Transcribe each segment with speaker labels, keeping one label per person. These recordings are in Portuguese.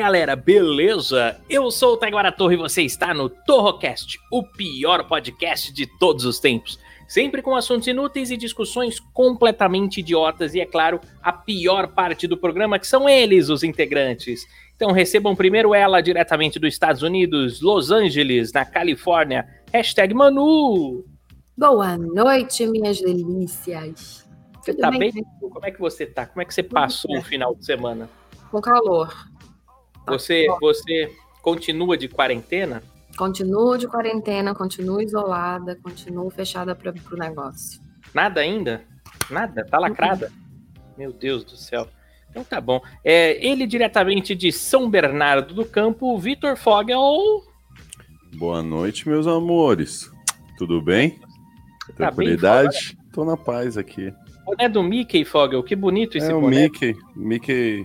Speaker 1: galera, beleza? Eu sou o Taiguara Torre e você está no Torrocast, o pior podcast de todos os tempos. Sempre com assuntos inúteis e discussões completamente idiotas e, é claro, a pior parte do programa, que são eles, os integrantes. Então recebam primeiro ela diretamente dos Estados Unidos, Los Angeles, na Califórnia. Hashtag Manu.
Speaker 2: Boa noite, minhas delícias.
Speaker 1: Você
Speaker 2: Tudo
Speaker 1: tá
Speaker 2: bem?
Speaker 1: bem? Como é que você tá? Como é que você passou o final de semana?
Speaker 2: Com calor. Tá
Speaker 1: Você, você continua de quarentena?
Speaker 2: Continuo de quarentena, continuo isolada, continuo fechada para o negócio.
Speaker 1: Nada ainda? Nada? Tá lacrada? Meu Deus do céu. Então tá bom. É, ele diretamente de São Bernardo do Campo, Vitor Fogel.
Speaker 3: Boa noite, meus amores. Tudo bem?
Speaker 1: Tá
Speaker 3: Tranquilidade? Tô na paz aqui.
Speaker 1: Boné do Mickey, Fogel. Que bonito esse
Speaker 3: é o
Speaker 1: boné.
Speaker 3: Mickey. Mickey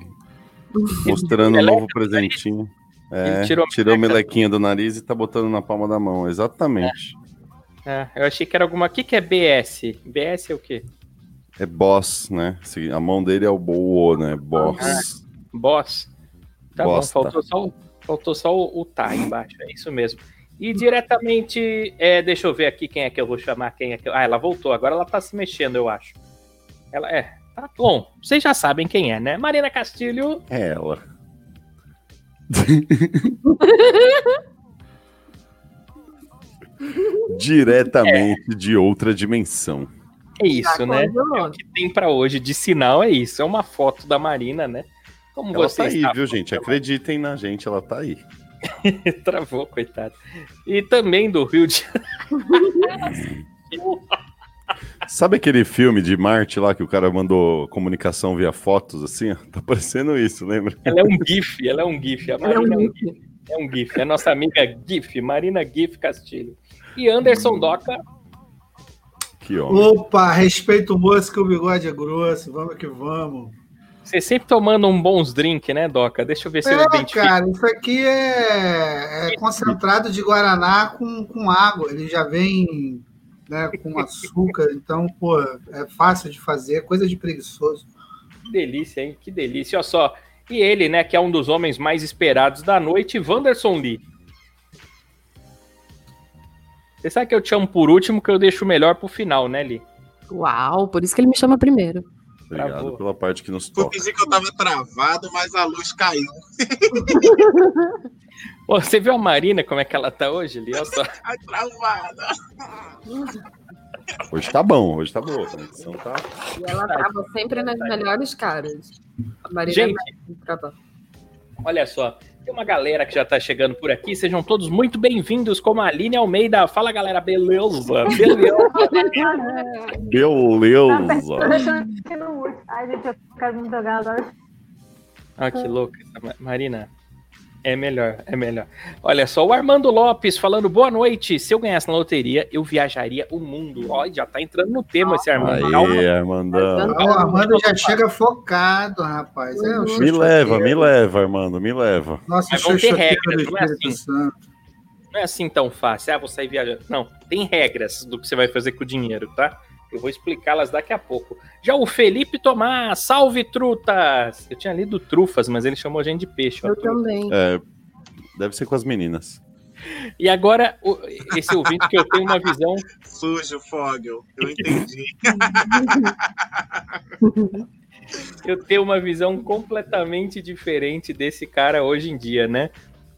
Speaker 3: mostrando um
Speaker 1: Meleca
Speaker 3: novo presentinho. É,
Speaker 1: tirou
Speaker 3: tirou,
Speaker 1: meleca.
Speaker 3: melequinha do nariz e tá botando na palma da mão. Exatamente.
Speaker 1: É, eu achei que era alguma. O que, que é BS? BS é o quê?
Speaker 3: É boss, né? A mão dele é o boa, né? Boss.
Speaker 1: Boss. Tá
Speaker 3: Bosta.
Speaker 1: bom, faltou só, o, faltou só o, o tá embaixo, é isso mesmo. E diretamente, é, deixa eu ver aqui quem é que eu vou chamar, quem é que eu... Ah, ela voltou, agora ela tá se mexendo, eu acho. Ela é, tá bom, vocês já sabem quem é, né? Marina Castilho,
Speaker 3: É ela. Diretamente de outra dimensão.
Speaker 1: é isso,
Speaker 2: Tá
Speaker 1: né? É o que tem pra hoje de sinal é isso, é uma foto da Marina, né? Como
Speaker 3: Ela
Speaker 1: você
Speaker 3: tá aí, viu, gente? Acreditem na gente, ela tá aí.
Speaker 1: Travou, coitado. E também do Rio de
Speaker 3: Sabe aquele filme de Marte lá que o cara mandou comunicação via fotos, assim? ó? Tá parecendo isso, lembra?
Speaker 1: Ela é um GIF, ela é um GIF. A
Speaker 2: é um
Speaker 1: Marina é um
Speaker 2: GIF.
Speaker 1: É um GIF. É a nossa amiga GIF, Marina GIF Castilho. E Anderson Doca.
Speaker 3: Que homem.
Speaker 4: Opa, respeito o moço que o bigode é grosso, vamos que vamos.
Speaker 1: Você sempre tomando um bons drink, né, Doca? Deixa eu ver se eu
Speaker 4: É,
Speaker 1: identifico.
Speaker 4: cara, isso aqui é, é concentrado de Guaraná com, com água, ele já vem né, com açúcar, então, pô, é fácil de fazer, coisa de preguiçoso.
Speaker 1: Que delícia, hein? Que delícia. Olha só. E ele, né, que é um dos homens mais esperados da noite, Wanderson Lee. Você sabe que eu te chamo por último, que eu deixo o melhor pro final, né, Lee?
Speaker 2: Uau, por isso que ele me chama primeiro.
Speaker 3: Obrigado
Speaker 1: Travou.
Speaker 3: pela parte que nos toca.
Speaker 5: fingir que eu tava travado, mas a luz caiu.
Speaker 1: Ô, você viu a Marina, como é que ela tá hoje? Olha só.
Speaker 5: Ai, travada.
Speaker 3: Hoje tá bom, hoje tá boa. A conexão tá.
Speaker 2: E ela tava sempre nas melhores caras. A Marina
Speaker 1: Gente,
Speaker 2: vai travar.
Speaker 1: Olha só, tem uma galera que já tá chegando por aqui, sejam todos muito bem-vindos, como a Aline Almeida. Fala, galera, beleza? Beleza.
Speaker 3: Beleza.
Speaker 6: Ai, gente, eu quero me jogar agora.
Speaker 1: ah, que louca. Marina, é melhor, é melhor. Olha só, o Armando Lopes falando, boa noite. Se eu ganhasse na loteria, eu viajaria o mundo. Ó, já tá entrando no tema esse Armando. Calma.
Speaker 3: Aí, Armandão.
Speaker 4: Então, o Armando já chega focado, rapaz. É,
Speaker 2: Me
Speaker 4: xoxoteiro.
Speaker 3: leva, me leva, Armando, me leva.
Speaker 4: Nossa,
Speaker 1: Mas vão ter regras, não é assim.
Speaker 4: Santo.
Speaker 1: Não é assim tão fácil. Ah, vou sair viajando. Não, tem regras do que você vai fazer com o dinheiro, tá? Eu vou explicá-las daqui a pouco. Já o Felipe Tomás, salve trutas! Eu tinha lido trufas, mas ele chamou a gente de peixe.
Speaker 2: Eu também.
Speaker 3: É, deve ser com as meninas.
Speaker 1: E agora, o- esse ouvinte que eu tenho uma visão.
Speaker 5: Sujo, Fogel. Eu entendi.
Speaker 1: Eu tenho uma visão completamente diferente desse cara hoje em dia, né?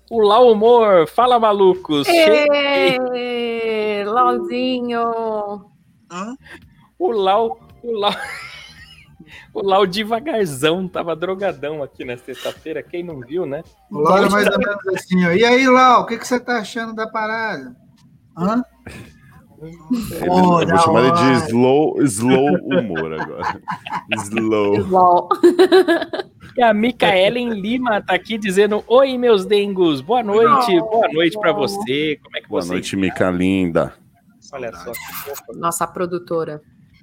Speaker 1: O Lau Humor, fala malucos!
Speaker 2: Ê, Lauzinho!
Speaker 5: Hã?
Speaker 1: O Lau, o Lau, o Lau devagarzão, tava drogadão aqui na sexta-feira, quem não viu, né?
Speaker 4: O Laura mais ou menos assim, ó. E aí, Lau, o que, que você tá achando da parada? Hã?
Speaker 3: Ele- eu vou chamar ele de slow, slow humor agora. Slow.
Speaker 2: LOL.
Speaker 1: E a Micaelen Lima tá aqui dizendo: Oi, meus dengos, boa noite, boa noite pra você. Como é que
Speaker 3: Boa
Speaker 1: você
Speaker 3: noite, Mica linda.
Speaker 1: Olha só.
Speaker 2: Nossa produtora.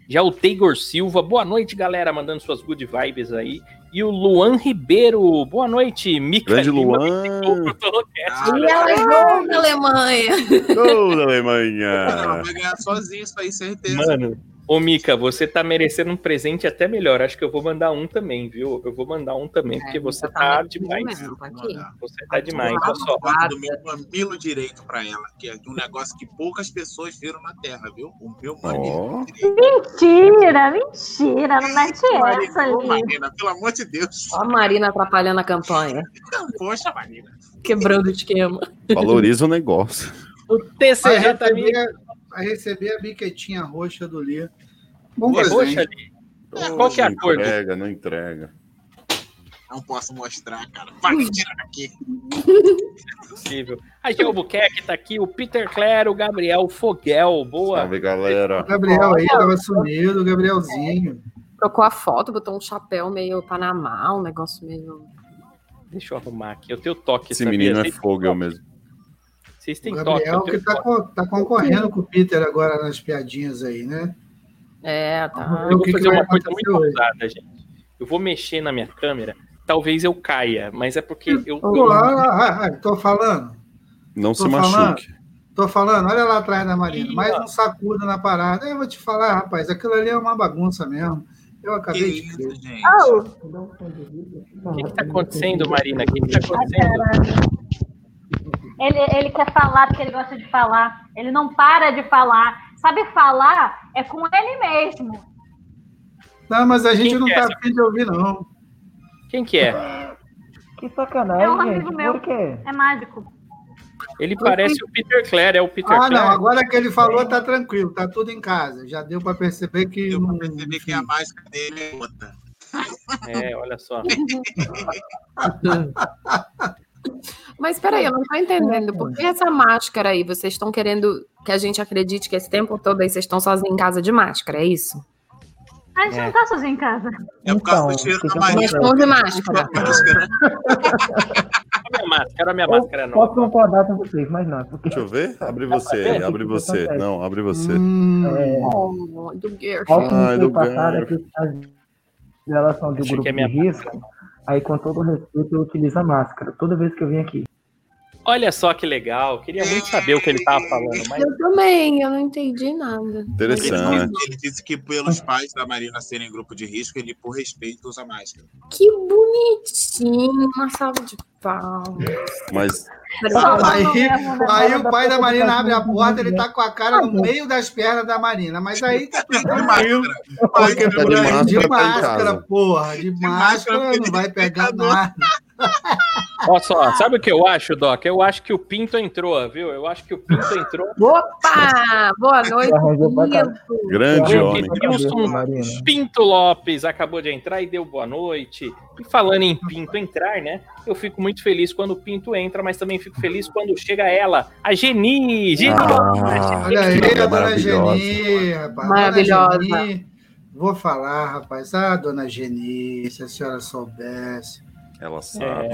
Speaker 1: Já o Teigor Silva, boa noite, galera, mandando suas good vibes aí. E o Luan Ribeiro, boa noite, Mica
Speaker 3: Grande
Speaker 1: Lima,
Speaker 3: Luan.
Speaker 2: E ela é gol da Alemanha.
Speaker 3: Gol da
Speaker 5: Não,
Speaker 3: Alemanha.
Speaker 5: vai ganhar sozinho isso aí, certeza.
Speaker 1: Mano, ô Mica, você tá merecendo um presente até melhor. Acho que eu vou mandar um também, viu? Eu vou mandar um também, porque você tá demais.
Speaker 2: mesmo, tá aqui.
Speaker 1: Você tá demais,
Speaker 2: Tá
Speaker 1: olha só.
Speaker 5: Do meu mamilo direito pra ela, que é um negócio que poucas pessoas viram na Terra, viu? O meu mamilo
Speaker 3: Ó.
Speaker 5: direito.
Speaker 6: Mentira, mentira, não mete essa
Speaker 5: Ô,
Speaker 6: ali.
Speaker 5: Marina, pelo amor de Deus.
Speaker 2: Ó a Marina atrapalhando a campanha.
Speaker 5: Poxa, Marina.
Speaker 2: Quebrando o esquema.
Speaker 3: Valoriza o negócio.
Speaker 1: O TCJ tá me
Speaker 4: receber, vai receber a biquetinha roxa do Lia. Bom
Speaker 1: é roxa ali. Qual que é a
Speaker 3: não
Speaker 1: cor? do-
Speaker 3: entrega, não entrega.
Speaker 5: Não posso mostrar, cara. Vai me tirar aqui.
Speaker 1: possível. A Gel Albuquerque tá aqui, o Peter Clare, o Gabriel Foguel, boa.
Speaker 3: Salve, galera.
Speaker 4: O Gabriel aí tava sumido, o Gabrielzinho.
Speaker 2: Trocou a foto, botou um chapéu meio Panamá, um negócio meio.
Speaker 1: Deixa eu arrumar aqui. Eu tenho toque,
Speaker 3: Esse
Speaker 1: sabia?
Speaker 3: menino é fogo mesmo.
Speaker 1: Vocês
Speaker 4: O
Speaker 1: têm toque,
Speaker 4: Gabriel
Speaker 1: eu
Speaker 4: que tá,
Speaker 1: toque.
Speaker 4: co- tá concorrendo com o Peter agora nas piadinhas aí, né?
Speaker 2: É, tá.
Speaker 1: Eu
Speaker 4: o
Speaker 1: vou
Speaker 4: que que
Speaker 1: fazer uma coisa muito ousada, gente. Eu vou mexer na minha câmera. Talvez eu caia, mas é porque eu.
Speaker 4: Pô,
Speaker 1: eu-
Speaker 4: ah, ah, ah, tô falando,
Speaker 3: Não se
Speaker 4: Tô falando.
Speaker 3: machuque.
Speaker 4: tô falando, olha lá atrás da Marina,
Speaker 1: Ih,
Speaker 4: mais
Speaker 1: ó.
Speaker 4: um sacudo na parada. Eu vou te falar, rapaz, aquilo ali é uma bagunça mesmo. Eu
Speaker 5: Que
Speaker 4: acabei de ver.
Speaker 5: isso, gente.
Speaker 6: Oh,
Speaker 1: O que, que tá acontecendo, Marina? O que, que tá acontecendo?
Speaker 6: Ele, ele quer falar porque ele gosta de falar. Ele não para de falar. Sabe falar é com ele mesmo.
Speaker 4: Não, mas a gente
Speaker 1: Quem
Speaker 4: não
Speaker 1: é
Speaker 4: tá
Speaker 1: essa?
Speaker 4: afim de ouvir, não.
Speaker 1: Quem que é?
Speaker 7: Que sacanagem,
Speaker 6: É um amigo
Speaker 7: gente.
Speaker 6: meu.
Speaker 7: Por quê?
Speaker 6: É mágico.
Speaker 1: Ele parece o Peter Clare, é o Peter
Speaker 4: Ah,
Speaker 1: Clare.
Speaker 4: não, agora que ele falou, tá tranquilo, tá tudo em casa. Já deu pra perceber que.
Speaker 5: Eu
Speaker 4: não-
Speaker 5: percebi que a máscara dele é outra.
Speaker 1: É, olha só.
Speaker 2: Mas peraí, eu não tô entendendo. Por que essa máscara aí? Vocês estão querendo que a gente acredite que esse tempo todo aí vocês estão sozinhos em casa de máscara, é isso?
Speaker 6: A gente
Speaker 1: É.
Speaker 6: não tá sozinho em casa.
Speaker 5: É por causa
Speaker 7: Então,
Speaker 5: do cheiro da.
Speaker 2: Mas estão de máscara.
Speaker 5: Máscara.
Speaker 1: Olha a minha máscara, minha máscara
Speaker 7: Posso
Speaker 1: nova.
Speaker 7: concordar com vocês, mas não. Porque
Speaker 3: Deixa eu ver. Abre você,
Speaker 7: É,
Speaker 3: abre você. Não, abre você.
Speaker 4: Hum,
Speaker 7: é,
Speaker 2: Oh, do
Speaker 7: que
Speaker 3: Ai, do
Speaker 7: foi passado é que as relação de grupo
Speaker 1: é
Speaker 7: de
Speaker 1: minha
Speaker 7: risco, aí com todo respeito eu utilizo a máscara toda vez que eu vim aqui.
Speaker 1: Olha só que legal. Queria muito saber o que ele tava falando, mas
Speaker 2: Eu também, eu não entendi nada.
Speaker 3: Interessante.
Speaker 5: Ele disse que pelos pais da Marina serem grupo de risco, ele, por respeito, usa máscara.
Speaker 2: Que bonitinho, uma salva de palmas.
Speaker 3: Mas.
Speaker 4: Aí, aí o pai da Marina abre a porta, ele tá com a cara no meio das pernas da Marina. Mas aí tá tudo
Speaker 5: De
Speaker 4: tranquilo.
Speaker 5: máscara.
Speaker 4: Porque
Speaker 3: de máscara,
Speaker 4: de
Speaker 3: em
Speaker 4: máscara,
Speaker 3: casa.
Speaker 4: porra. De máscara não vai pegar nada.
Speaker 1: Olha só, sabe o que eu acho, Doc? Eu acho que o Pinto entrou, viu? Eu acho que o Pinto entrou.
Speaker 2: Opa! Boa noite. Pinto.
Speaker 3: grande homem.
Speaker 1: Wilson. Pinto Lopes acabou de entrar e deu boa noite. E falando em Pinto entrar, né? Eu fico muito feliz quando o Pinto entra, mas também fico feliz quando chega ela, a Geni. Geni,
Speaker 3: Ah,
Speaker 4: Olha aí,
Speaker 3: que
Speaker 4: a dona
Speaker 3: maravilhosa.
Speaker 4: Geni, rapaz.
Speaker 2: Maravilhosa.
Speaker 4: Dona Geni, vou falar, rapaz. Ah, dona Geni, se a senhora soubesse.
Speaker 3: Ela sabe.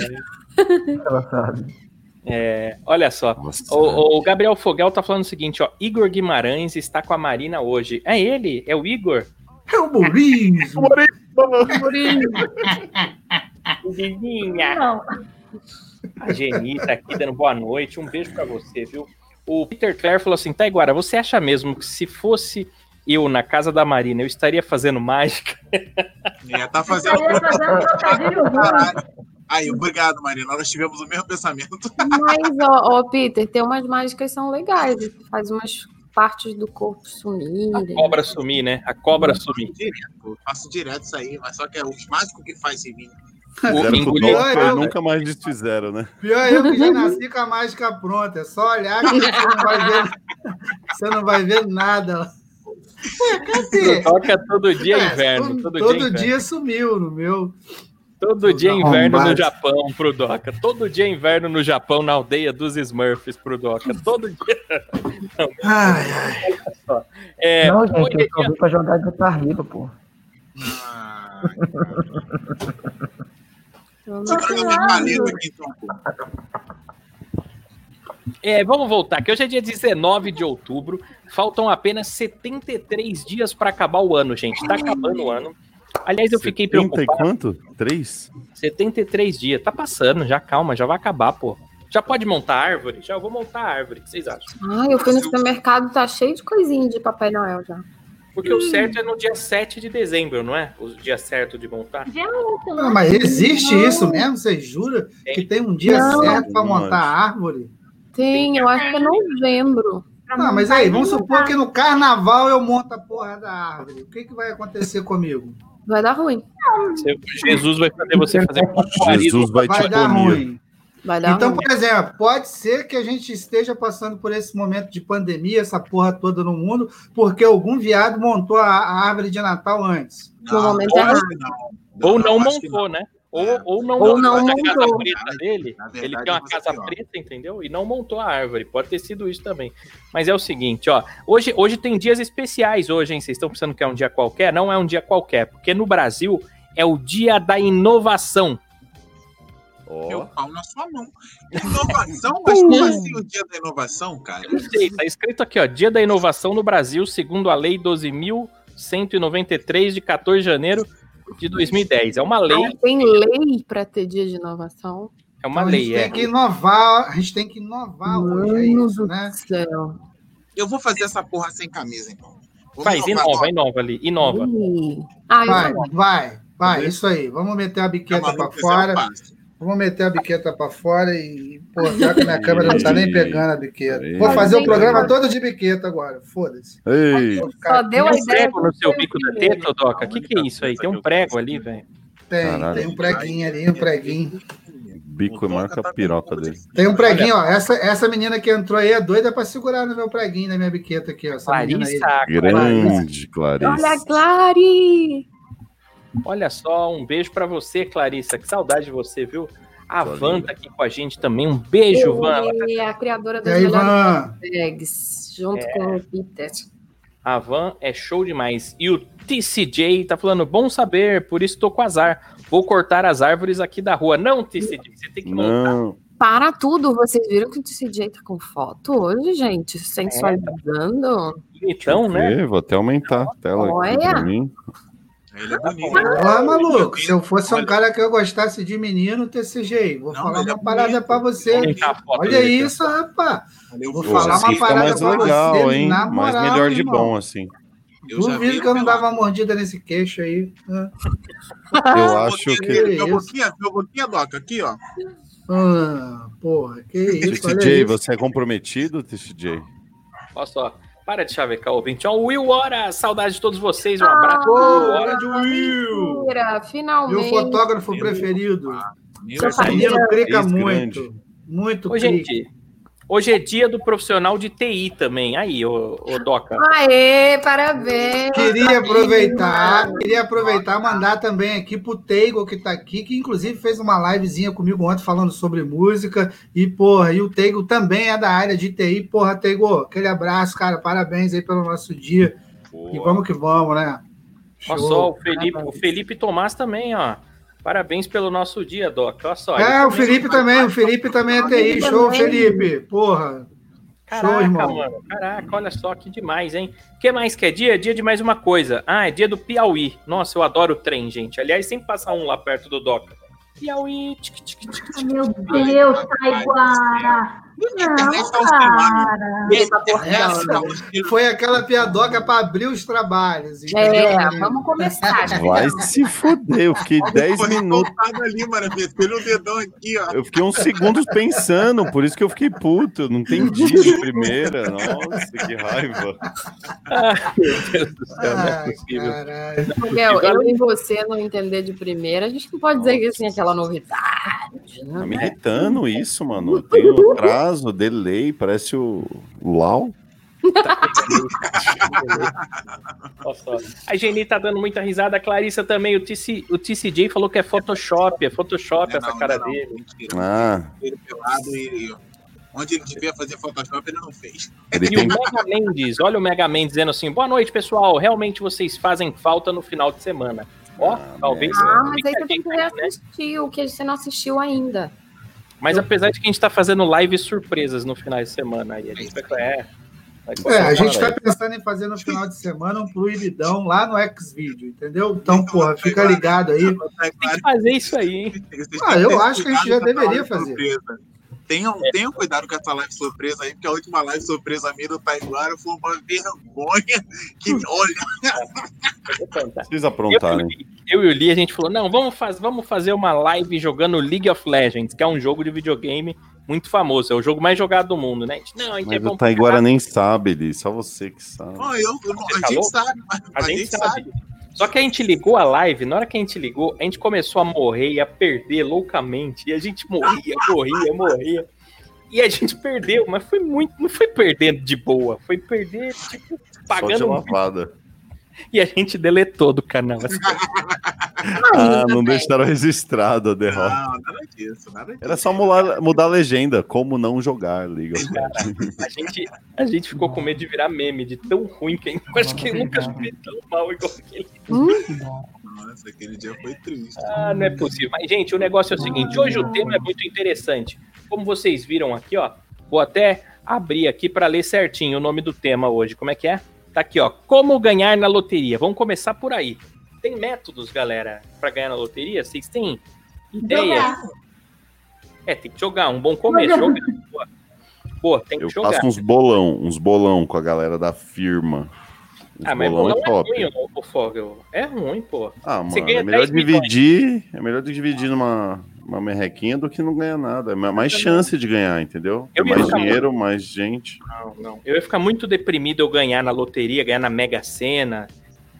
Speaker 7: Ela sabe.
Speaker 1: É, olha só. O, o Gabriel Fogel tá falando o seguinte, ó. Igor Guimarães está com a Marina hoje. É ele? É o Igor?
Speaker 4: É o Maurício.
Speaker 1: Guizinha.
Speaker 6: Não.
Speaker 1: A Geni tá aqui dando boa noite. Um beijo pra você, viu? O Peter Clare falou assim: Taiguara, você acha mesmo que se fosse eu na casa da Marina, eu estaria fazendo mágica?
Speaker 5: É, tá fazendo.
Speaker 6: Estaria fazendo um.
Speaker 5: Aí, obrigado, Marina. Nós tivemos o mesmo pensamento.
Speaker 2: Mas, ó, ó, Peter, tem umas mágicas que são legais. Faz umas partes do corpo sumirem.
Speaker 1: A cobra sumir, né? A cobra sumir.
Speaker 5: Direto. Eu faço direto isso aí, mas só que é os mágicos que faz em mim.
Speaker 1: O
Speaker 3: o
Speaker 1: engolir-
Speaker 4: eu-
Speaker 3: nunca mais desfizeram, né?
Speaker 4: Pior eu que já nasci com a mágica pronta. É só olhar que você não vai ver, você não vai ver nada. Ué, cadê?
Speaker 1: Toca todo dia
Speaker 4: É,
Speaker 1: inverno.
Speaker 4: todo,
Speaker 1: Todo,
Speaker 4: todo
Speaker 1: dia, inverno.
Speaker 4: dia sumiu no meu.
Speaker 1: Todo dia inverno no. Japão pro Doca. Todo dia inverno no Japão, na aldeia dos Smurfs pro Doca. Todo dia.
Speaker 4: Ai, ai.
Speaker 1: É,
Speaker 7: não, gente,
Speaker 1: é
Speaker 7: eu só vim pra jogar Guitar Hero, pô.
Speaker 5: Ah, aqui, então. pô.
Speaker 1: É, vamos voltar, que hoje é dia 19 de outubro. Faltam apenas 73 dias para acabar o ano, gente. Tá acabando o ano. Aliás, eu fiquei
Speaker 3: 70 e
Speaker 1: preocupado.
Speaker 3: quanto? Três?
Speaker 1: 73 dias. Tá passando, já calma, já vai acabar, pô. Já pode montar a árvore? Já vou montar a árvore. O que vocês acham?
Speaker 2: Ai, eu fui no supermercado, tá cheio de coisinha de Papai Noel já.
Speaker 1: Porque o certo é no dia 7 de dezembro, não é? O dia certo de montar.
Speaker 6: Né?
Speaker 4: Não, mas existe isso mesmo? Você jura que tem um dia
Speaker 2: Não.
Speaker 4: certo para
Speaker 3: Não
Speaker 4: montar árvore?
Speaker 2: Tem, eu acho que é novembro.
Speaker 6: Pra
Speaker 4: Não, mas aí, vamos supor que no carnaval eu monto a porra da árvore. O que, que vai acontecer comigo?
Speaker 2: Vai dar ruim.
Speaker 1: Jesus vai fazer você fazer.
Speaker 3: Jesus vai
Speaker 4: Vai
Speaker 3: te
Speaker 4: dar ruim.
Speaker 2: Vai dar
Speaker 4: Então,
Speaker 2: ruim.
Speaker 4: por exemplo, pode ser que a gente esteja passando por esse momento de pandemia, essa porra toda no mundo, porque algum viado montou a, a árvore de Natal antes.
Speaker 2: No momento
Speaker 5: eu acho
Speaker 2: errado.
Speaker 5: que não.
Speaker 1: Ou não
Speaker 5: que
Speaker 1: montou, né? Ou,
Speaker 5: É.
Speaker 1: ou não
Speaker 2: Ou
Speaker 1: montou
Speaker 2: não
Speaker 1: a casa
Speaker 2: montou.
Speaker 1: preta dele.
Speaker 5: verdade,
Speaker 1: Ele tem uma casa
Speaker 5: pior.
Speaker 1: preta, entendeu? E não montou a árvore. Pode ter sido isso também. Mas é o seguinte, ó. Hoje, hoje tem dias especiais hoje, hein? Vocês estão pensando que é um dia qualquer? Não é um dia qualquer, porque no Brasil é o dia da inovação.
Speaker 5: Meu
Speaker 3: Ó,
Speaker 5: pau na sua mão. Inovação? Mas como assim o dia da inovação, cara?
Speaker 1: Não sei, tá escrito aqui, ó. Dia da inovação no Brasil, segundo a lei 12.193 de 14 de janeiro de 2010. É uma lei,
Speaker 2: Ah, tem lei para ter dia de inovação.
Speaker 1: é uma
Speaker 4: Então, a
Speaker 1: lei,
Speaker 4: gente
Speaker 1: é.
Speaker 4: tem que inovar, a gente tem que inovar hoje, é
Speaker 2: Mano
Speaker 4: isso,
Speaker 2: do
Speaker 4: né?
Speaker 2: céu.
Speaker 5: Eu vou fazer essa porra sem camisa, então. Vamos
Speaker 1: Faz, inova, inova ali, inova.
Speaker 2: Ah,
Speaker 4: Vai,
Speaker 2: também.
Speaker 4: vai, vai, isso aí. Vamos meter a
Speaker 5: Tá
Speaker 4: biqueta
Speaker 5: maluco,
Speaker 4: para
Speaker 5: é
Speaker 4: fora. Vamos meter a biqueta para fora e, pô, pior que minha câmera não tá nem pegando a biqueta. Vou fazer o programa todo de biqueta agora, foda-se. Vou
Speaker 2: Só deu a
Speaker 1: Tem um prego no seu bico da teta, Doca? O que, que é isso aí? Tem um prego ali, velho.
Speaker 4: Tem,
Speaker 3: Caralho.
Speaker 4: tem um preguinho ali, um preguinho.
Speaker 3: bico é maior que a piroca dele.
Speaker 4: Tem um preguinho, ó. Essa, essa menina que entrou aí é doida pra segurar no meu preguinho, na minha biqueta aqui, ó. Essa menina aí.
Speaker 1: Clarissa,
Speaker 3: Grande,
Speaker 2: Olha,
Speaker 3: Clarice.
Speaker 1: Olha só, um beijo pra você, Clarissa. Que saudade de você, viu? A
Speaker 3: Sua
Speaker 1: Van
Speaker 3: linda.
Speaker 1: tá aqui com a gente também. Um beijo, Van. Ela tá-
Speaker 2: É a criadora
Speaker 4: E
Speaker 2: das melhores
Speaker 4: Van?
Speaker 2: bags, junto
Speaker 1: É.
Speaker 2: com o Peter.
Speaker 1: A Van é show demais. E o TCJ tá falando, bom saber, por isso tô com azar. Vou cortar as árvores aqui da rua. Não, TCJ, você tem que montar.
Speaker 3: Não,
Speaker 2: Para tudo, vocês viram que o TCJ tá com foto hoje, gente? Sensualizando.
Speaker 1: Então, né?
Speaker 3: Vou até aumentar a tela aqui
Speaker 2: Olha.
Speaker 3: pra mim.
Speaker 5: Ele é bonito.
Speaker 4: Ó, maluco, se eu fosse um cara que eu gostasse de menino, TCG, vou
Speaker 5: Não,
Speaker 4: falar
Speaker 5: é
Speaker 4: uma parada
Speaker 5: bonito.
Speaker 4: pra você. Olha isso, rapaz. Vou falar uma parada
Speaker 3: mais
Speaker 4: pra
Speaker 3: legal,
Speaker 4: você,
Speaker 3: hein?
Speaker 4: na
Speaker 3: mais
Speaker 4: moral,
Speaker 3: melhor de
Speaker 4: irmão.
Speaker 3: bom, assim.
Speaker 5: Eu
Speaker 4: Duvido
Speaker 5: vi
Speaker 4: que eu não dava uma mordida nesse queixo aí. Ah,
Speaker 3: Eu acho que.
Speaker 5: Meu boquinha, meu boquinha, Doca, aqui, ó.
Speaker 4: Ah, porra, que isso,
Speaker 3: TCJ, você é comprometido, TCJ?
Speaker 1: Olha só. Para de chavecar o ouvinte. Ó, o Will Hora, saudade de todos vocês. Um
Speaker 2: Ah,
Speaker 1: abraço. Will Hora.
Speaker 4: de Will!
Speaker 2: Mentira,
Speaker 4: Meu
Speaker 2: finalmente.
Speaker 4: fotógrafo preferido.
Speaker 5: Meu
Speaker 2: Seu pai-
Speaker 4: Menino clica muito. Muito
Speaker 1: Ô,
Speaker 4: clique.
Speaker 1: gente, hoje é dia do profissional de TI também. Aí, ô, ô Doca.
Speaker 2: Aê, parabéns.
Speaker 4: Queria aproveitar, queria aproveitar e mandar também aqui pro Teigo que tá aqui, que inclusive fez uma livezinha comigo ontem falando sobre música. E, porra, e o Teigo também é da área de TI. Porra, Teigo, aquele abraço, cara. Parabéns aí pelo nosso dia. E vamos que vamos, né?
Speaker 1: Olha só, o Felipe, o Felipe Tomás também, ó. Parabéns pelo nosso dia, Doca. Olha só.
Speaker 4: É, o Felipe também, o Felipe também é TI. Show. Felipe. Porra. Show,
Speaker 1: Caraca,
Speaker 4: irmão.
Speaker 1: mano. Caraca, olha só que demais, hein? O que mais que é dia? Dia de mais uma coisa. Ah, é dia do Piauí. Nossa, eu adoro o trem, gente. Aliás, sempre passa um lá perto do Doca. Piauí. tic, tic, tic, tic.
Speaker 6: Meu Deus, Taiguara.
Speaker 2: Essa não.
Speaker 4: foi aquela piadoca para abrir os trabalhos. entendeu?
Speaker 2: É, vamos começar.
Speaker 3: Vai se foder, eu fiquei 10
Speaker 5: Foi
Speaker 3: minutos.
Speaker 5: ali, mano. Dedão aqui, ó.
Speaker 3: Eu fiquei uns segundos pensando, por isso que eu fiquei puto. Eu não entendi de primeira. Nossa, que raiva.
Speaker 1: Meu Deus do céu, não é
Speaker 4: Ai,
Speaker 1: possível.
Speaker 4: caralho.
Speaker 2: Miguel, eu e você não entender de primeira, a gente não pode dizer que assim, aquela novidade.
Speaker 3: Tá
Speaker 2: Né?
Speaker 3: me irritando isso, mano. Tem o prazo, delay, parece o o LAU.
Speaker 1: A Geni tá dando muita risada, a Clarissa também. O, TC, o TCJ falou que é Photoshop, é Photoshop essa
Speaker 5: Não,
Speaker 1: cara
Speaker 5: não,
Speaker 1: dele.
Speaker 5: mentira.
Speaker 3: Ah,
Speaker 5: Ele pelado e. Onde ele devia fazer Photoshop, ele não fez.
Speaker 3: ele
Speaker 1: E o. Mega Mendes, olha o Mega Mendes dizendo assim: boa noite, pessoal. Realmente vocês fazem falta no final de semana. Ó, talvez.
Speaker 2: Ah, mas aí você tem que
Speaker 1: aí, né?
Speaker 2: reassistir o que você não assistiu ainda.
Speaker 1: Mas apesar de que a gente tá fazendo lives surpresas no final de semana aí, a gente vai. É, vai
Speaker 4: É, a gente
Speaker 1: colocar
Speaker 4: tá pensando em fazer no final de semana um proibidão lá no Xvideo, entendeu? Então, porra, fica ligado aí.
Speaker 1: Tem que fazer isso aí, hein?
Speaker 4: Ah, eu acho que a gente já deveria fazer.
Speaker 5: Tenham, tenham cuidado com essa live surpresa aí, porque a última live surpresa minha do Taiguara foi uma vergonha que, olha,
Speaker 3: Vocês aprontaram.
Speaker 1: Eu e o Lee, a gente falou: não, vamos, faz, vamos fazer uma live jogando League of Legends, que é um jogo de videogame muito famoso. É o jogo mais jogado do mundo, né? A gente, não, a gente é
Speaker 3: Mas
Speaker 1: bom
Speaker 3: o Taiguara nem sabe, Li, só você que sabe.
Speaker 5: Não, eu, eu não-
Speaker 1: Você
Speaker 5: a
Speaker 1: tá
Speaker 5: gente sabe, mas
Speaker 1: A gente sabe. Só que a gente ligou a live, na hora que a gente ligou, a gente começou a morrer e a perder loucamente. E a gente morria, morria, morria. E a gente perdeu, mas foi muito. Não foi perdendo de boa, foi perder, tipo,
Speaker 3: Só de
Speaker 1: pagando. muito.
Speaker 3: lavada.
Speaker 1: E a gente deletou do canal. assim.
Speaker 3: Ah, não deixaram registrado a derrota.
Speaker 5: Não, nada disso, nada disso.
Speaker 3: Era só mudar, mudar a legenda, como não jogar Legends.
Speaker 1: A gente, a gente ficou com medo de virar meme, de tão ruim que eu acho que eu nunca joguei tão mal igual aquele.
Speaker 5: Nossa, aquele dia foi triste.
Speaker 1: Ah, não é possível. Mas, gente, o negócio é o seguinte: hoje o tema é muito interessante. Como vocês viram aqui, ó, vou até abrir aqui para ler certinho o nome do tema hoje. Como é que é? Tá aqui, ó. Como ganhar na loteria. Vamos começar por aí. Tem métodos, galera, para ganhar na loteria? Vocês têm ideia?
Speaker 6: Jogar.
Speaker 1: É, tem que jogar. Um bom começo.
Speaker 6: Jogar.
Speaker 1: Jogar. Pô, Pô, tem que
Speaker 3: Eu
Speaker 1: jogar.
Speaker 3: faço uns bolão, uns bolão com a galera da firma.
Speaker 1: Ah, mas
Speaker 3: bolão
Speaker 1: bolão
Speaker 3: é
Speaker 1: é
Speaker 3: top.
Speaker 1: ruim, ô, ô Fogel. É ruim, pô.
Speaker 3: Ah,
Speaker 1: Você
Speaker 3: mano,
Speaker 1: ganha
Speaker 3: é melhor
Speaker 1: 10 milhões.
Speaker 3: dividir, é melhor dividir numa uma merrequinha do que não ganhar nada. É ma- mais chance de ganhar, entendeu?
Speaker 1: Eu
Speaker 3: mais dinheiro, mais gente.
Speaker 1: Não, não. Eu ia ficar muito deprimido eu ganhar na loteria, ganhar na Mega Sena,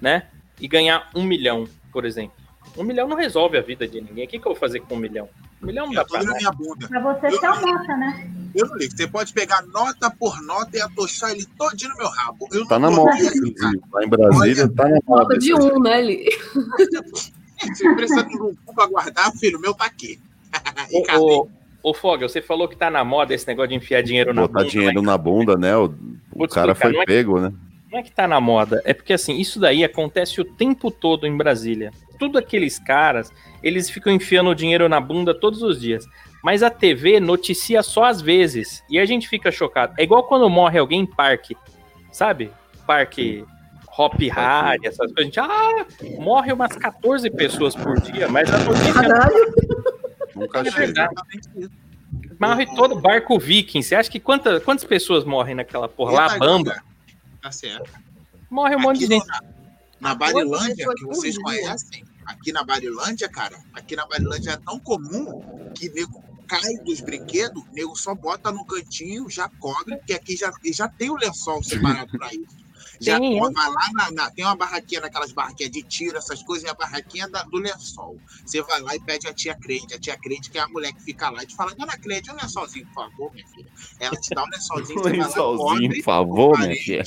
Speaker 1: né? E ganhar um milhão, por exemplo. Um milhão não resolve a vida de ninguém. O que, que eu vou fazer com um milhão? Um milhão não dá
Speaker 5: Eu
Speaker 1: pra nada.
Speaker 5: minha bunda.
Speaker 6: Pra você ser a nota, né?
Speaker 5: Eu não ligo. Você pode pegar nota por nota e atochar ele todinho no meu rabo. Eu
Speaker 3: Tá na moda. Lá em Brasília tá na moda.
Speaker 2: Falta de um, né, Li?
Speaker 5: Se precisa de um cu pra guardar, filho, o meu tá aqui. Cadê?
Speaker 1: Ô, ô, ô, Fogel, você falou que tá na moda esse negócio de enfiar dinheiro na
Speaker 3: Botar
Speaker 1: bunda.
Speaker 3: dinheiro na bunda, né? O, o cara
Speaker 1: explicar,
Speaker 3: foi
Speaker 1: não é-
Speaker 3: pego, né?
Speaker 1: Não é que tá na moda, é porque assim, isso daí acontece o tempo todo em Brasília. Tudo aqueles caras, eles ficam enfiando o dinheiro na bunda todos os dias. Mas a TV noticia só às vezes. E a gente fica chocado. É igual quando morre alguém em parque, sabe? Parque Hop Harry, essas coisas. A gente, ah, morre umas 14 pessoas por dia, mas a notícia
Speaker 2: Caralho.
Speaker 3: Nunca
Speaker 1: é
Speaker 3: chega.
Speaker 1: verdade. Morre todo barco viking. Você acha que quanta, quantas pessoas morrem naquela porra? Lá, Bamba.
Speaker 5: Tá certo.
Speaker 1: Morre um monte de
Speaker 5: Aqui
Speaker 1: gente.
Speaker 5: Na, na Barilândia, que vocês conhecem, aqui na Barilândia, cara, aqui na Barilândia é tão comum que nego cai dos brinquedos, nego só bota no cantinho, já cobre, porque aqui já, já tem o lençol separado pra isso. Já
Speaker 1: Tem,
Speaker 5: co-
Speaker 1: é.
Speaker 5: vai lá na, na- Tem uma barraquinha daquelas barraquinhas de tiro, essas coisas, e a barraquinha da- do lençol. Você vai lá e pede a tia Crede. A tia Crede, que é a mulher que fica lá, e te fala: Dona Crede, um lençolzinho, por favor, minha filha. Ela te dá um lençolzinho, você vai lá,
Speaker 3: Lençolzinho, por favor, minha filha.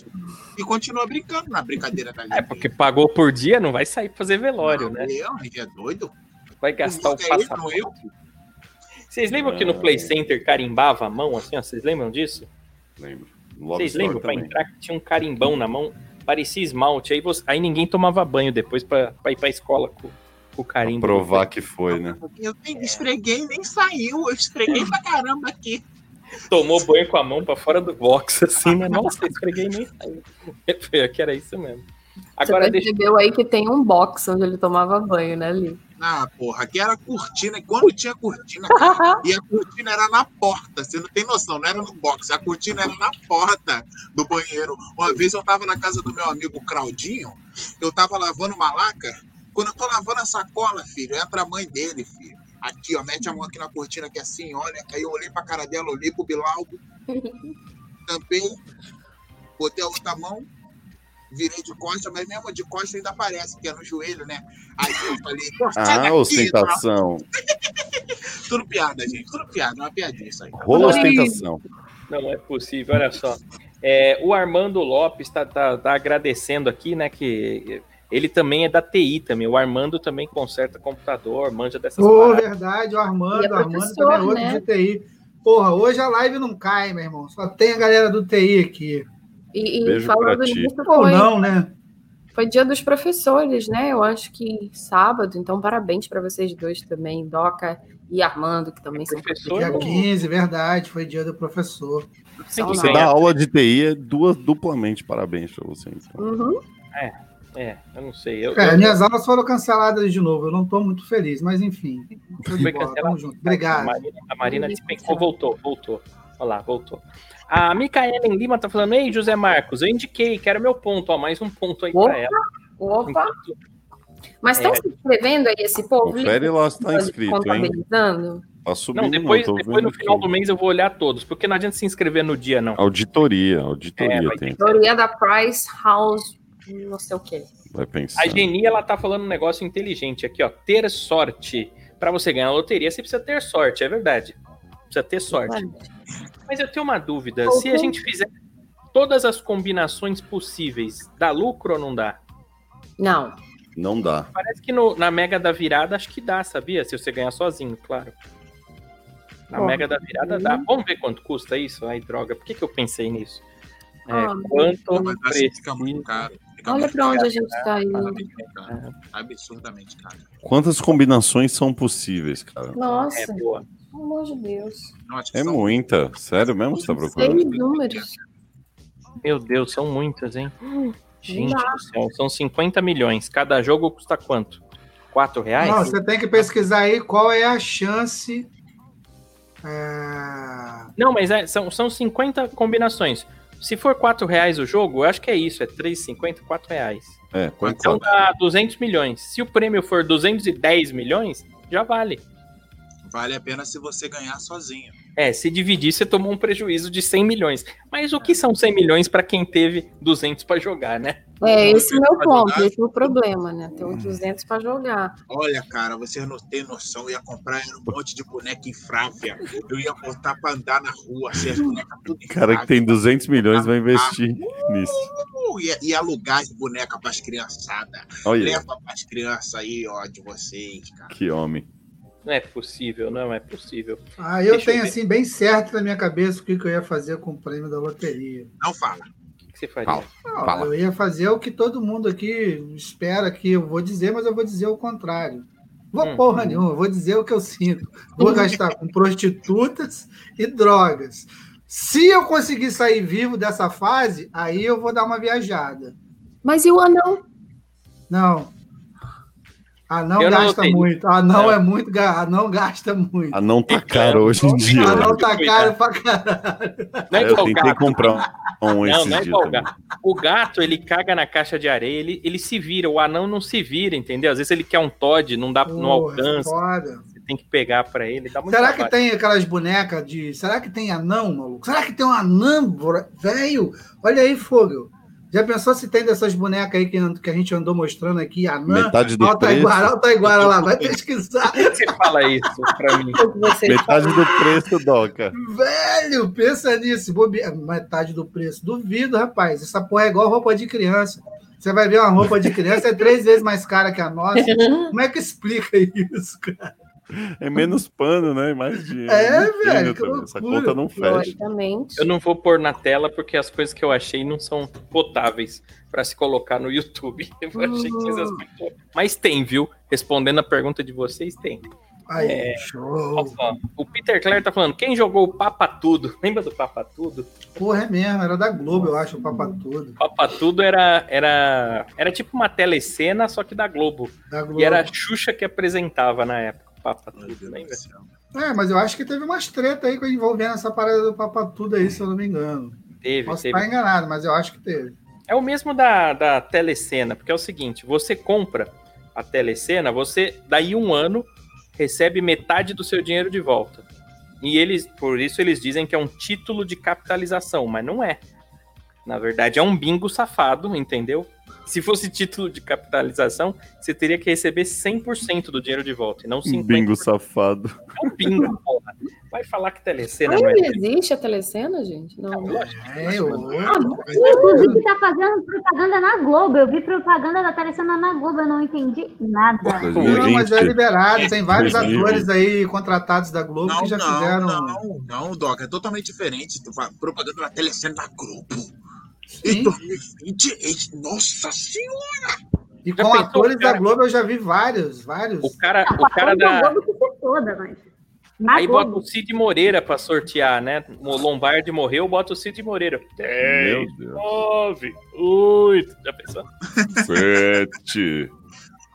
Speaker 5: e continua brincando na brincadeira da
Speaker 1: É, porque pagou por dia, não vai sair pra fazer velório, né?
Speaker 5: Eu, ele é doido?
Speaker 1: Vai gastar o
Speaker 5: é não
Speaker 1: passaporte.
Speaker 5: eu?
Speaker 1: Vocês lembram que no Play Center carimbava a mão assim, ó? Vocês lembram disso?
Speaker 3: Lembro.
Speaker 1: Vocês lembram? Pra
Speaker 3: também.
Speaker 1: entrar que tinha um carimbão na mão, parecia esmalte. Aí, você- aí ninguém tomava banho depois pra, pra ir pra escola com, com o carimbo.
Speaker 3: Provar que foi, né?
Speaker 5: Eu nem esfreguei, nem saiu. Eu esfreguei pra caramba aqui.
Speaker 1: Tomou banho com a mão pra fora do box, assim, né? Nossa, esfreguei e nem saiu. Foi que era isso mesmo. Agora
Speaker 2: Você
Speaker 1: deixa.
Speaker 2: percebeu aí que tem um box onde ele tomava banho, né, Li?
Speaker 5: Ah, porra, aqui era cortina. E quando tinha cortina, cara, e a cortina era na porta. Você não tem noção, não era no box. A cortina era na porta do banheiro. Uma vez eu tava na casa do meu amigo Claudinho, eu tava lavando uma laca. Quando eu tô lavando a sacola, filho, entra a mãe dele, filho. Aqui, ó, mete a mão aqui na cortina, que assim, olha. Aí eu olhei pra cara dela, olhei pro Bilaldo, tampei, botei a outra mão, virei de costa, mas mesmo de costa ainda aparece, que é no joelho, né? Aí eu falei, "Pô, sai
Speaker 3: Ah,
Speaker 5: daqui,
Speaker 3: ostentação.
Speaker 5: tudo piada, gente. Tudo piada, uma piadinha isso aí.
Speaker 3: Rola ostentação.
Speaker 1: Não é possível, olha só. É, o Armando Lopes tá, tá, tá agradecendo aqui, né? Que ele também é da TI também. O Armando também conserta computador, manja dessas
Speaker 4: Ô,
Speaker 1: paradas.
Speaker 4: verdade, o Armando,
Speaker 2: E é
Speaker 4: o Armando também é outro
Speaker 2: né?
Speaker 4: de TI. Porra, hoje a live não cai, meu irmão. Só tem a galera do TI aqui.
Speaker 2: E, e
Speaker 3: Beijo
Speaker 2: falando nisso,
Speaker 4: Ou
Speaker 2: foi,
Speaker 4: não, né?
Speaker 2: Foi dia dos professores, né? Eu acho que sábado, então parabéns para vocês dois também, Doca e Armando, que também são
Speaker 1: Professor,
Speaker 4: Dia
Speaker 1: Ô.
Speaker 4: 15, verdade, foi dia do professor.
Speaker 2: profissionais.
Speaker 3: Você dá aula de TI, é duas duplamente parabéns pra você. então.
Speaker 2: Uhum.
Speaker 1: É, eu não sei. Eu,
Speaker 4: É,
Speaker 1: eu-
Speaker 4: minhas aulas foram canceladas de novo, eu não tô muito feliz, mas enfim.
Speaker 1: Foi
Speaker 4: bola, junto.
Speaker 1: A
Speaker 4: Obrigado.
Speaker 1: Marina, a Marina despencou, voltou, voltou. Olha lá, voltou. A Micaela Lima tá falando: Ei, José Marcos, eu indiquei, quero meu ponto, ó, mais um ponto aí
Speaker 2: Opa.
Speaker 1: pra ela.
Speaker 2: Opa! Mas estão
Speaker 1: É.
Speaker 2: se inscrevendo aí esse povo?
Speaker 3: Confere lá se tá inscrito, hein?
Speaker 2: Contabilizando?
Speaker 3: Tá subindo,
Speaker 1: Não, depois,
Speaker 3: tô
Speaker 1: depois no final
Speaker 3: aqui.
Speaker 1: do mês eu vou olhar todos, porque não adianta se inscrever no dia, não.
Speaker 3: Auditoria, auditoria
Speaker 1: É,
Speaker 3: tem.
Speaker 2: Teoria da Price House, não sei o quê.
Speaker 3: Vai pensar.
Speaker 1: A Geni, ela tá falando um negócio inteligente aqui, ó. Ter sorte. Pra você ganhar a loteria, você precisa ter sorte, é verdade. Precisa ter sorte. Mas eu tenho uma dúvida. Se a gente fizer todas as combinações possíveis, dá lucro ou não dá?
Speaker 2: Não.
Speaker 3: Não dá.
Speaker 1: Parece que no- na Mega da Virada acho que dá, sabia? Se você ganhar sozinho, claro. Na
Speaker 2: Bom,
Speaker 1: Mega da Virada dá. Vamos ver quanto custa isso? Ai, droga. Por que, que eu pensei nisso? É,
Speaker 2: Ah,
Speaker 1: quanto
Speaker 5: Mas que fica muito caro. Fica
Speaker 2: Olha pra onde a gente tá indo.
Speaker 5: Absurdamente caro. Absurdamente caro.
Speaker 3: Quantas combinações são possíveis, cara?
Speaker 2: Nossa,
Speaker 1: É boa.
Speaker 2: Pelo amor de Deus.
Speaker 3: É
Speaker 5: são-
Speaker 3: muita. Sério mesmo você tá procurando?
Speaker 2: Seis números.
Speaker 1: Meu Deus, são muitas, hein? Gente do céu, são 50 milhões. Cada jogo custa quanto? 4 reais?
Speaker 4: Não, você tem que pesquisar aí qual é a chance. é,
Speaker 1: Não, mas é- são, são 50 combinações. Se for 4 reais o jogo, eu acho que é isso. É 3,50, 4 reais.
Speaker 3: É, quanto
Speaker 1: Então dá 200 milhões. Se o prêmio for 210 milhões, já vale.
Speaker 5: Vale a pena se você ganhar sozinho.
Speaker 1: É, se dividir, você tomou um prejuízo de 100 milhões. Mas o que são 100 milhões para quem teve 200 para jogar, né?
Speaker 2: É, esse é o meu ponto,
Speaker 5: jogar?
Speaker 2: esse é o problema, né? Tem uns 200 pra jogar.
Speaker 5: Olha, cara, você não tem noção. Eu ia comprar um monte de boneca infrável. Eu ia botar pra andar na rua, assim, as bonecas tudo
Speaker 3: O cara que tem 200 milhões vai investir nisso.
Speaker 5: Uh, ia, ia alugar as bonecas pras criançadas.
Speaker 3: Olha,
Speaker 5: Leva pras crianças aí, ó, de vocês, cara.
Speaker 3: que homem.
Speaker 1: Não é possível, não é possível.
Speaker 4: Ah, eu
Speaker 1: Deixa eu
Speaker 4: tenho
Speaker 1: ver.
Speaker 4: assim bem certo na minha cabeça o que, que eu ia fazer com o prêmio da loteria.
Speaker 5: Não fala.
Speaker 1: O que você faria?
Speaker 3: Fala.
Speaker 4: Não,
Speaker 3: Fala.
Speaker 4: eu ia fazer o que todo mundo aqui espera que eu vou dizer, mas eu vou dizer o contrário. Vou
Speaker 1: Hum.
Speaker 4: porra nenhuma, eu vou dizer o que eu sinto. Vou gastar com prostitutas e drogas. Se eu conseguir sair vivo dessa fase, aí eu vou dar uma viajada.
Speaker 2: Mas e o anão?
Speaker 4: Não. Anão
Speaker 1: Eu não
Speaker 4: gasta
Speaker 1: notei.
Speaker 4: muito. Anão
Speaker 1: Não.
Speaker 4: é muito. Anão gasta muito.
Speaker 3: Ah, não tá caro hoje em dia.
Speaker 4: Anão
Speaker 3: né?
Speaker 4: tá caro pra caralho.
Speaker 1: Não é
Speaker 3: É, eu tentei
Speaker 1: gato.
Speaker 3: comprar um
Speaker 1: Não, não é igual gato. O gato, ele caga na caixa de areia, ele, ele se vira. O anão não se vira, entendeu? Às vezes ele quer um Todd, não dá, não
Speaker 4: Porra,
Speaker 1: alcança.
Speaker 4: foda.
Speaker 1: Você tem que pegar pra ele.
Speaker 4: Será que tem aquelas bonecas de. Será que tem anão, maluco? Será que tem um anão, velho? Olha aí, Fogel. Já pensou se tem dessas bonecas aí que, que a gente andou mostrando aqui? Anã?
Speaker 3: Metade do
Speaker 4: Alta
Speaker 3: preço.
Speaker 4: Iguara, Alta Iguara lá, vai pesquisar.
Speaker 1: Por que você fala isso pra mim?
Speaker 3: Metade do preço, Doca.
Speaker 4: Velho, pensa nisso. bobe- Metade do preço. Duvido, rapaz. Essa porra é igual roupa de criança. Você vai ver uma roupa de criança, é três vezes mais cara que a nossa. Como é que explica isso, cara?
Speaker 3: É menos pano, né? Mais dinheiro.
Speaker 4: É, velho.
Speaker 3: Essa conta não fecha.
Speaker 1: Eu não vou pôr na tela porque as coisas que eu achei não são potáveis pra se colocar no YouTube. Eu achei que
Speaker 4: Uhum.
Speaker 1: coisas- Mas tem, viu? Respondendo a pergunta de vocês, tem.
Speaker 4: Aí,
Speaker 1: É. só, o Peter Clare tá falando, quem jogou o Papa Tudo? Lembra do Papa Tudo?
Speaker 4: Porra, é mesmo. Era da Globo, eu acho, o Papa Tudo.
Speaker 1: Papa Tudo era, era, era tipo uma telecena, só que da Globo.
Speaker 4: Da Globo.
Speaker 1: E era a Xuxa que apresentava na época. Papa Tudo,
Speaker 5: céu.
Speaker 4: É, mas eu acho que teve umas treta aí envolvendo essa parada do Papa Tudo aí, se eu não me engano.
Speaker 1: Teve,
Speaker 4: Posso
Speaker 1: teve.
Speaker 4: estar enganado, mas eu acho que teve.
Speaker 1: É o mesmo da, da telecena, porque é o seguinte: você compra a telecena, você, daí um ano, recebe metade do seu dinheiro de volta. E eles, por isso eles dizem que é um título de capitalização, mas não é. Na verdade, é um bingo safado, entendeu? Se fosse título de capitalização, você teria que receber 100% do dinheiro de volta, e não 50%.
Speaker 3: Um bingo safado.
Speaker 1: É um bingo, porra. Vai falar que telecena não é.
Speaker 2: Ainda existe a telecena, gente? Não.
Speaker 4: É, eu...
Speaker 6: Inclusive, tá fazendo propaganda na Globo. Eu vi propaganda da telecena na Globo, eu não entendi nada.
Speaker 4: Não, mas é
Speaker 3: 2020.
Speaker 4: liberado. Tem vários
Speaker 3: 2020.
Speaker 4: atores aí contratados da Globo
Speaker 5: Não,
Speaker 4: que já
Speaker 5: não,
Speaker 4: fizeram.
Speaker 5: não, não, Doc, é totalmente diferente. Propaganda da telecena da Globo. Em
Speaker 4: Sim.
Speaker 5: 2020, e- nossa senhora!
Speaker 4: E
Speaker 1: Já
Speaker 4: com atores da? Globo eu já vi vários, vários.
Speaker 1: O cara, o cara da.
Speaker 6: Mas. Na
Speaker 1: Aí bota
Speaker 6: Globo.
Speaker 1: o Cid Moreira pra sortear, né? O Lombardi morreu, bota o Cid Moreira. 10,
Speaker 3: Meu Deus.
Speaker 1: 9, 8. Já pensou?
Speaker 3: Sete.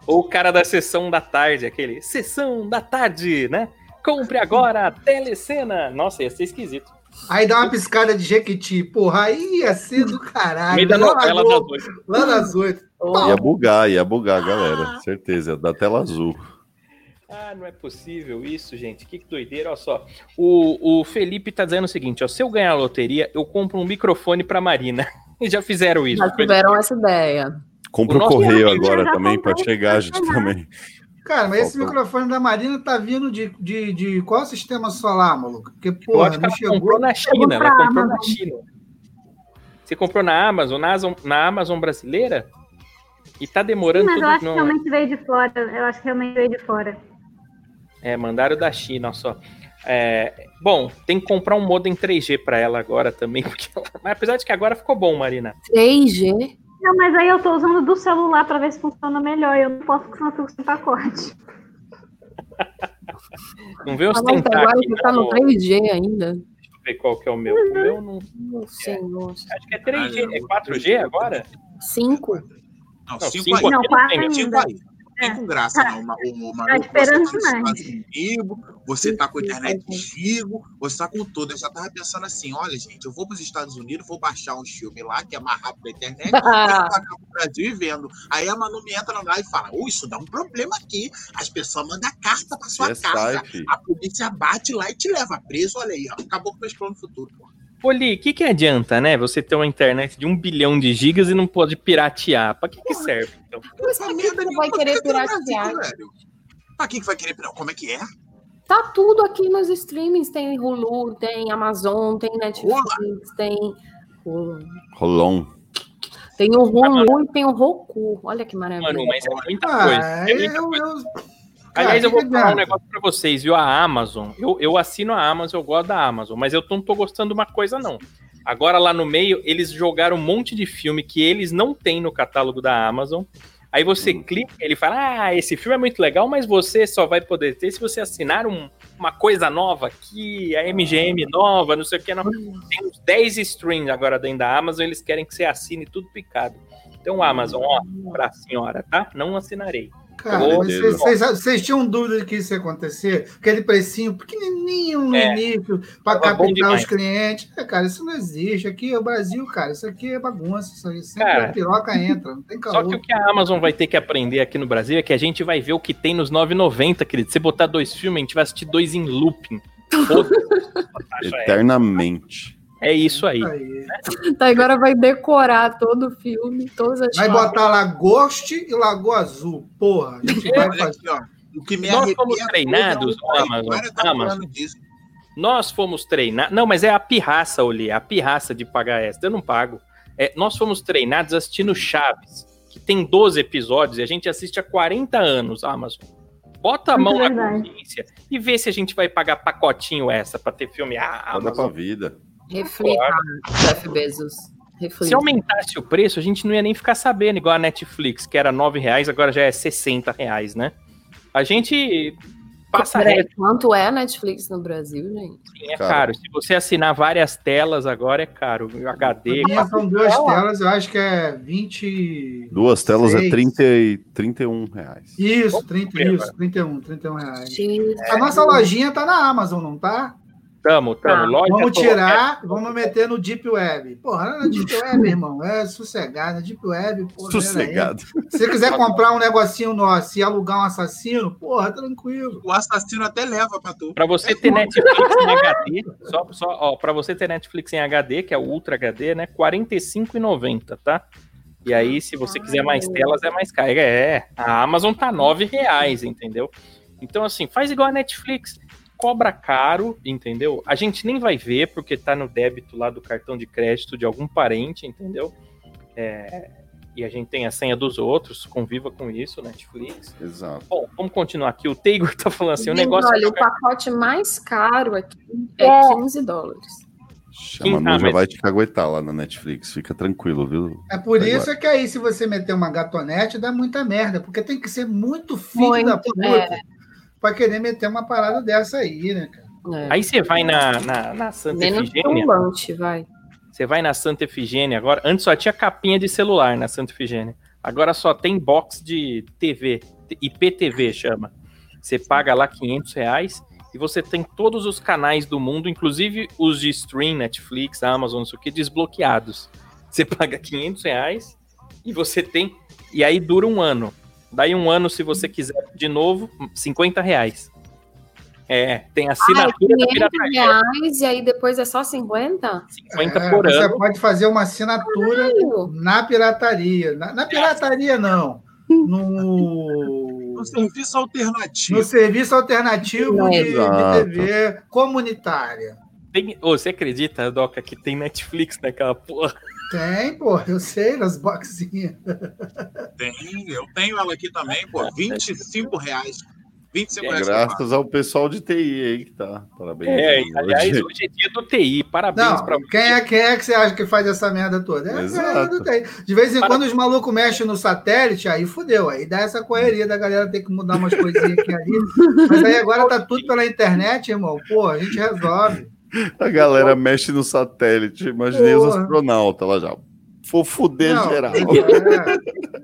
Speaker 1: Ou o cara da sessão da tarde, aquele. Sessão da tarde, né? Compre agora a telecena. Nossa, ia ser esquisito.
Speaker 4: Aí dá uma piscada de Jequiti. Porra, aí ia ser do caralho.
Speaker 1: meio da novela das oito.
Speaker 4: Lá nas oito.
Speaker 3: Ia bugar, ia bugar, galera. Certeza, da tela azul.
Speaker 1: Ah, não é possível isso, gente. Que doideira, olha só. O, o Felipe tá dizendo o seguinte, ó. Se eu ganhar a loteria, eu compro um microfone pra Marina. E já fizeram isso.
Speaker 2: Já tiveram essa ideia.
Speaker 3: Compra o
Speaker 1: O
Speaker 3: correio agora também pra
Speaker 6: comprou
Speaker 3: chegar a gente também.
Speaker 4: Cara, mas esse
Speaker 3: Faltou.
Speaker 4: microfone da Marina tá vindo de, de, de qual sistema solar, maluco? Porque,
Speaker 1: Eu
Speaker 4: porra,
Speaker 1: acho que
Speaker 4: não
Speaker 1: ela
Speaker 4: chegou.
Speaker 1: comprou na China. Ela comprou na. China. Você comprou na Amazon, na Amazon, na Amazon brasileira? E tá demorando
Speaker 6: Mas
Speaker 1: tudo.
Speaker 6: eu acho que
Speaker 1: no-
Speaker 6: realmente veio de fora. Eu acho que realmente veio de fora.
Speaker 1: É, mandaram da China, olha só. É, bom, tem que comprar um modem 3G pra ela agora também, porque ela- mas apesar de que agora ficou bom, Marina.
Speaker 2: 3G.
Speaker 6: Não, mas aí eu tô usando do celular pra ver se funciona melhor. Eu não posso porque senão eu fico sem pacote.
Speaker 1: Não vê
Speaker 2: Ah,
Speaker 1: os
Speaker 2: mas agora
Speaker 1: tentáculos,
Speaker 2: você tá no 3G ainda.
Speaker 1: Deixa eu ver qual que é o meu. O meu não.
Speaker 2: Meu senhor.
Speaker 1: Acho que é 3G, é 4G agora?
Speaker 2: 5?
Speaker 5: Não,
Speaker 1: Não,
Speaker 5: cinco
Speaker 1: cinco
Speaker 5: aí.
Speaker 1: aqui
Speaker 6: Não,
Speaker 1: não
Speaker 6: quatro
Speaker 1: tem.
Speaker 6: ainda.
Speaker 5: Tem
Speaker 6: É.
Speaker 5: com graça, não. Ma- O, Manu,
Speaker 6: Tá
Speaker 5: você tá
Speaker 6: esperando
Speaker 5: nos. Estados Unidos, você tá com a internet Gigo, você tá com tudo. Eu já tava pensando assim: olha, gente, eu vou pros Estados Unidos, vou baixar um filme lá, que é mais rápido da internet, cá pro Brasil e vendo. Aí a Manu me entra lá e fala: Ui, isso dá um problema aqui. As pessoas mandam carta pra sua
Speaker 3: É
Speaker 5: casa.
Speaker 3: site.
Speaker 5: A polícia bate lá e te leva preso. Olha aí, ó, acabou com meus planos futuros. pô.
Speaker 1: Oli, o que, que adianta, né? Você ter uma internet de um bilhão de gigas e não pode piratear. Pra que, que serve, então?
Speaker 2: Mas por que você vai querer piratear?
Speaker 5: Brasil, velho. Pra que que vai querer piratear? Como é que é?
Speaker 2: Tá tudo aqui nos streamings. Tem Hulu, tem Amazon, tem Netflix, tem. Hulu.
Speaker 3: Rolon.
Speaker 2: Tem o Hulu e tem o Roku. Olha que maravilha.
Speaker 1: Mano, mas é muita coisa.
Speaker 4: Ah,
Speaker 1: É muita
Speaker 4: eu,
Speaker 1: coisa.
Speaker 4: eu,
Speaker 1: Aliás, eu vou falar um negócio pra vocês, viu? A Amazon. Eu, eu assino a Amazon, eu gosto da Amazon, mas eu não tô gostando de uma coisa, não. Agora, lá no meio, eles jogaram um monte de filme que eles não têm no catálogo da Amazon. Aí você
Speaker 3: Hum.
Speaker 1: clica, ele fala: Ah, esse filme é muito legal, mas você só vai poder ter se você assinar um- uma coisa nova aqui, a MGM nova, não sei o que. Não. Tem uns 10 streams agora dentro da Amazon, eles querem que você assine tudo picado. Então, Amazon, ó, pra senhora, tá? Não assinarei.
Speaker 4: Cara, vocês, tinham dúvida de que isso ia acontecer? Aquele precinho pequenininho no
Speaker 1: É.
Speaker 4: início para captar os clientes. É, cara, isso não existe. Aqui é o Brasil, cara. Isso aqui é bagunça. Isso aí sempre
Speaker 1: Cara,
Speaker 4: a piroca entra. Não tem
Speaker 1: Só
Speaker 4: calor.
Speaker 1: que o que a Amazon vai ter que aprender aqui no Brasil é que a gente vai ver o que tem nos 9,90, querido. Se botar dois filmes, a gente vai assistir dois em looping.
Speaker 3: Eternamente.
Speaker 1: É isso aí.
Speaker 4: Aí.
Speaker 2: Tá, agora vai decorar todo o filme, todas as
Speaker 4: Vai botar lá Ghost e Lagoa Azul. Porra, a gente vai
Speaker 5: Olha
Speaker 4: fazer.
Speaker 5: ó. O que me
Speaker 1: Nós fomos
Speaker 5: é
Speaker 1: treinados,
Speaker 5: a-
Speaker 1: Amazon, Amazon. Nós fomos treinados. Não, mas é a pirraça, Oli. A pirraça de pagar essa. Eu não pago. É, nós fomos treinados assistindo Chaves, que tem 12 episódios e a gente assiste há 40 anos, Amazon. Bota a mão na
Speaker 6: verdade.
Speaker 1: consciência e vê se a gente vai pagar pacotinho essa pra ter filme. Ah,
Speaker 3: Roda pra
Speaker 1: Amazon.
Speaker 3: vida.
Speaker 2: Reflita, Jeff Bezos. Reflita.
Speaker 1: Se aumentasse o preço, a gente não ia nem ficar sabendo, igual a Netflix, que era 9 reais, agora já é 60 reais, né? A gente passa
Speaker 2: Peraí, quanto é Netflix no Brasil, gente?
Speaker 1: sim, é
Speaker 3: Cara.
Speaker 1: caro. Se você assinar várias telas agora, é caro. O HD.
Speaker 4: Minha são duas telas, eu acho que é 20.
Speaker 3: Duas telas é
Speaker 4: Seis.
Speaker 3: 30 e 31 reais.
Speaker 4: Isso, 30,
Speaker 1: ver
Speaker 4: isso,
Speaker 1: agora.
Speaker 4: 31, 31 reais.
Speaker 2: X.
Speaker 4: A nossa lojinha tá na Amazon, não tá?
Speaker 1: Tamo, tamo.
Speaker 2: Tá.
Speaker 1: Loja
Speaker 4: Vamos tirar, vamos meter no Deep Web. Porra, na Deep Web, irmão, é sossegado. Deep Web, porra.
Speaker 3: Sossegado.
Speaker 4: Se você quiser comprar um negocinho nosso e alugar um assassino, porra, tranquilo.
Speaker 5: O assassino até leva pra tu.
Speaker 1: Pra você ter Netflix em HD, só, só, ó, pra você ter Netflix em HD, que é o Ultra HD, né? R$ 45,90, tá? E aí, se você quiser mais telas, é mais caro. É, a Amazon tá 9 reais, entendeu? Então, assim, faz igual a Netflix. Cobra caro, entendeu? A gente nem vai ver, porque tá no débito lá do cartão de crédito de algum parente, entendeu? É, e a gente tem a senha dos outros, conviva com isso, Netflix.
Speaker 3: Exato.
Speaker 1: Bom, vamos continuar aqui. O Taylor tá falando assim, o negócio...
Speaker 2: olha, o pacote mais caro aqui é
Speaker 6: É.
Speaker 2: 15 dólares.
Speaker 3: A
Speaker 1: Quem-
Speaker 3: Manu
Speaker 1: ah,
Speaker 3: já vai te caguetar lá na Netflix. Fica tranquilo, viu?
Speaker 4: É por
Speaker 3: Agora.
Speaker 4: isso é que aí, se você meter uma gatonete, dá muita merda, porque tem que ser muito filho
Speaker 2: Muito,
Speaker 4: da puta
Speaker 2: é.
Speaker 4: Pra querer meter uma parada dessa aí, né, cara?
Speaker 2: É.
Speaker 1: Aí você vai na, na, na Santa
Speaker 2: Menos
Speaker 1: Efigênia.
Speaker 2: vai.
Speaker 1: Você vai na Santa Efigênia agora. Antes só tinha capinha de celular na Santa Efigênia. Agora só tem box de TV. IPTV chama. Você paga lá 500 reais e você tem todos os canais do mundo, inclusive os de stream, Netflix, Amazon, não sei o que, desbloqueados. Você paga 500 reais e você tem. E aí dura um ano. Daí um ano, se você quiser de novo, 50 reais. É, tem
Speaker 2: Ah, é
Speaker 1: assinatura da
Speaker 2: 500
Speaker 1: pirataria.
Speaker 2: reais e aí depois é só 50?
Speaker 1: 50
Speaker 4: É,
Speaker 1: por
Speaker 4: você
Speaker 1: ano.
Speaker 4: pode fazer uma assinatura
Speaker 2: Caralho.
Speaker 4: na pirataria. Na, na pirataria, não. No,
Speaker 5: Um serviço alternativo.
Speaker 4: no serviço alternativo de, de. TV comunitária.
Speaker 1: Tem, Ô, você acredita, Doca, que tem Netflix naquela porra?
Speaker 4: Tem, pô, eu sei, nas boxinhas.
Speaker 5: Tem, eu tenho ela aqui também, pô. 25 reais. 25
Speaker 1: É,
Speaker 5: reais.
Speaker 3: Graças ao pessoal de TI aí que tá. Parabéns.
Speaker 1: É,
Speaker 3: Hoje-
Speaker 1: aliás, hoje é dia do TI. Parabéns
Speaker 4: Não,
Speaker 1: pra
Speaker 4: quem é, quem é que você acha que faz essa merda toda? É a
Speaker 3: Exato.
Speaker 4: galera do TI. De vez em quando os malucos mexem no satélite, aí fudeu. Aí dá essa correria da galera ter que mudar umas coisinhas aqui ali. Mas aí agora tá tudo pela internet, irmão. Pô, a gente resolve.
Speaker 3: A galera mexe no satélite. Imaginei os
Speaker 4: Porra.
Speaker 3: astronautas lá já. For fuder
Speaker 4: Não,
Speaker 3: geral.
Speaker 4: é.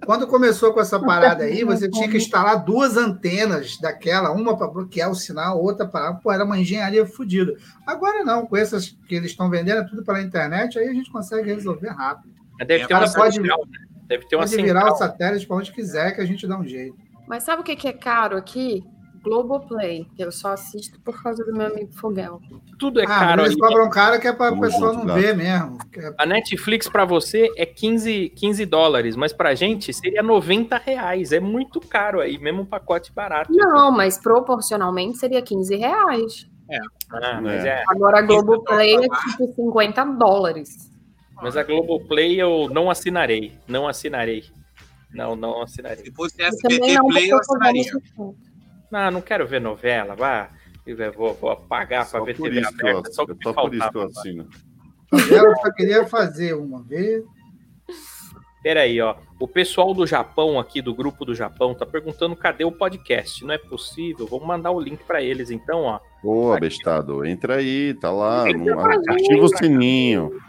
Speaker 4: Quando começou com essa parada aí, você tinha que instalar duas antenas daquela, uma para bloquear o sinal, outra para. Pô, era uma engenharia fodida. Agora não, com essas que eles estão vendendo, é tudo pela internet, aí a gente consegue resolver rápido.
Speaker 1: Mas Deve
Speaker 5: É,
Speaker 1: ter uma
Speaker 4: cara, pode-
Speaker 1: central, né? Deve ter uma
Speaker 4: Pode virar o
Speaker 1: central.
Speaker 4: satélite para onde quiser, que a gente dá um jeito.
Speaker 2: Mas sabe o que que é caro aqui? Globoplay, que eu só assisto por causa do meu amigo Fogel.
Speaker 1: Tudo é
Speaker 4: ah,
Speaker 1: caro
Speaker 4: eles cobram caro que é para a pessoa não ver mesmo. é-
Speaker 1: A Netflix pra você é 15, 15 dólares, mas pra gente seria 90 reais. É muito caro aí, mesmo um pacote barato.
Speaker 2: Não, mas proporcionalmente seria 15 reais.
Speaker 1: Ah, mas,
Speaker 3: É.
Speaker 1: é,
Speaker 2: Agora a Globoplay é tipo 50 dólares.
Speaker 1: mas a Globoplay eu não assinarei. Não assinarei. Não, não assinarei.
Speaker 5: Se fosse SBT
Speaker 2: também não,
Speaker 5: Play, eu assinaria.
Speaker 1: Não, não quero ver novela, vá. Eu vou, vou pagar pra
Speaker 3: Só
Speaker 1: ver
Speaker 3: por
Speaker 1: TV
Speaker 3: isso que eu,
Speaker 1: aberta, só me
Speaker 3: por isso que eu assino.
Speaker 4: Ela só queria fazer uma vez.
Speaker 1: Peraí, ó. O pessoal do Japão aqui, do grupo do Japão, tá perguntando cadê o podcast. Não é possível. Vamos mandar o link pra eles, então, ó.
Speaker 3: Ô,
Speaker 1: Aqui.
Speaker 3: abestado, entra aí, tá lá.
Speaker 1: Entra
Speaker 3: ativa o sininho.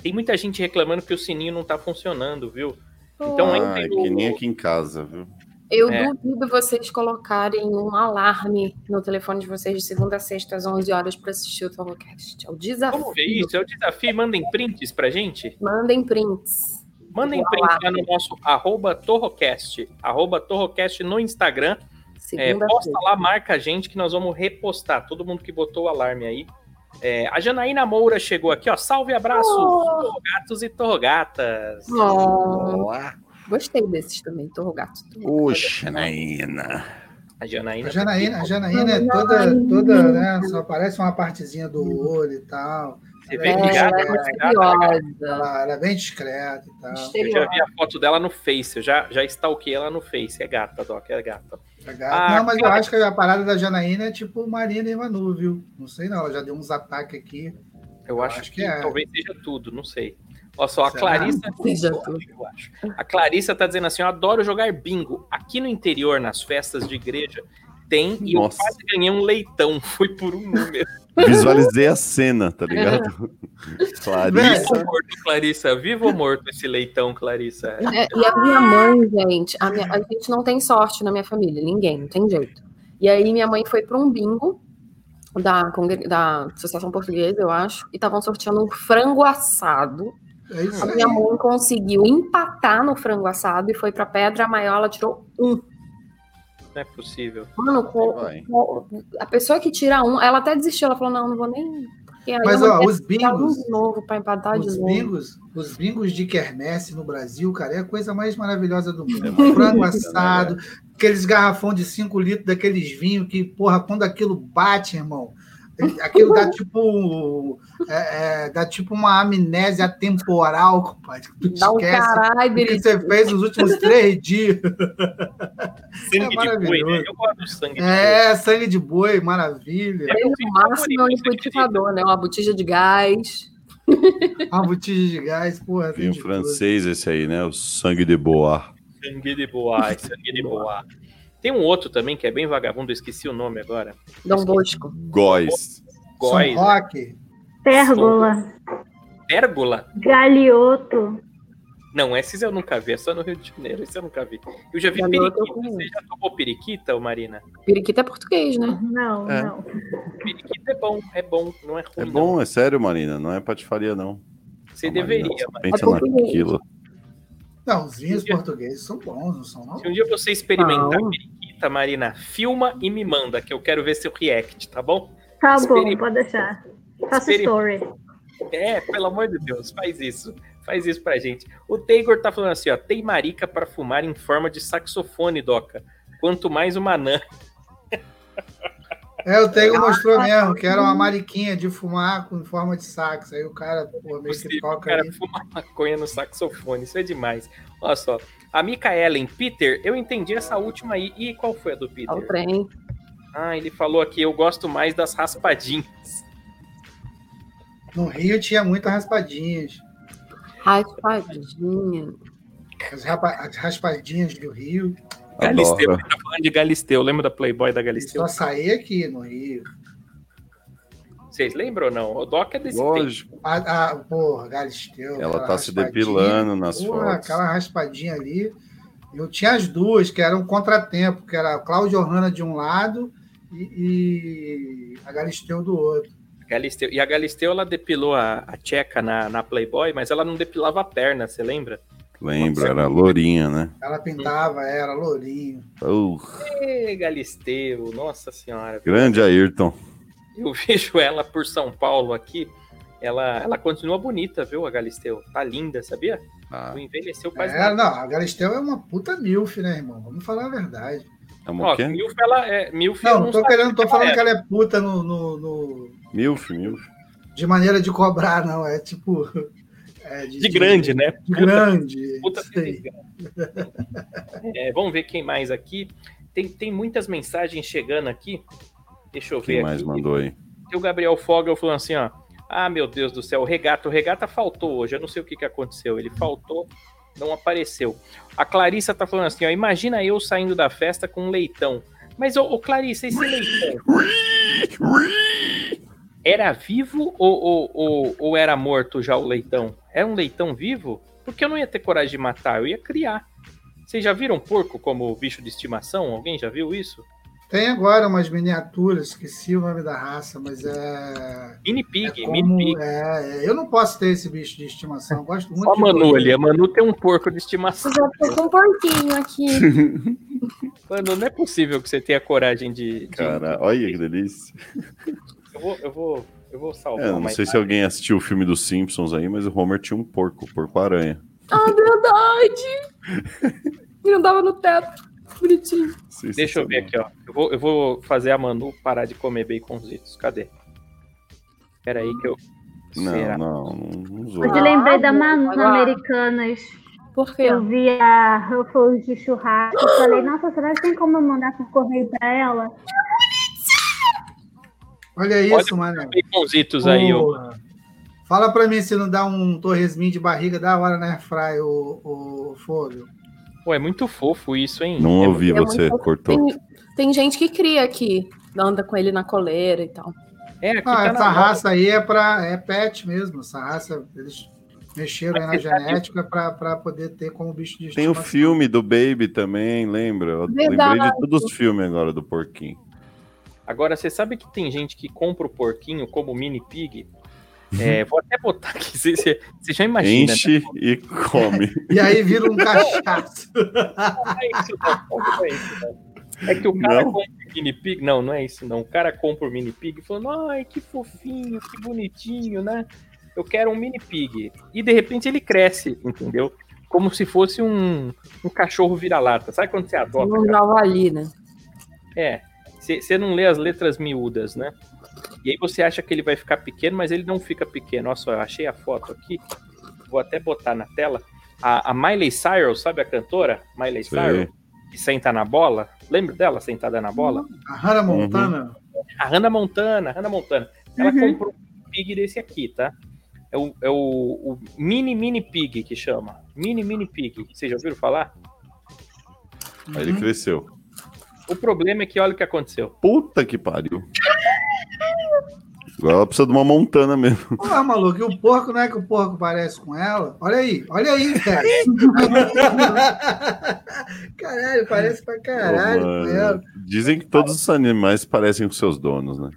Speaker 1: Tem muita gente reclamando que o sininho não tá funcionando, viu? Então
Speaker 3: ah,
Speaker 1: entre
Speaker 3: é
Speaker 1: no-
Speaker 3: que nem aqui em casa, viu?
Speaker 2: Eu
Speaker 1: É.
Speaker 2: duvido vocês colocarem um alarme no telefone de vocês de segunda a sexta às 11 horas para assistir o Torrocast. É o desafio.
Speaker 1: Vamos ver isso, é o desafio. Mandem prints pra gente.
Speaker 2: Mandem prints.
Speaker 1: Mandem prints
Speaker 2: lá.
Speaker 1: no nosso arroba Torrocast. Arroba Torrocast no Instagram. É, posta lá, marca a gente que nós vamos repostar. Todo mundo que botou o alarme aí. É, a Janaína Moura chegou aqui, ó. Salve, abraços,
Speaker 2: Oh.
Speaker 1: torrogatos e torrogatas.
Speaker 2: Oh,
Speaker 3: Olá.
Speaker 2: Gostei desses também, Torrogato.
Speaker 3: Oxa, Naina.
Speaker 1: A Janaína.
Speaker 4: A Janaína, a Janaína é toda, toda, né? Só aparece uma partezinha do olho e tal.
Speaker 1: Você vê
Speaker 4: é
Speaker 1: que
Speaker 2: É,
Speaker 1: gata,
Speaker 2: ela é
Speaker 1: mas gata,
Speaker 2: misteriosa.
Speaker 4: Ela, ela é bem discreta e tal.
Speaker 1: Eu já
Speaker 2: Misteriosa.
Speaker 1: vi a foto dela no Face, eu já, já stalkei ela no Face. É gata, Doc, é gata.
Speaker 4: É gata.
Speaker 1: Ah,
Speaker 4: não, mas eu
Speaker 1: cara.
Speaker 4: acho que a parada da Janaína é tipo Marina e Manu, viu? Não sei não, ela já deu uns ataques aqui.
Speaker 1: Eu acho,
Speaker 4: acho
Speaker 1: que,
Speaker 4: que é.
Speaker 1: talvez seja tudo, não sei. Olha só, a
Speaker 4: Será?
Speaker 1: Clarissa. Eu acho. A Clarissa tá dizendo assim: eu adoro jogar bingo. Aqui no interior, nas festas de igreja, tem e eu
Speaker 3: Nossa.
Speaker 1: quase ganhei um leitão. Foi por um número.
Speaker 3: Visualizei a cena, tá ligado? Clarissa.
Speaker 1: Vivo ou morto, Clarissa? Vivo ou morto esse leitão, Clarissa?
Speaker 2: É, e a minha mãe, gente, a, minha- a gente não tem sorte na minha família, ninguém, não tem jeito. E aí minha mãe foi para um bingo da, da Associação Portuguesa, eu acho, e estavam sorteando um frango assado.
Speaker 4: É isso
Speaker 2: A
Speaker 4: aí.
Speaker 2: minha mãe conseguiu empatar no frango assado e foi para Pedra Maior, ela tirou um.
Speaker 1: Não é possível.
Speaker 2: Mano, com-
Speaker 3: Vai.
Speaker 2: com- a pessoa que tira um, ela até desistiu, ela falou, não, não vou nem...
Speaker 4: Mas, ó, os
Speaker 2: um
Speaker 4: bingos-
Speaker 2: de novo para empatar de
Speaker 4: Os
Speaker 2: novo.
Speaker 4: bingos, os bingos de quermesse no Brasil, cara, é a coisa mais maravilhosa do mundo.
Speaker 3: É
Speaker 4: Frango
Speaker 3: né,
Speaker 4: assado, aqueles garrafão de 5 litros daqueles vinhos que, porra, quando aquilo bate, irmão, Aquilo dá tipo. é, é, dá tipo uma amnésia temporal, compadre. Tu
Speaker 2: Dá um
Speaker 4: esquece
Speaker 2: caralho,
Speaker 4: o que você fez nos últimos três dias.
Speaker 1: Sangue de boi, né? Eu gosto do sangue de boi.
Speaker 4: É, sangue de boi, maravilha.
Speaker 1: É.
Speaker 2: Aí, no máximo é um liquidificador, né? Uma botija de gás.
Speaker 4: Uma botija de gás, porra. tem
Speaker 3: Vinho
Speaker 4: de tudo.
Speaker 3: francês esse aí, né? O sangue de boa.
Speaker 1: Sangue de boa, sangue de boa. Tem um outro também que é bem vagabundo, eu esqueci o nome agora.
Speaker 2: Dom Bosco.
Speaker 3: Góis.
Speaker 1: Góis.
Speaker 4: São Roque.
Speaker 6: Pérgola,
Speaker 1: Pérgola?
Speaker 6: Galioto.
Speaker 1: Não, esses eu nunca vi, é só no Rio de Janeiro, esse eu nunca vi. Eu já vi
Speaker 2: Galioto
Speaker 1: periquita. Você já tomou periquita, ô Marina?
Speaker 2: Periquita é português, né?
Speaker 6: Não,
Speaker 3: É.
Speaker 6: não.
Speaker 1: Periquita é bom, é bom, não é ruim.
Speaker 3: É
Speaker 1: não.
Speaker 3: bom, é sério, Marina. Não é patifaria, não.
Speaker 1: Você
Speaker 3: Não, Marina,
Speaker 1: deveria, mas
Speaker 3: Pensa
Speaker 2: É português.
Speaker 3: naquilo.
Speaker 4: Não, os vinhos portugueses são bons, não são, não?
Speaker 1: se um dia você experimentar
Speaker 2: Não.
Speaker 1: periquita, Marina, filma e me manda, que eu quero ver seu react, tá bom?
Speaker 6: Tá
Speaker 1: Experi-
Speaker 6: bom, pode deixar. Faça story.
Speaker 1: É, pelo amor de Deus, faz isso. Faz isso pra gente. O Taygor tá falando assim, ó, tem marica pra fumar em forma de saxofone, Doca. Quanto mais uma anã.
Speaker 4: É, o Tego mostrou mesmo, que era uma mariquinha de fumar com em forma de sax. Aí o cara, pô, meio que
Speaker 1: Possível, o
Speaker 4: toca
Speaker 1: cara
Speaker 4: ali.
Speaker 1: fuma maconha no saxofone, isso é demais. Olha só, a Mika Ellen, Peter, eu entendi essa última aí. E qual foi a do
Speaker 2: É o
Speaker 1: Peter?
Speaker 2: trem.
Speaker 1: Ah, ele falou aqui, eu gosto mais das raspadinhas.
Speaker 4: No Rio tinha muitas raspadinhas.
Speaker 2: Raspadinha.
Speaker 4: As, rapa- as raspadinhas do Rio.
Speaker 1: Galisteu, tá falando de Galisteu. Lembra da Playboy da Galisteu?
Speaker 4: Só saía aqui no Rio.
Speaker 1: Vocês lembram ou não? O Doc é desse tempo.
Speaker 3: Lógico.
Speaker 4: A, a, porra, Galisteu.
Speaker 3: Ela tá se depilando nas
Speaker 4: Porra,
Speaker 3: fotos.
Speaker 4: aquela raspadinha ali. Eu tinha as duas, que eram um contratempo, que era a Cláudia Ohana de um lado e, e a Galisteu do outro.
Speaker 1: Galisteu. E a Galisteu, ela depilou a, a tcheca na, na Playboy, mas ela não depilava a perna, você lembra?
Speaker 3: Lembro, era lourinha, né?
Speaker 4: Ela pintava, era lourinho.
Speaker 3: Uh,
Speaker 1: Ê, Galisteu, nossa senhora.
Speaker 3: grande Ayrton.
Speaker 1: Eu vejo ela por São Paulo aqui. Ela, ela continua bonita, viu, a Galisteu? Tá linda, sabia?
Speaker 3: Ah,
Speaker 1: Não envelheceu quase
Speaker 4: É,
Speaker 1: nada.
Speaker 4: não, a Galisteu é uma puta milf, né, irmão? Vamos falar a verdade.
Speaker 3: é uma
Speaker 1: Ó? Milf, ela é. Milf,
Speaker 4: Não, não tô querendo, tô falando que ela é puta no, no- no-
Speaker 3: Milf, milf.
Speaker 4: de maneira de cobrar, não. É tipo. É,
Speaker 1: De grande, né?
Speaker 4: De grande.
Speaker 1: Puta
Speaker 4: isso aí.
Speaker 1: É, vamos ver quem mais aqui. Tem, tem muitas mensagens chegando aqui. Deixa eu ver
Speaker 3: Quem mais
Speaker 1: aqui.
Speaker 3: mandou aí?
Speaker 1: Tem o Gabriel Fogel falando assim, ó. Ah, meu Deus do céu, o regata. O regata faltou hoje. Eu não sei o que, que aconteceu. Ele faltou, não apareceu. A Clarissa tá falando assim, ó. Imagina eu saindo da festa com um leitão. Mas, ô, ô Clarissa, esse leitão era vivo ou, ou, ou, ou era morto já o leitão? Era um leitão vivo? Porque eu não ia ter coragem de matar, eu ia criar. Vocês já viram porco como bicho de estimação? Alguém já viu isso?
Speaker 4: Tem agora umas miniaturas, esqueci o nome da raça, mas é.
Speaker 1: Mini
Speaker 4: é
Speaker 1: pig,
Speaker 4: como-
Speaker 1: mini pig.
Speaker 4: é, eu não posso ter esse bicho de estimação. Eu gosto muito
Speaker 1: Só a Manu
Speaker 4: porco.
Speaker 1: ali. A Manu tem um porco de estimação.
Speaker 2: Eu já tô com um porquinho aqui.
Speaker 1: Mano, não é possível que você tenha coragem de. de-
Speaker 3: Cara, olha que delícia.
Speaker 1: Eu vou, eu vou, eu vou salvar.
Speaker 3: É, não sei se alguém assistiu o filme dos Simpsons aí, mas o Homer tinha um porco, porco-aranha.
Speaker 2: Ah, verdade! E não dava no teto. Bonitinho.
Speaker 1: Deixa eu ver aqui, ó. Eu vou, eu vou fazer a Manu parar de comer baconzitos. Cadê? Pera aí que eu.
Speaker 3: Não,
Speaker 1: Será?
Speaker 3: não, não, não usou.
Speaker 6: Hoje lembrei da
Speaker 2: Ah,
Speaker 6: Manu
Speaker 2: lá.
Speaker 6: Americanas.
Speaker 2: Por quê?
Speaker 6: Eu vi a Ruffles de churrasco. Eu falei, nossa, será que tem como eu mandar por correio pra ela?
Speaker 4: Olha isso, mano.
Speaker 1: Baconzitos aí.
Speaker 4: Porra. Fala pra mim se não dá um torresminho de barriga da hora na airfry, o, o fogo.
Speaker 1: Pô, é muito fofo isso, hein?
Speaker 3: Não
Speaker 1: É
Speaker 3: ouvi,
Speaker 2: É
Speaker 3: você
Speaker 2: muito-
Speaker 3: cortou.
Speaker 2: Tem, tem gente que cria aqui, anda com ele na coleira e tal.
Speaker 1: É, aqui
Speaker 4: Ah,
Speaker 1: tá
Speaker 4: essa
Speaker 1: na
Speaker 4: raça aí é para é pet mesmo. Essa raça, eles mexeram aí na
Speaker 1: sabe-
Speaker 4: genética pra pra poder ter como bicho de
Speaker 3: Tem o
Speaker 4: estimação.
Speaker 3: filme do Baby também, lembra? Lembrei de todos os filmes agora do porquinho.
Speaker 1: Agora, você sabe que tem gente que compra o porquinho como mini pig? É, vou até botar aqui. Você, já imagina. né?
Speaker 3: Enche e come.
Speaker 4: E aí vira um cachaço.
Speaker 1: Não é isso. Não é isso, não. É que o cara
Speaker 3: Não?
Speaker 1: compra o mini pig. Não, não é isso, não. O cara compra o mini pig falando, ai, que fofinho, que bonitinho, né? Eu quero um mini pig. E de repente ele cresce, entendeu? Como se fosse um, um cachorro vira-lata. Sabe quando você adota?
Speaker 2: Um javali, né?
Speaker 1: É. Você você não lê as letras miúdas, né? E aí você acha que ele vai ficar pequeno, mas ele não fica pequeno. Olha só, eu achei a foto aqui. Vou até botar na tela. A, a Miley Cyrus, sabe a cantora? Miley
Speaker 3: Sei.
Speaker 1: Cyrus, que senta na bola. Lembra dela sentada na bola?
Speaker 4: A Hannah Montana.
Speaker 1: A Hannah Montana, Hannah Montana. Ela comprou um pig desse aqui, tá? É o, é o, o mini mini pig que chama. Mini mini pig. Vocês já ouviram falar?
Speaker 3: Aí ele cresceu.
Speaker 1: O problema é que olha o que aconteceu.
Speaker 3: Puta que pariu. Agora ela precisa de uma montana mesmo.
Speaker 4: Porra, maluco, e o porco não é que o porco parece com ela? Olha aí, olha aí, cara. caralho, parece pra caralho
Speaker 3: Ô,
Speaker 4: com ela.
Speaker 3: Dizem que todos os animais parecem com seus donos, né?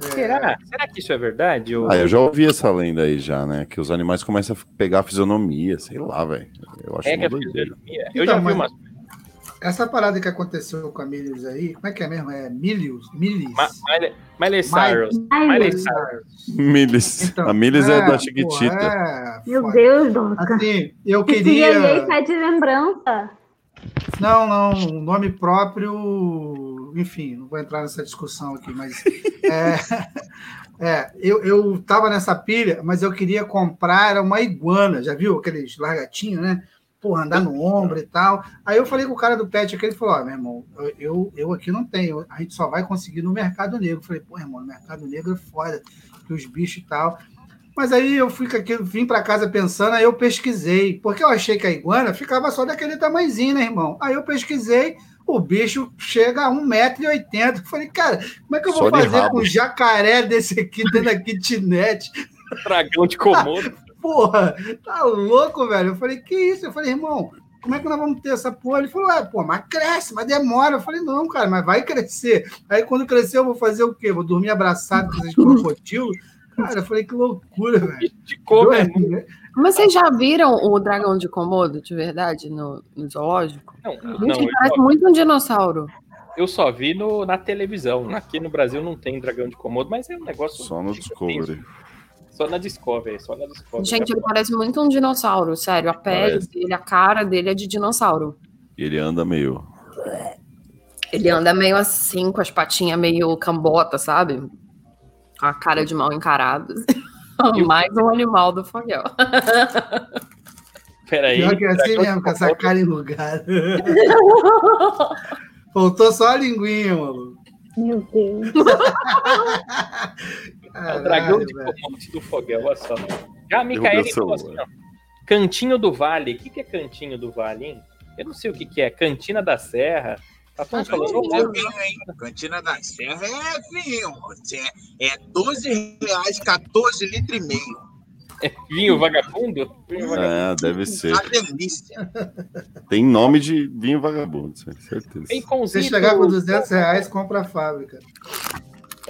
Speaker 1: Será? Será que isso é verdade? ou-
Speaker 3: Ah, eu já ouvi essa lenda aí já, né? Que os animais começam a pegar a fisionomia, sei lá, velho. Eu acho
Speaker 1: Pega
Speaker 3: uma
Speaker 1: a
Speaker 3: doideira.
Speaker 1: fisionomia. Eu
Speaker 4: Então,
Speaker 1: já vi
Speaker 4: mas-
Speaker 1: umas.
Speaker 4: Essa parada que aconteceu com a Milius aí, como é que é mesmo? É Milius? Milis?
Speaker 1: Ma- Miley- Cyrus. Miley Cyrus.
Speaker 4: Então,
Speaker 3: a Miles é,
Speaker 4: é,
Speaker 3: da Chiquitita.
Speaker 4: é,
Speaker 6: Meu
Speaker 4: foda.
Speaker 6: Deus, Donca.
Speaker 4: Assim, eu
Speaker 6: Esse Yeye
Speaker 4: queria.
Speaker 6: tá de lembrança.
Speaker 4: Não, não, um nome próprio. Enfim, não vou entrar nessa discussão aqui, mas. É, é, eu, eu tava nessa pilha, mas eu queria comprar uma iguana, já viu aqueles largatinhos, né? Porra, andar no ombro e tal. Aí eu falei com o cara do pet aqui, ele falou: Ó, meu irmão, eu, eu, aqui não tenho, a gente só vai conseguir no mercado negro. Eu falei: pô, irmão, no mercado negro é foda, que os bichos e tal. Mas aí eu fui com aquilo, vim para casa pensando, aí eu pesquisei, porque eu achei que a iguana ficava só daquele tamanhozinho, né, irmão? Aí eu pesquisei, o bicho chega a 1,80m. Falei, cara, como é que eu vou fazer
Speaker 3: rabo.
Speaker 4: com um jacaré desse aqui dentro da kitnet?
Speaker 1: Dragão de Komodo.
Speaker 4: Porra, tá louco, velho? Eu falei, que isso? Eu falei, irmão, como é que nós vamos ter essa porra? Ele falou, é, pô, mas cresce, mas demora. Eu falei, não, cara, mas vai crescer. Aí quando crescer, eu vou fazer o quê? Vou dormir abraçado com esses crocodilos? Cara, eu falei, que loucura, velho.
Speaker 1: De como é?
Speaker 2: Mas vocês já viram o dragão de Komodo, de verdade, no, no zoológico?
Speaker 1: Não,
Speaker 2: Gente,
Speaker 1: não eu,
Speaker 2: parece
Speaker 1: só,
Speaker 2: muito um dinossauro.
Speaker 1: eu só vi no, na televisão. Aqui no Brasil não tem dragão de Komodo, mas é um negócio.
Speaker 3: Só no Discovery.
Speaker 1: Só na Discovery, só na Discovery.
Speaker 2: Gente, ele parece muito um dinossauro, sério. A pele
Speaker 3: Parece.
Speaker 2: dele, a cara dele é de dinossauro.
Speaker 3: Ele anda meio.
Speaker 2: Ele anda meio assim, com as patinhas meio cambota, sabe? Com a cara de mal encarada. Mais um animal do Foguel.
Speaker 1: Peraí.
Speaker 4: Pior que é assim mesmo, com essa cara enrugada. Faltou só a linguinha, maluco.
Speaker 6: Meu Deus.
Speaker 1: É o dragão de
Speaker 4: Caralho.
Speaker 1: Komodo do Foguel, olha só. Já a
Speaker 3: o
Speaker 1: falou assim, ó. Cantinho do Vale. O que, que é Cantinho do Vale, hein? Eu não sei o que, que é. Cantina da Serra. Tá todo falando.
Speaker 5: Cantina
Speaker 1: "Ô,
Speaker 5: é? Cantina da Serra é vinho. É, é 12 reais, 14 litros e meio.
Speaker 1: É vinho vagabundo? Vinho vagabundo.
Speaker 3: É, deve ser.
Speaker 5: Uma delícia.
Speaker 3: Tem nome de vinho vagabundo, certeza.
Speaker 1: Tem
Speaker 4: Se chegar com 200 reais, compra a fábrica.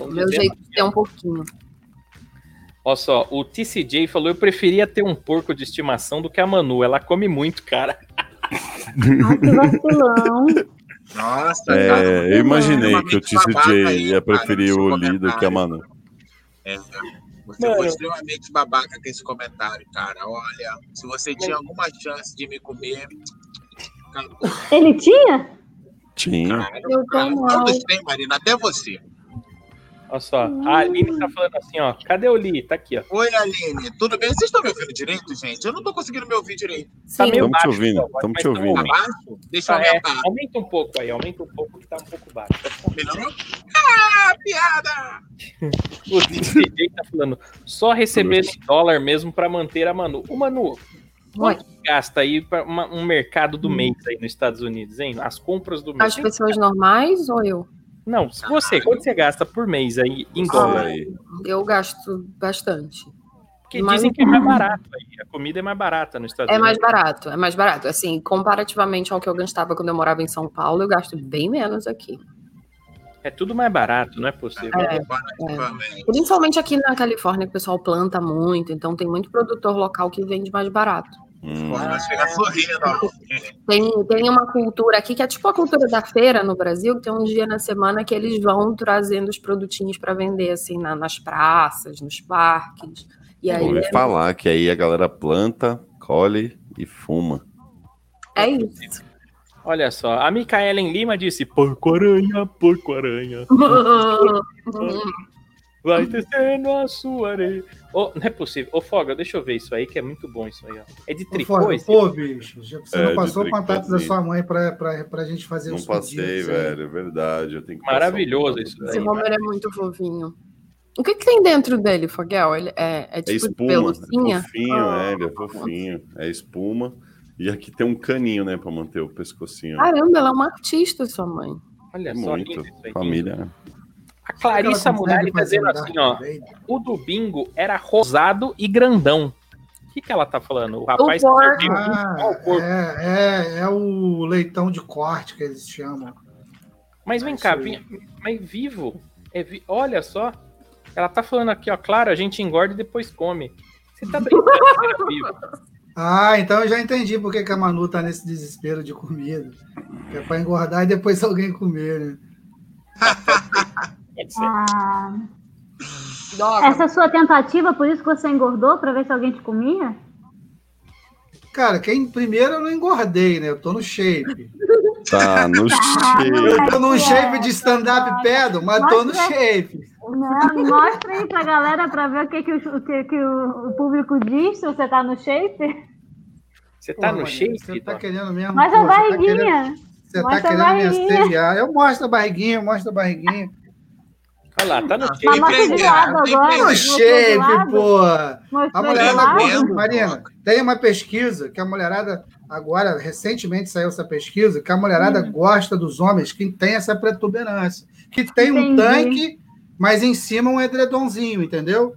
Speaker 1: Com
Speaker 2: Meu
Speaker 1: 200.
Speaker 2: jeito de ter um pouquinho.
Speaker 1: Olha só, o TCJ falou: eu preferia ter um porco de estimação do que a Manu. Ela come muito, cara.
Speaker 6: Ai, que vacilão.
Speaker 5: Nossa,
Speaker 3: É,
Speaker 5: cara,
Speaker 3: eu imaginei que o TCJ
Speaker 5: babaca aí,
Speaker 3: ia preferir o Lee do que a. Manu.
Speaker 5: É, você
Speaker 1: Mano.
Speaker 5: foi extremamente babaca com esse comentário, cara. Olha, se você tinha alguma chance de me comer.
Speaker 6: Ele tinha?
Speaker 3: Tinha.
Speaker 5: cara,
Speaker 2: Eu
Speaker 5: cara, todos têm, Marina, até você.
Speaker 1: Olha só, a Aline tá falando assim: ó, cadê o Lee? Tá aqui, ó.
Speaker 5: Oi, Aline, tudo bem? Vocês estão me ouvindo direito, gente? Eu não tô conseguindo me ouvir direito.
Speaker 1: Tá meio
Speaker 3: Tamo te
Speaker 1: baixo,
Speaker 3: ouvindo,
Speaker 1: sua voz,
Speaker 3: tamo
Speaker 1: mas
Speaker 3: te ouvindo.
Speaker 5: Tá
Speaker 1: aumenta.
Speaker 5: baixo? Deixa eu
Speaker 1: Tá, é,
Speaker 5: aumentar.
Speaker 1: aumenta um pouco aí, aumenta um pouco que tá um pouco baixo. Tá.
Speaker 5: Melhorou? Ah, piada!
Speaker 1: O TCJ tá falando, só recebendo em dólar mesmo pra manter a Manu. O Manu, quanto que gasta aí pra uma- um mercado do mês aí nos Estados Unidos, hein? As compras do mês.
Speaker 2: As pessoas normais ou eu?
Speaker 1: Não, se você, quanto você gasta por mês aí em dólar?
Speaker 3: aí.
Speaker 2: Eu gasto bastante.
Speaker 1: Porque
Speaker 2: Mas-
Speaker 1: dizem que é mais barato aí. A comida é mais barata nos Estados
Speaker 2: É mais
Speaker 1: Unidos.
Speaker 2: barato, é mais barato. Assim, comparativamente ao que eu gastava quando eu morava em São Paulo, eu gasto bem menos aqui.
Speaker 1: É tudo mais barato, não é possível.
Speaker 2: É.
Speaker 5: Definitivamente.
Speaker 2: Principalmente aqui na Califórnia, que o pessoal planta muito, então tem muito produtor local que vende mais barato.
Speaker 3: Hum.
Speaker 5: Sorrindo.
Speaker 2: Tem, tem uma cultura aqui que é tipo a cultura da feira no Brasil, que tem um dia na semana que eles vão trazendo os produtinhos para vender, assim, na- nas praças, nos parques. E aí
Speaker 3: Ouvi falar que aí a galera planta, colhe e fuma.
Speaker 2: é isso.
Speaker 1: Olha só, a Micaela em Lima disse: porco-aranha, porco-aranha. Vai descendo a sua areia. Ô, não é possível. Ô, Foga, deixa eu ver isso aí, que é muito bom isso aí, ó. É de
Speaker 4: Ô,
Speaker 1: tricô
Speaker 4: Foda,
Speaker 1: esse?
Speaker 4: Pô, bicho, já- você
Speaker 3: É,
Speaker 4: não passou o contato da sua mãe pra, pra, pra gente fazer
Speaker 3: Não
Speaker 4: os
Speaker 3: passei,
Speaker 4: pedidos aí.
Speaker 3: velho, é verdade. Eu tenho que passar
Speaker 1: Maravilhoso
Speaker 3: um-
Speaker 1: isso daí.
Speaker 2: Esse Homer é muito fofinho. O que, que tem dentro dele, Foguel? Ele é, é
Speaker 3: É
Speaker 2: tipo de
Speaker 3: espuma,
Speaker 2: pelucinha?
Speaker 3: é fofinho,
Speaker 2: Ah.
Speaker 3: é, ele é fofinho. É espuma. E aqui tem um caninho, né, pra manter o pescocinho.
Speaker 2: Caramba, ela é uma artista, sua mãe.
Speaker 1: Olha
Speaker 3: É
Speaker 1: só,
Speaker 3: muito. Família.
Speaker 1: A Clarissa Munari tá dizendo assim, ó.
Speaker 4: Vader?
Speaker 1: O do bingo era rosado e grandão. O que, que ela tá falando? O rapaz
Speaker 2: porco.
Speaker 4: Ah,
Speaker 1: o corpo.
Speaker 4: é, é, é o leitão de corte que eles chamam.
Speaker 1: Mas vem
Speaker 4: isso
Speaker 1: cá, vi- mas vivo. É vi- Olha só. Ela tá falando aqui, ó. Claro, a gente engorda e depois come. Você tá brincando, era vivo.
Speaker 4: Ah, então eu já entendi por que que a Manu tá nesse desespero de comida. Que é pra engordar e depois alguém comer, né?
Speaker 1: Pode ser.
Speaker 6: Ah, essa é a sua tentativa, por isso que você engordou, pra ver se alguém te comia?
Speaker 4: Cara, quem primeiro eu não engordei, né? Eu tô no shape.
Speaker 3: Tá no cheio.
Speaker 4: Eu tô num shape de stand-up pedal, mas tô no shape.
Speaker 6: Não, mostra aí pra galera pra ver o que, que, o, o que, que o, público diz se você tá no shape.
Speaker 1: Você tá
Speaker 4: Pô,
Speaker 1: no shape?
Speaker 4: Você tá querendo mesmo.
Speaker 6: Mostra a
Speaker 4: você tá querendo-
Speaker 6: barriguinha.
Speaker 4: Você tá
Speaker 6: Mostra a
Speaker 4: querendo me assediar. Eu mostro a barriguinha, eu mostro a barriguinha.
Speaker 1: Olha lá, tá no shape.
Speaker 6: Mas mostra de lado
Speaker 5: tem
Speaker 6: agora.
Speaker 5: que-
Speaker 4: No shape, pô. A mulherada Marina, tem uma pesquisa que a mulherada, agora, recentemente saiu essa pesquisa, que a mulherada
Speaker 6: Hum.
Speaker 4: gosta dos homens que tem essa protuberância. Que tem um
Speaker 6: Entendi.
Speaker 4: tanque, mas em cima um edredomzinho, entendeu?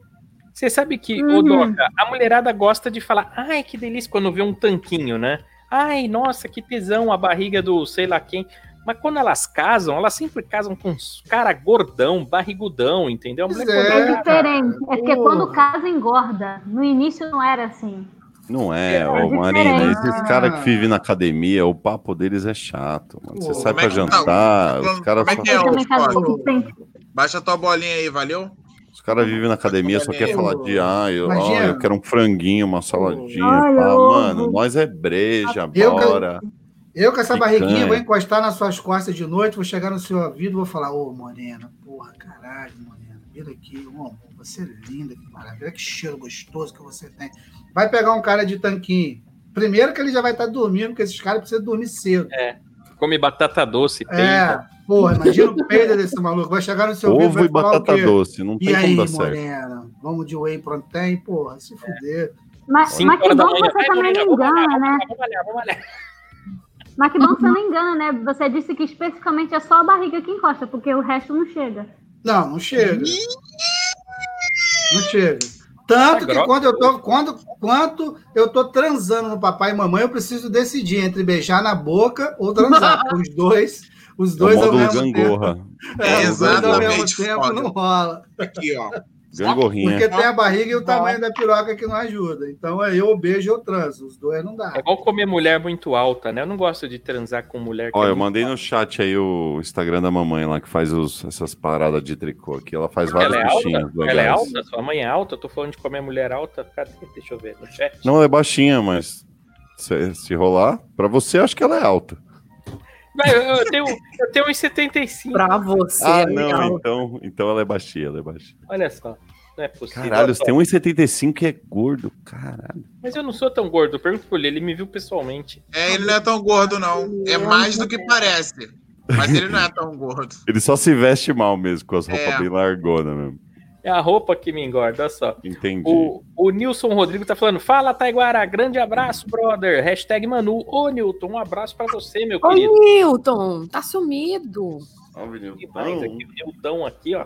Speaker 1: Você sabe que,
Speaker 6: Uhum.
Speaker 1: Doca, a mulherada gosta de falar, ai, que delícia quando vê um tanquinho, né? Ai, nossa, que tesão a barriga do sei lá quem. Mas quando elas casam, elas sempre casam com uns cara gordão, barrigudão, entendeu? A mulher
Speaker 4: é.
Speaker 6: É
Speaker 1: casa-
Speaker 6: diferente. É porque
Speaker 4: Pô.
Speaker 6: quando casa, engorda. No início não era assim.
Speaker 3: Não é,
Speaker 6: É
Speaker 3: ô. Marina. Esses caras que vivem na academia, o papo deles é chato. Mano. Você
Speaker 4: Pô,
Speaker 3: sai pra
Speaker 5: é tá?
Speaker 3: jantar, os
Speaker 5: Como
Speaker 3: caras
Speaker 5: é
Speaker 3: só.
Speaker 5: é? Baixa tua bolinha aí, valeu?
Speaker 3: Os caras vivem na academia, só quer falar de ah, eu, ó, eu quero um franguinho, uma saladinha.
Speaker 6: Ai,
Speaker 3: pá, mano, nós é breja,
Speaker 4: Eu que-
Speaker 3: bora.
Speaker 4: Eu com essa
Speaker 3: Picanha.
Speaker 4: barriguinha vou encostar nas suas costas de noite, vou chegar no seu ouvido e vou falar, ô Morena, porra, caralho, Morena, vira aqui, ô amor, você é linda, que maravilha, que cheiro gostoso que você tem. Vai pegar um cara de tanquinho. Primeiro que ele já vai estar dormindo, porque esses caras precisam dormir cedo.
Speaker 1: come batata doce,
Speaker 4: É, porra, imagina o peido desse maluco. Vai chegar no seu ouvido
Speaker 3: Ovo
Speaker 4: vai
Speaker 3: e batata doce, não
Speaker 4: E
Speaker 3: tem
Speaker 4: aí,
Speaker 3: como dar certo.
Speaker 4: Morena, vamos de whey protein, porra, se fuder.
Speaker 6: Mas, mas que bom que você também
Speaker 1: malhar,
Speaker 6: engana, né?
Speaker 1: Vamos malhar, vamos malhar.
Speaker 6: Mas que bom que você não engana, né? Você disse que especificamente é só a barriga que encosta, porque o resto não chega.
Speaker 4: Não, não chega. Não chega. Tanto
Speaker 1: Tá
Speaker 4: que quando eu tô, quando, quando eu tô transando no papai e mamãe, eu preciso decidir entre beijar na boca ou transar. os dois, os
Speaker 3: É o
Speaker 4: dois ao mesmo tempo.
Speaker 3: gangorra.
Speaker 4: É, os dois ao mesmo
Speaker 5: Exatamente,
Speaker 4: tempo
Speaker 5: foda.
Speaker 4: não rola.
Speaker 5: Aqui, ó.
Speaker 3: Gangorrinha.
Speaker 4: Porque tem a barriga e o tamanho da piroca que não ajuda. Então aí eu beijo ou transo. Os dois não dá.
Speaker 1: É igual comer mulher muito alta, né? Eu não gosto de transar com mulher que
Speaker 3: Ó,
Speaker 1: é
Speaker 3: eu mandei no
Speaker 1: alta.
Speaker 3: chat aí o Instagram da mamãe lá, que faz os- essas paradas de tricô aqui. Ela faz
Speaker 1: Ela
Speaker 3: vários
Speaker 1: é alta?
Speaker 3: bichinhos
Speaker 1: Ela é alta? Sua mãe é alta? Eu tô falando de comer mulher alta? Cadê? Deixa eu ver no chat.
Speaker 3: Não, ela é baixinha, mas se, se rolar, pra você acho que ela é alta.
Speaker 1: Eu, eu tenho, eu tenho uns 75.
Speaker 2: Pra você.
Speaker 3: Ah,
Speaker 2: é
Speaker 3: não,
Speaker 2: legal.
Speaker 3: então, então ela é baixinha, ela é baixinha.
Speaker 1: Olha só. Não é possível.
Speaker 3: Caralho, você tem 1,75 que é gordo, caralho.
Speaker 1: Mas eu não sou tão gordo. Pergunta pro ele, ele me viu pessoalmente.
Speaker 5: É, ele não é tão gordo, não. É mais do que parece. Mas ele não é tão gordo.
Speaker 3: Ele só se veste mal mesmo, com as roupas
Speaker 5: É.
Speaker 3: bem largonas mesmo.
Speaker 1: É a roupa que me engorda, olha só.
Speaker 3: Entendi.
Speaker 1: O, o Nilson Rodrigo tá falando: Fala, Taiguara, grande abraço, brother. Hashtag Manu. Ô, Nilton, um abraço pra você, meu
Speaker 2: Ô,
Speaker 1: querido.
Speaker 2: Newton, tá sumido.
Speaker 3: Ó, Vinil.
Speaker 1: E mais aqui, o Nilton aqui, ó.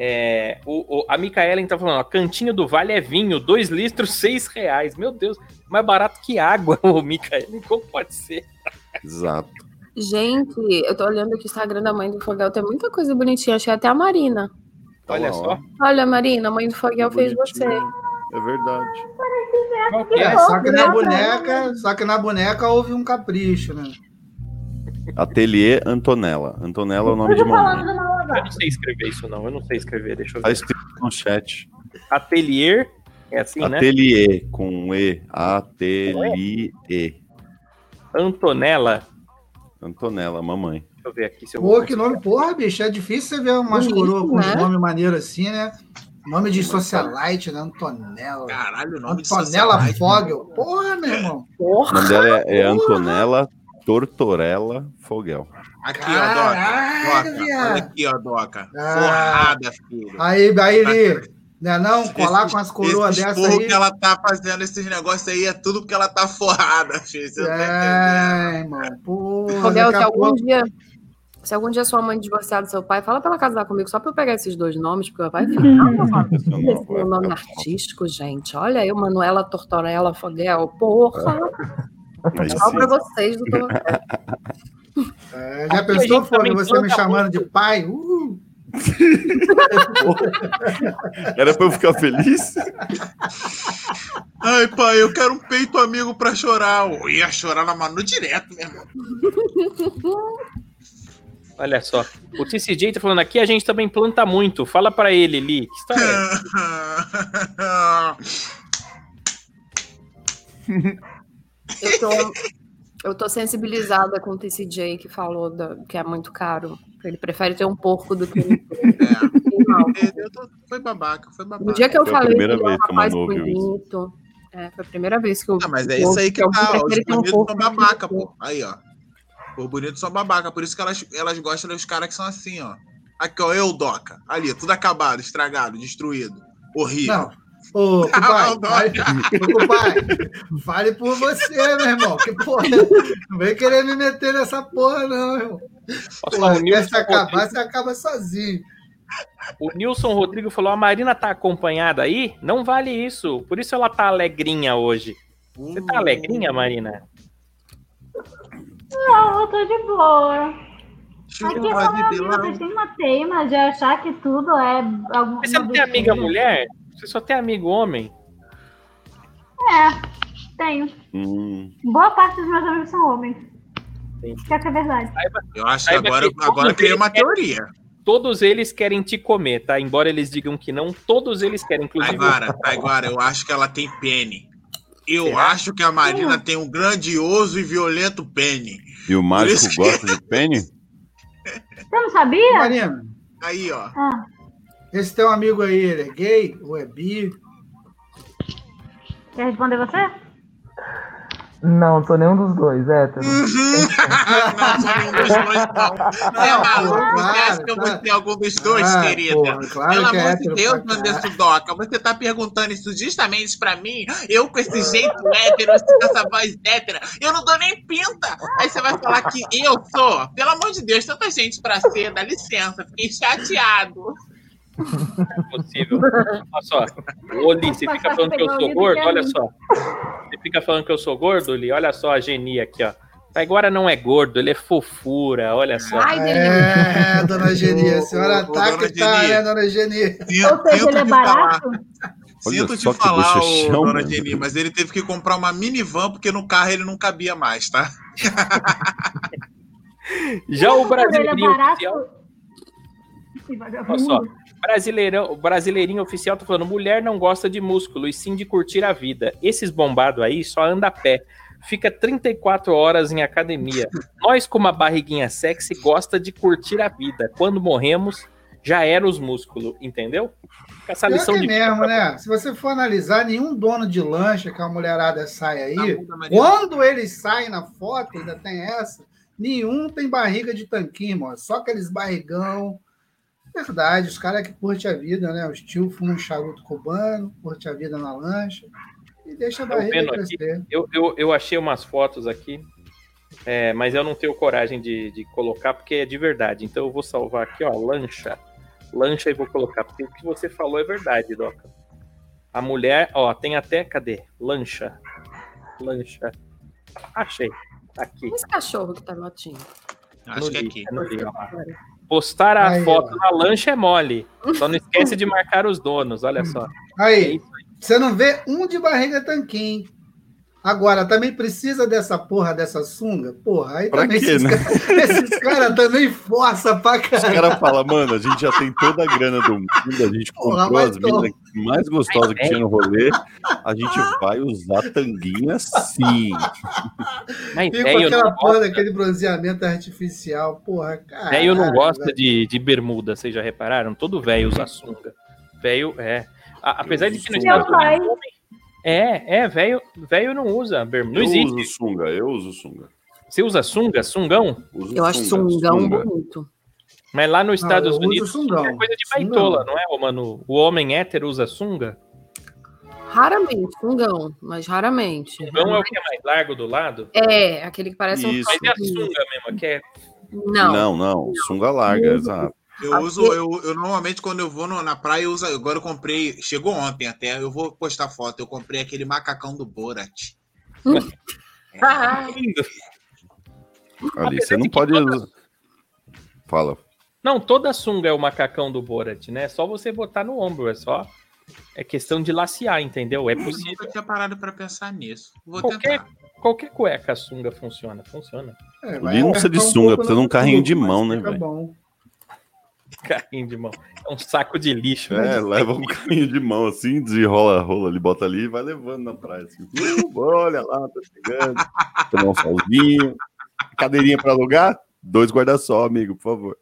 Speaker 1: É, o, o- a Micaela tá falando, ó, cantinho do Vale é vinho, 2 litros, 6 reais. Meu Deus, mais barato que água, ô Micaela. Como pode ser?
Speaker 3: Exato.
Speaker 2: Gente, eu tô olhando aqui o Instagram da mãe do Foguel, tem muita coisa bonitinha. Achei até a Marina.
Speaker 1: Olha
Speaker 3: Ó,
Speaker 1: só.
Speaker 2: Olha, Marina, a mãe do Foguel fez você.
Speaker 3: É verdade.
Speaker 1: Que é?
Speaker 4: É, só que na boneca, só que na boneca houve um capricho, né?
Speaker 3: Ateliê Antonella. Antonella é o nome de mamãe.
Speaker 1: Eu não sei escrever isso, não. Eu não sei escrever, deixa eu
Speaker 3: Tá
Speaker 1: ver.
Speaker 3: escrito no chat.
Speaker 1: Atelier, é assim, né?
Speaker 3: Ateliê, com E. Ateliê.
Speaker 1: Antonella.
Speaker 3: Antonella, mamãe.
Speaker 1: Deixa eu ver aqui se eu
Speaker 4: Pô, que nome, porra, bicho. É difícil você ver umas coroas com
Speaker 2: né?
Speaker 4: nomes maneiros assim, né? Nome de socialite, né? Antonella.
Speaker 5: Caralho, o nome de
Speaker 4: Antonella
Speaker 5: socialite.
Speaker 4: Fogel. Porra, meu irmão.
Speaker 3: O nome dela é, é Antonella Tortorella Fogel.
Speaker 5: Aqui,
Speaker 4: Caralho,
Speaker 5: ó, Doca. Doca.
Speaker 4: viado.
Speaker 5: Olha aqui, ó, Doca.
Speaker 4: Ah.
Speaker 5: Forrada, filho.
Speaker 4: Aí, aí, Li, né não? Colar
Speaker 5: Esses-
Speaker 4: com as coroas dessa aí.
Speaker 5: que ela tá fazendo esses negócios aí é tudo porque ela tá forrada, filho. Você não tá.
Speaker 4: É, irmão. Porra,
Speaker 2: se
Speaker 4: a
Speaker 2: algum
Speaker 4: pouco.
Speaker 2: dia. Se algum dia sua mãe divorciar do seu pai, fala pra ela casar comigo só pra eu pegar esses dois nomes, porque vai ficar. Esse meu nome artístico, gente. Olha eu, Manuela Tortorella Foguel. Porra! Tchau
Speaker 3: sim.
Speaker 2: pra vocês do Torre.
Speaker 4: É, já
Speaker 1: Aqui
Speaker 4: pensou, Fone,
Speaker 1: também
Speaker 4: você me
Speaker 1: planta
Speaker 4: chamando de pai? Uh,
Speaker 3: Era pra eu ficar feliz?
Speaker 5: Ai, pai, eu quero um peito amigo pra chorar. Eu ia chorar na Manu direto, meu irmão.
Speaker 1: Olha só. O TCJ tá falando aqui, a gente também planta muito. Fala pra ele, Li. Que história é?
Speaker 2: Eu tô, eu tô sensibilizada com o TCJ que falou da- que é muito caro. Ele prefere ter um porco do que um
Speaker 5: É, tô- foi babaca, foi babaca.
Speaker 2: No dia que eu
Speaker 3: Foi
Speaker 2: falei que
Speaker 3: primeira
Speaker 2: ele é um
Speaker 3: que
Speaker 2: rapaz bonito. É, foi a primeira vez que eu.
Speaker 5: Ah, mas é
Speaker 2: eu-
Speaker 5: isso aí que
Speaker 2: eu
Speaker 5: tá, os
Speaker 2: ter um
Speaker 5: são
Speaker 2: que
Speaker 5: babaca, pô. Aí, ó. Os bonitos são babaca, por isso que elas, elas gostam dos caras que são assim, ó. Aqui, ó, eu, Doca. Ali, tudo acabado, estragado, destruído. Horrível.
Speaker 4: Não. Ô,
Speaker 5: Doca.
Speaker 4: fale, ô, fale por você, meu irmão. Que porra. Não vem querer me meter nessa porra, não, irmão. Porra,
Speaker 1: Nilson
Speaker 4: se acabar,
Speaker 1: Rodrigues-
Speaker 4: você acaba sozinho.
Speaker 1: O Nilson Rodrigo falou: a Marina tá acompanhada aí? Não vale isso. Por isso ela tá alegrinha hoje. Você tá alegrinha, Marina?
Speaker 6: Não, eu tô de boa. Aqui são
Speaker 5: de
Speaker 6: amigos,
Speaker 5: bilão.
Speaker 6: vocês têm uma teima de achar que tudo é alguma
Speaker 1: você não tem amiga mulher? Você só tem amigo homem?
Speaker 6: É, tenho.
Speaker 3: Hum,
Speaker 6: Boa parte dos meus amigos são homens. Quer que é verdade.
Speaker 5: Eu acho que agora, agora criei uma teoria.
Speaker 1: Todos eles querem te comer, tá? Embora eles digam que não, todos eles querem, inclusive.
Speaker 5: Agora, agora, eu acho que ela tem pene. Eu
Speaker 1: Será?
Speaker 5: acho que a Marina tem um grandioso e violento pene.
Speaker 3: e o mágico
Speaker 5: que-
Speaker 3: gosta de penny?
Speaker 6: Você não sabia?
Speaker 4: Marina,
Speaker 5: Aí, ó.
Speaker 6: Ah,
Speaker 4: esse teu amigo aí, ele é gay ou é bi?
Speaker 6: quer responder você?
Speaker 7: Não, tô nenhum dos dois, hétero.
Speaker 5: não, sou nenhum dos dois, não. Não é maluco? Você acha que eu vou ter algum dos dois,
Speaker 4: Ah,
Speaker 5: querida?
Speaker 4: porra, claro
Speaker 5: Pelo
Speaker 4: que é
Speaker 5: amor de
Speaker 4: hétero
Speaker 5: Deus,
Speaker 4: pra
Speaker 5: Anderson Doca, você tá perguntando isso justamente pra mim? Eu com esse jeito hétero, assim, com essa voz hétera, eu não dou nem pinta. Aí você vai falar que eu sou? Pelo amor de Deus, tanta gente pra ser, dá licença, fiquei chateado.
Speaker 1: Não é possível. Olha só. Ô, Li, você fica falando que eu sou gordo? Olha só. Você fica falando que eu sou gordo, Li? Olha só a Geni aqui, ó. Agora não é gordo, ele é fofura, olha só.
Speaker 2: Ai.
Speaker 4: É, dona Geni, a senhora
Speaker 5: Ô,
Speaker 4: tá que tá, né, dona Geni?
Speaker 5: Sinto,
Speaker 6: Ou seja, ele é
Speaker 5: te falar,
Speaker 6: barato?
Speaker 5: Sinto te falar, ô,
Speaker 3: bochechão,
Speaker 5: dona
Speaker 3: mano.
Speaker 5: Geni, mas ele teve que comprar uma minivan porque no carro ele não cabia mais, tá?
Speaker 1: Já o
Speaker 6: Ele é barato.
Speaker 1: oficial.
Speaker 6: Esse
Speaker 1: Olha só. Brasileirão, o brasileirinho oficial tá falando: mulher não gosta de músculo e sim de curtir a vida. Esses bombados aí só anda a pé. Fica 34 horas em academia. Nós, com uma barriguinha sexy, gosta de curtir a vida. Quando morremos, já era os músculos, entendeu? Essa
Speaker 4: Pior
Speaker 1: lição
Speaker 4: que é
Speaker 1: de
Speaker 4: mesmo, né? Se você for analisar, nenhum dono de lancha que a mulherada sai aí,
Speaker 5: Maria.
Speaker 4: quando eles saem na foto, ainda tem essa, nenhum tem barriga de tanquinho, mano. Só aqueles barrigão. Verdade, os caras que curtem a vida, né? Os tio fumam um charuto cubano, curte a vida na lancha e deixa a
Speaker 1: Tô
Speaker 4: barriga crescer.
Speaker 1: Eu, eu, eu achei umas fotos aqui, é, mas eu não tenho coragem de, de colocar porque é de verdade. Então eu vou salvar aqui, ó, lancha. Lancha e vou colocar, porque o que você falou é verdade, Doca. A mulher, ó, tem até, cadê? Lancha. Lancha. Achei. Tá aqui.
Speaker 2: Esse cachorro que tá latindo.
Speaker 5: Acho
Speaker 1: no
Speaker 5: que é aqui.
Speaker 1: no li, ó. Postar a
Speaker 4: Aí,
Speaker 1: foto
Speaker 4: ó.
Speaker 1: na lancha é mole. Só não esquece de marcar os donos, olha só. É
Speaker 4: Aí,
Speaker 1: isso
Speaker 4: você não vê um de barriga tanquinho. Agora, também precisa dessa porra dessa sunga? Porra, aí
Speaker 3: Pra
Speaker 4: também
Speaker 3: quê,
Speaker 4: esses,
Speaker 3: né?
Speaker 4: caras, esses caras também forçam pra
Speaker 3: Os
Speaker 4: caralho.
Speaker 3: caras falam, mano, a gente já tem toda a grana do mundo, a gente
Speaker 4: Porra,
Speaker 3: comprou as minas mais gostosas que tinha no rolê, a gente vai usar tanguinha sim.
Speaker 1: Mas
Speaker 4: com aquela
Speaker 1: não,
Speaker 4: porra daquele bronzeamento artificial, porra, cara.
Speaker 1: velho não gosta de, de bermuda, vocês já repararam? Todo velho usa sunga. Velho, é. A- apesar de que no.
Speaker 6: Meu pai.
Speaker 1: É, é, velho, velho não usa bermuda. Não
Speaker 3: eu
Speaker 1: existe.
Speaker 3: uso sunga, eu uso sunga.
Speaker 1: Você usa sunga, sungão?
Speaker 3: Uso
Speaker 2: Eu acho
Speaker 3: sunga,
Speaker 2: sungão
Speaker 3: sunga.
Speaker 2: bonito.
Speaker 1: Mas lá nos
Speaker 4: Não,
Speaker 1: Estados
Speaker 4: eu uso
Speaker 1: Unidos é coisa de
Speaker 4: Sungão.
Speaker 1: baitola, não é, mano? O homem hétero usa sunga?
Speaker 2: Raramente, sungão, mas raramente.
Speaker 1: Sungão é o que é mais largo do lado?
Speaker 2: É, aquele que parece um
Speaker 3: Isso.
Speaker 1: Mas é a sunga mesmo, que é.
Speaker 2: Não.
Speaker 3: Não, não, sunga larga, exato.
Speaker 5: Eu uso, eu, eu normalmente quando eu vou no- na praia, eu uso. Agora eu comprei, chegou ontem até, eu vou postar foto. Eu comprei aquele macacão do Borat.
Speaker 2: Ah,
Speaker 1: lindo.
Speaker 3: Ali,
Speaker 1: Apesar
Speaker 3: você não pode.
Speaker 1: todas-
Speaker 3: Fala.
Speaker 1: Não, toda sunga é o macacão do Borat, né? É só você botar no ombro, é só. É questão de lacear, entendeu? É
Speaker 5: Eu
Speaker 1: possível.
Speaker 5: nunca tinha parado pra pensar nisso. Vou
Speaker 1: Qualquer,
Speaker 5: tentar.
Speaker 1: qualquer cueca sunga funciona, funciona.
Speaker 4: É,
Speaker 3: não precisa de
Speaker 4: um
Speaker 3: sunga, precisa de um carrinho de mão, né, velho?
Speaker 1: Carrinho de mão. É um saco de lixo. né?
Speaker 3: É, leva um carrinho de mão assim, desenrola a rola ali, bota ali e vai levando na praia. Assim. Uh, olha lá, tá chegando. Tomar um solzinho. Cadeirinha pra alugar? Dois guarda-sol, amigo, por favor.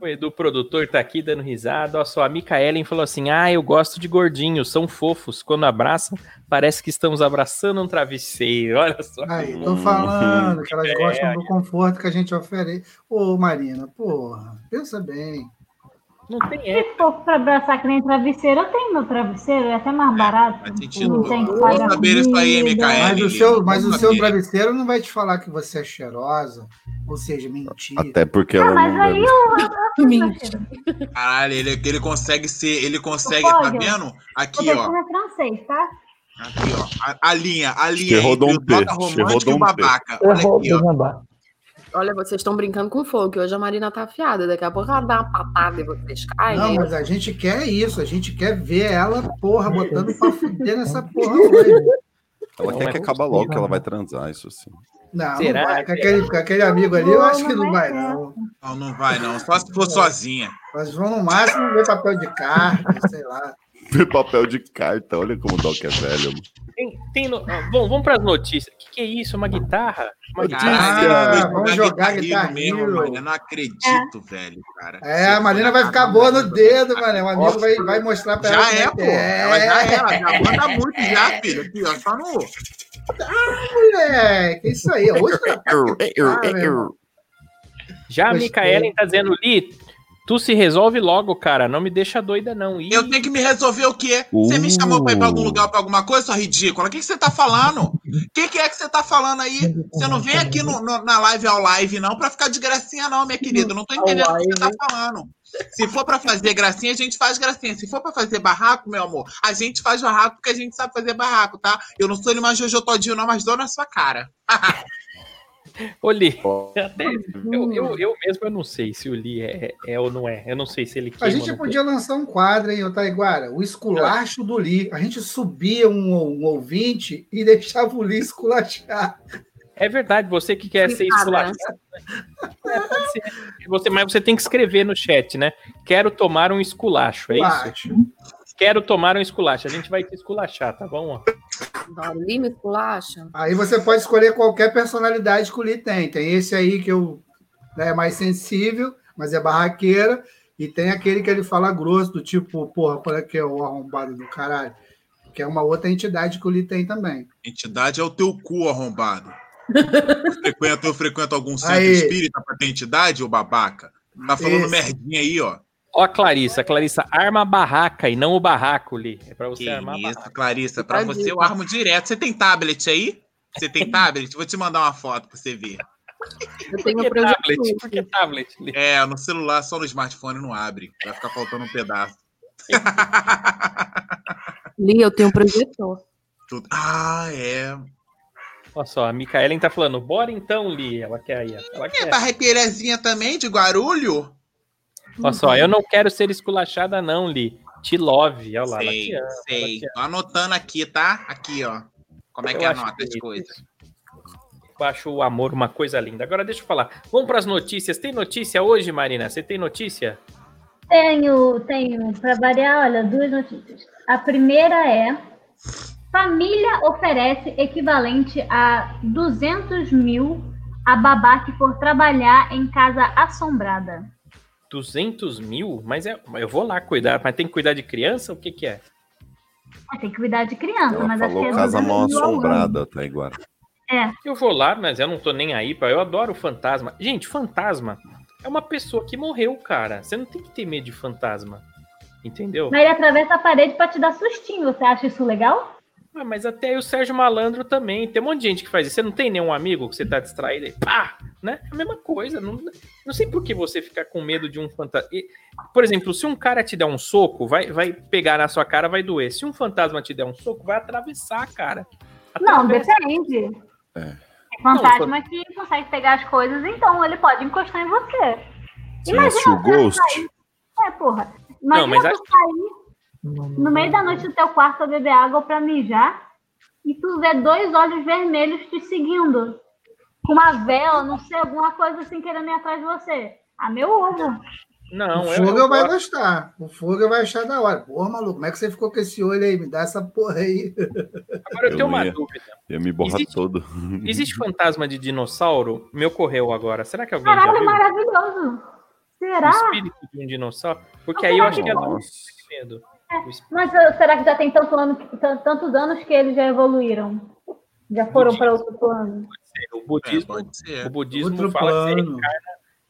Speaker 1: O Edu produtor tá aqui dando risada. Ó, só a Micaelen falou assim: Ah, eu gosto de gordinhos, são fofos. Quando abraçam, parece que estamos abraçando um travesseiro. Olha só.
Speaker 4: Aí, tô falando que elas
Speaker 1: É,
Speaker 4: gostam do conforto que a gente oferece. Ô, Marina, porra, pensa bem.
Speaker 1: Não tem é.
Speaker 6: Se for pra abraçar que nem travesseiro, eu tenho meu travesseiro, é até mais barato.
Speaker 5: Faz sentido.
Speaker 6: Não tem que pagar
Speaker 5: saber isso aí. Micael.
Speaker 4: Mas o seu, mas o seu travesseiro não vai te falar que você é cheirosa, ou seja, mentira.
Speaker 3: Até porque
Speaker 6: Ah,
Speaker 3: ela
Speaker 6: mas
Speaker 3: não
Speaker 6: aí eu.
Speaker 2: Mentira.
Speaker 5: Caralho, ele, ele consegue ser. Ele consegue, tá vendo? Aqui, ó.
Speaker 6: em francês, tá?
Speaker 5: Aqui, ó. A, a linha, a linha entre o
Speaker 3: che
Speaker 5: romântico e o babaca. Olha
Speaker 7: Errou,
Speaker 5: aqui, ó.
Speaker 2: Olha, vocês estão brincando com fogo, que hoje a Marina tá afiada. Daqui a pouco ela dá uma patada e vocês caem.
Speaker 4: Não, mas a gente quer isso, a gente quer ver ela, porra, botando pra fuder nessa porra hoje.
Speaker 3: Ela
Speaker 1: Não
Speaker 3: quer
Speaker 1: é
Speaker 3: que acabe logo, que ela vai transar, isso assim.
Speaker 4: Não,
Speaker 1: Será?
Speaker 4: não vai. Com aquele, com aquele amigo ali, eu acho que não vai, não.
Speaker 5: Não, não vai, não. Só se for sozinha.
Speaker 4: Nós vamos no máximo ver papel de carta, sei lá.
Speaker 3: Papel de carta, olha como o Doc é velho. mano.
Speaker 1: Tem, tem no- ah, Bom, vamos pras notícias. O que, que é isso? Uma guitarra? Uma guitarra?
Speaker 4: Ah,
Speaker 5: vou
Speaker 4: vamos
Speaker 5: jogar
Speaker 4: jogar
Speaker 5: Guitar
Speaker 4: Guitar
Speaker 5: Hero
Speaker 4: Hero.
Speaker 5: mano. Eu não acredito, velho, cara.
Speaker 4: É, a Marina vai ficar boa no dedo, mano. O amigo vai, vai mostrar pra ela.
Speaker 5: Já é,
Speaker 4: que
Speaker 5: pô. Ela já é, ela já manda muito já, filho. Aqui, ó. Só no.
Speaker 4: É, que isso aí. Hoje tá Ah.
Speaker 1: Já a
Speaker 4: Gostei.
Speaker 1: Micaelen tá dizendo, Li, tu se resolve logo, cara. Não me deixa doida, não. Ih,
Speaker 5: Eu tenho que me resolver o quê? Você me chamou pra ir pra algum
Speaker 3: Uh.
Speaker 5: lugar pra alguma coisa, sua ridícula? O que, que você tá falando? O que, que é que você tá falando aí? Você não vem aqui no- no- na live ao live, não, pra ficar de gracinha, não, minha querida. Eu não tô entendendo o que você tá falando. Se for pra fazer gracinha, a gente faz gracinha. Se for pra fazer barraco, meu amor, a gente faz barraco porque a gente sabe fazer barraco, tá? Eu não sou ele mais Jojo Todinho, não, mas dou na sua cara.
Speaker 1: Ô, Li, até- eu, eu, eu mesmo eu não sei se o Li é, é ou não é. Eu não sei se ele
Speaker 4: A gente podia lançar um quadro, hein, ô Taiguara? O esculacho do Li. A gente subia um, um ouvinte e deixava o Li esculachar.
Speaker 1: É verdade, você que quer ser
Speaker 2: Explicado,
Speaker 1: esculachado. É, pode ser. Você, mas você tem que escrever no chat, né? Quero tomar um esculacho, é isso? Quero tomar um esculacho. A gente vai te esculachar, tá bom?
Speaker 2: Me esculacha.
Speaker 4: Aí você pode escolher qualquer personalidade que o Li tem. Tem esse aí que eu, né, é mais sensível, mas é barraqueira. E tem aquele que ele fala grosso, do tipo, porra, qual é que é o arrombado do caralho? Que é uma outra entidade que o Li tem também.
Speaker 5: Entidade é o teu cu arrombado. Tu frequenta, eu frequento algum centro
Speaker 4: Aí.
Speaker 5: espírita pra ter entidade, ô babaca? Tá falando
Speaker 4: Esse.
Speaker 5: merdinha aí, ó.
Speaker 1: Ó, a Clarissa, Clarissa, arma a barraca e não o barraco, Li. É pra você
Speaker 5: Que
Speaker 1: armar a
Speaker 5: isso,
Speaker 1: barraca.
Speaker 5: Clarissa, pra você eu armo direto. Você tem tablet aí? Você tem tablet? Vou te mandar uma foto pra você ver.
Speaker 2: Eu tenho
Speaker 1: Por que tablet? Por que tablet, Li?
Speaker 5: É, no celular, só no smartphone não abre. Vai ficar faltando um pedaço.
Speaker 2: Li, eu tenho um projetor.
Speaker 5: Tudo- Ah, é.
Speaker 1: Olha só, a Micaelen tá falando, bora então, Li. Ela quer aí. Ela
Speaker 5: É
Speaker 1: quer.
Speaker 5: barraqueirazinha também, de Guarulho?
Speaker 1: Olha só, eu não quero ser esculachada, não, Li. Te love, olha lá.
Speaker 5: Sei,
Speaker 1: ama,
Speaker 5: sei. Tô anotando aqui, tá? Aqui, ó. Como é
Speaker 1: Eu
Speaker 5: que anota as coisas?
Speaker 1: Eu acho o amor uma coisa linda. Agora deixa eu falar. Vamos para as notícias. Tem notícia hoje, Marina? Você tem notícia?
Speaker 6: Tenho, tenho, para variar, olha, duas notícias. A primeira é: família oferece equivalente a 200 mil a babá que for trabalhar em casa assombrada.
Speaker 1: 200 mil? Mas é, eu vou lá cuidar. Mas tem que cuidar de criança? O que que é?
Speaker 6: Ah, Tem que cuidar de criança,
Speaker 3: Ela
Speaker 6: mas acho que
Speaker 3: falou
Speaker 6: é
Speaker 3: casa
Speaker 6: 200
Speaker 3: mal assombrada, tá igual.
Speaker 6: É,
Speaker 1: Eu vou lá, mas eu não tô nem aí, pá. Eu adoro fantasma. Gente, fantasma é uma pessoa que morreu, cara. Você não tem que ter medo de fantasma. Entendeu?
Speaker 6: mas ele atravessa a parede para te dar sustinho. Você acha isso legal?
Speaker 1: Ah, mas até aí o Sérgio Malandro também. Tem um monte de gente que faz isso. Você não tem nenhum amigo que você tá distraído e pá, né? É a mesma coisa. Não, não sei por que você ficar com medo de um fantasma. Por exemplo, se um cara te der um soco, vai, vai pegar na sua cara, vai doer. Se um fantasma te der um soco, vai atravessar a cara.
Speaker 6: Não,
Speaker 1: Atravessa.
Speaker 6: depende.
Speaker 3: É.
Speaker 6: É fantasma que consegue pegar as coisas, então ele pode encostar em você.
Speaker 3: Não assistiu
Speaker 6: você
Speaker 3: Ghost?
Speaker 6: sair- É, porra. Imagina
Speaker 1: Não, mas
Speaker 6: tu
Speaker 1: acho-
Speaker 6: sair no meio da noite do teu quarto a beber água pra mijar e tu vê dois olhos vermelhos te seguindo. Com uma vela, não sei, alguma coisa assim querendo ir atrás de você. Ah, meu ovo.
Speaker 1: Não,
Speaker 4: o
Speaker 1: eu-
Speaker 4: Fogo
Speaker 1: eu
Speaker 4: vai gostar. O Fogo vai achar da hora. Porra, maluco, como é que você ficou com esse olho aí? Me dá essa porra aí.
Speaker 1: Agora eu
Speaker 3: Eu
Speaker 1: tenho uma
Speaker 3: ia.
Speaker 1: dúvida.
Speaker 3: Ia me borrar
Speaker 1: Existe-
Speaker 3: todo.
Speaker 1: Existe fantasma de dinossauro? Me ocorreu agora. Será que alguém já
Speaker 6: Caralho,
Speaker 1: viu?
Speaker 6: maravilhoso.
Speaker 1: O
Speaker 6: Será?
Speaker 1: espírito de um dinossauro? Porque aí eu acho que tem medo.
Speaker 6: Mas uh, será que já tem tanto ano, tantos anos que eles já evoluíram? Já foram para outro plano?
Speaker 1: O
Speaker 5: É,
Speaker 1: budismo,
Speaker 5: pode ser.
Speaker 1: o budismo
Speaker 4: Outro
Speaker 1: fala que você
Speaker 4: plano.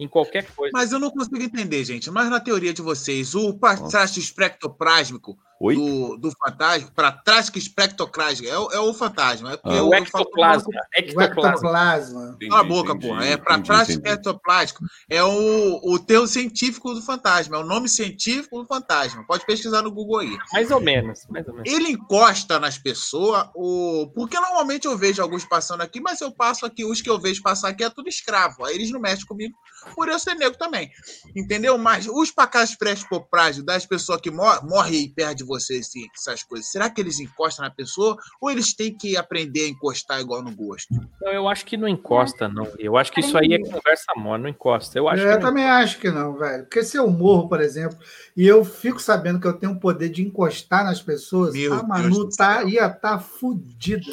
Speaker 1: em qualquer coisa.
Speaker 5: Mas eu não consigo entender, gente. Mas na teoria de vocês, o patraste espectroplásmico
Speaker 3: Oi?
Speaker 5: do, do fantasma, patraste espectroplásmico, é, o- é o fantasma. É porque
Speaker 3: Ah.
Speaker 5: eu,
Speaker 1: o
Speaker 5: falo-
Speaker 1: ectoplasma.
Speaker 4: O
Speaker 1: Ectoplasma.
Speaker 4: ectoplasma.
Speaker 3: Entendi,
Speaker 5: Cala a boca,
Speaker 3: entendi,
Speaker 5: porra. É patraste
Speaker 3: entendi.
Speaker 5: espectroplástico. É o, o termo científico do fantasma. É o nome científico do fantasma. Pode pesquisar no Google aí.
Speaker 1: Mais ou menos, mais ou menos.
Speaker 5: Ele encosta nas pessoas, o... porque normalmente eu vejo alguns passando aqui, mas eu passo aqui, os que eu vejo passar aqui é tudo escravo. Aí eles não mexem comigo, por eu ser negro também. Entendeu? Mas os pacados pré-plágicos das pessoas que mor morrem perto de você, assim, essas coisas, será que eles encostam na pessoa ou eles têm que aprender a encostar igual no gosto?
Speaker 1: Não, eu acho que não encosta, não. Eu acho que isso aí é conversa mole, não encosta. Eu acho
Speaker 4: eu
Speaker 1: que não
Speaker 4: também acho que não, velho. Porque se eu morro, por exemplo, e eu fico sabendo que eu tenho o poder de encostar nas pessoas,
Speaker 5: Meu
Speaker 4: a Manu tá, ia estar tá fudida.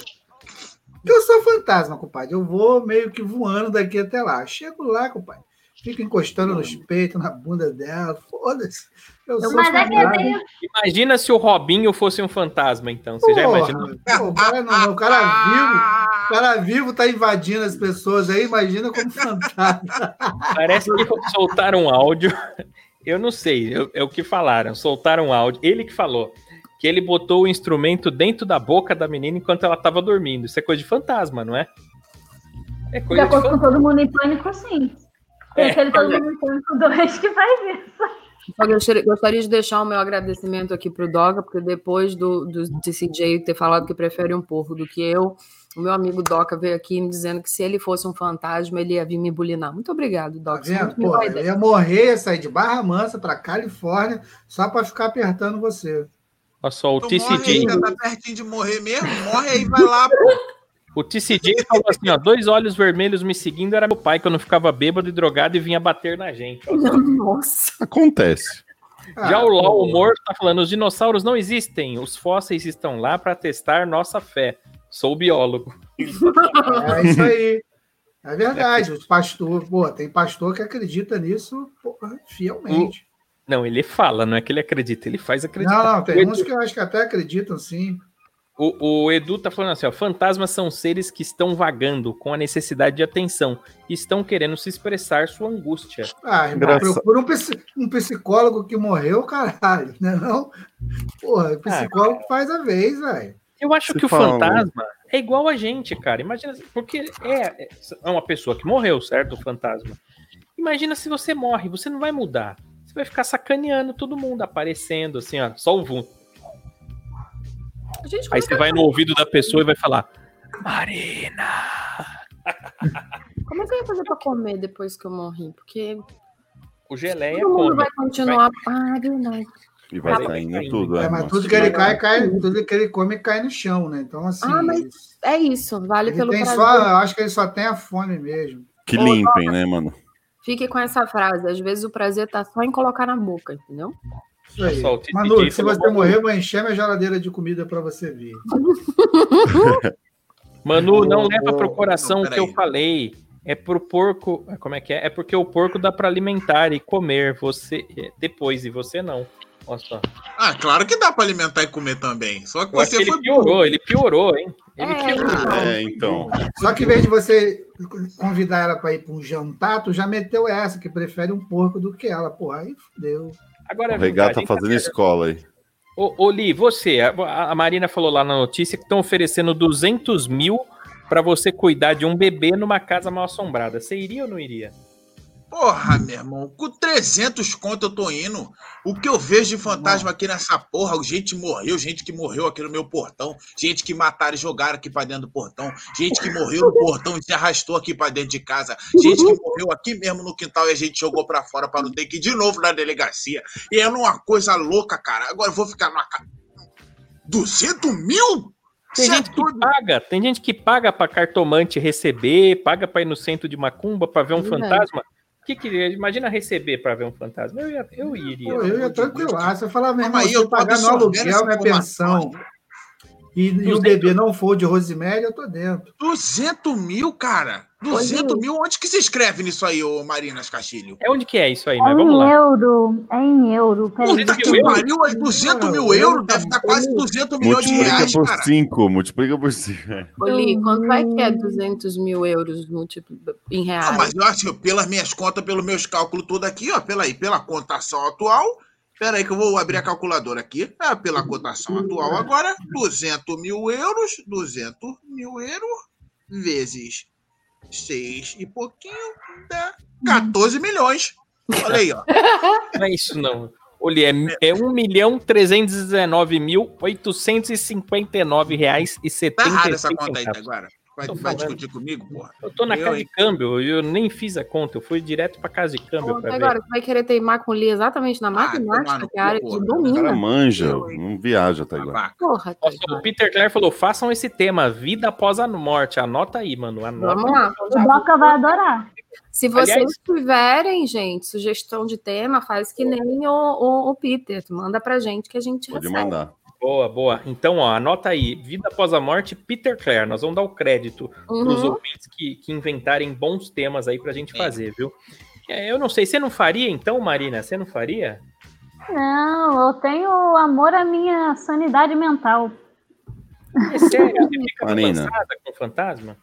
Speaker 4: Eu sou fantasma, compadre. Eu vou meio que voando daqui até lá. Chego lá, compadre. Fico encostando nos peitos, na bunda dela. Foda-se. Eu sou
Speaker 6: Mas é que
Speaker 4: fantasma.
Speaker 6: tem,
Speaker 1: Imagina se o Robinho fosse um fantasma, então. Você já
Speaker 4: Porra,
Speaker 1: imaginou?
Speaker 4: pô, o cara, não, o cara vivo, o cara vivo tá invadindo as pessoas aí, imagina como fantasma.
Speaker 1: Parece que soltaram um áudio. Eu não sei, eu- é o que falaram. Soltaram um áudio. Ele que falou que ele botou o instrumento dentro da boca da menina enquanto ela tava dormindo. Isso é coisa de fantasma, não é? É
Speaker 6: de
Speaker 1: coisa de
Speaker 6: acordo com
Speaker 1: fantasma.
Speaker 6: todo mundo em pânico, sim. Tem
Speaker 1: É,
Speaker 6: todo mundo em pânico 2 que faz isso.
Speaker 2: Eu gostaria, gostaria de deixar o meu agradecimento aqui pro Doga, porque depois do, do TCJ ter falado que prefere um porco do que eu, o meu amigo Doca veio aqui me dizendo que se ele fosse um fantasma, ele ia vir me bulinar. Muito obrigado,
Speaker 4: Tá
Speaker 2: Doca. Você
Speaker 4: vendo? Pô, eu ia morrer, ia sair de Barra Mansa pra Califórnia só pra ficar apertando você.
Speaker 1: Olha só, o
Speaker 5: morre aí,
Speaker 1: TCJ,
Speaker 5: já tá pertinho de morrer mesmo? Morre aí, vai lá, pô.
Speaker 1: O TCJ falou assim, ó, dois olhos vermelhos me seguindo era meu pai quando ficava bêbado e drogado e vinha bater na gente. ó.
Speaker 2: Nossa.
Speaker 3: Acontece.
Speaker 1: Já
Speaker 4: Ah,
Speaker 1: o LOL. Humor tá falando, os dinossauros não existem, os fósseis estão lá para testar nossa fé. Sou biólogo.
Speaker 4: É isso aí. É verdade. Os pastores, pô, tem pastor que acredita nisso porra, fielmente.
Speaker 1: Não, ele fala, não é que ele acredita, ele faz acreditar.
Speaker 4: Não, não, tem uns que eu acho que até acreditam, sim.
Speaker 1: O, o Edu tá falando assim, ó, fantasmas são seres que estão vagando com a necessidade de atenção e estão querendo se expressar sua angústia.
Speaker 4: Ah, irmão, procura um, um psicólogo que morreu, caralho, né? Não? Porra, o psicólogo faz a vez, velho.
Speaker 1: Eu acho
Speaker 3: Se
Speaker 1: que o fantasma é igual a gente, cara. Imagina, porque é, é uma pessoa que morreu, certo? O fantasma. Imagina se você morre, você não vai mudar. Você vai ficar sacaneando todo mundo, aparecendo assim, ó, só o vulto.
Speaker 2: Gente,
Speaker 1: Aí
Speaker 2: é
Speaker 1: você
Speaker 2: que,
Speaker 1: vai no ouvido da pessoa e vai falar: Marina.
Speaker 2: como é que eu ia fazer pra comer depois que eu morri? Porque
Speaker 1: O geleia
Speaker 2: todo mundo
Speaker 1: come.
Speaker 2: vai continuar. Ah, é verdade.
Speaker 3: E vai
Speaker 1: Vai
Speaker 3: caindo
Speaker 1: caindo.
Speaker 3: tudo.
Speaker 4: É,
Speaker 3: é,
Speaker 4: mas
Speaker 3: nossa,
Speaker 4: tudo que ele cai, cai, tudo que ele come cai no chão, né? Então, assim.
Speaker 2: Ah, mas É isso, vale pelo
Speaker 4: tem
Speaker 2: prazer.
Speaker 4: só, eu acho que ele só tem a fome mesmo.
Speaker 3: Que limpem, né, mano?
Speaker 2: Fique com essa frase. Às vezes o prazer tá só em colocar na boca, entendeu?
Speaker 4: Isso aí.
Speaker 1: Só
Speaker 4: Manu, se você morrer, eu vou encher minha geladeira de comida pra você ver.
Speaker 1: Manu, não
Speaker 5: Ô,
Speaker 1: leva pro coração
Speaker 5: não,
Speaker 1: o que eu falei. É pro porco. Como é que é? É porque o porco dá pra alimentar e comer você é, depois e você não. Olha só.
Speaker 5: Ah, claro que dá pra alimentar e comer também. Só que
Speaker 1: Eu acho que
Speaker 5: você
Speaker 1: ele
Speaker 5: foi
Speaker 1: piorou, ele piorou, hein? Ele
Speaker 2: É,
Speaker 1: piorou.
Speaker 2: então.
Speaker 3: É, então.
Speaker 4: Só que em vez de você convidar ela pra ir pra um jantar, tu já meteu essa, que prefere um porco do que ela. Porra, aí fudeu.
Speaker 1: Agora
Speaker 3: O
Speaker 1: verdade,
Speaker 3: tá fazendo escola aí.
Speaker 1: Ô, ô Li, você, a, a Marina falou lá na notícia que estão oferecendo 200 mil pra você cuidar de um bebê numa casa mal assombrada. Você iria ou não iria?
Speaker 5: Porra, meu irmão, com 300 conto eu tô indo. O que eu vejo de fantasma aqui nessa porra, gente morreu, gente que morreu aqui no meu portão, gente que mataram e jogaram aqui pra dentro do portão, gente que morreu no portão e se arrastou aqui pra dentro de casa, gente que morreu aqui mesmo no quintal e a gente jogou pra fora pra não ter que ir de novo na delegacia. E é uma coisa louca, cara. Agora eu vou ficar numa casa. 200 mil?
Speaker 1: Tem
Speaker 5: é
Speaker 1: gente que paga, tem gente que paga pra cartomante receber, paga pra ir no centro de macumba pra ver um
Speaker 2: Verdade.
Speaker 1: fantasma. Que que imagina receber pra ver um fantasma? Eu, ia, eu iria.
Speaker 4: Pô, eu ia tranquilaço. Eu falava, meu irmão,
Speaker 5: aí,
Speaker 4: se
Speaker 5: eu
Speaker 4: pagar no aluguel, minha
Speaker 5: informação.
Speaker 4: pensão, e, e o
Speaker 1: 200.
Speaker 4: bebê não for de Rosemary, eu tô dentro.
Speaker 5: 200 mil, cara. 200 mil? Onde que se escreve nisso aí, ô Marinas Castilho?
Speaker 1: É onde que é isso aí,
Speaker 6: É
Speaker 1: mas vamos
Speaker 6: em
Speaker 1: lá.
Speaker 6: euro. É em euro. Peraí,
Speaker 5: Puta que
Speaker 1: mil euros?
Speaker 5: pariu, é 200 mil
Speaker 4: Não,
Speaker 5: euros,
Speaker 4: eu-
Speaker 5: deve estar quase 200 milhões de
Speaker 3: Multiplica
Speaker 5: reais,
Speaker 3: por
Speaker 5: cara.
Speaker 3: 5, multiplica por 5.
Speaker 2: Oli, quanto é que é 200 mil euros em
Speaker 5: Não,
Speaker 2: reais?
Speaker 5: mas eu acho que pelas minhas contas, pelos meus cálculos tudo aqui, ó, pela, aí, pela cotação atual, pera aí que eu vou abrir a calculadora aqui, é, pela cotação atual agora, 200 mil euros, 200 mil euros, vezes 6 e pouquinho, dá 14 milhões. Olha aí, ó.
Speaker 1: Não é isso não. Olha, é, é 1 milhão 319 mil 859 reais e
Speaker 5: Tá errada essa
Speaker 1: 76
Speaker 5: conta aí,
Speaker 1: centavos.
Speaker 5: agora. Vai, vai discutir comigo, porra?
Speaker 1: Eu tô na
Speaker 5: Eu,
Speaker 1: casa
Speaker 5: hein?
Speaker 1: de câmbio, eu nem fiz a conta, eu fui direto pra casa de câmbio
Speaker 2: Pô, agora, tu vai querer teimar com o Li exatamente na
Speaker 5: tomar
Speaker 2: matemática,
Speaker 5: no
Speaker 2: que é a área.
Speaker 3: O cara manja,
Speaker 5: Eu,
Speaker 3: não viaja, tá igual.
Speaker 5: Babaca.
Speaker 2: Porra,
Speaker 1: Nossa, o. Peter Clare falou: façam esse tema, vida após a morte. Anota aí, mano. Anota.
Speaker 2: Vamos lá.
Speaker 6: O Doca vai adorar.
Speaker 2: Se vocês
Speaker 1: Aliás-
Speaker 2: tiverem, gente, sugestão de tema, faz que nem o, o, o Peter. Manda pra gente que a gente
Speaker 3: Pode
Speaker 2: recebe.
Speaker 3: mandar.
Speaker 1: Boa, boa. Então, ó, anota aí. Vida após a morte, Peter Clare. Nós vamos dar o crédito pros
Speaker 2: Uhum.
Speaker 1: ouvintes que, que inventarem bons temas aí pra gente
Speaker 5: É.
Speaker 1: fazer, viu? É, eu não sei, você não faria então, Marina? Você não faria?
Speaker 6: Não, eu tenho amor à minha sanidade mental.
Speaker 1: É sério, você fica
Speaker 3: Marina.
Speaker 1: com fantasma?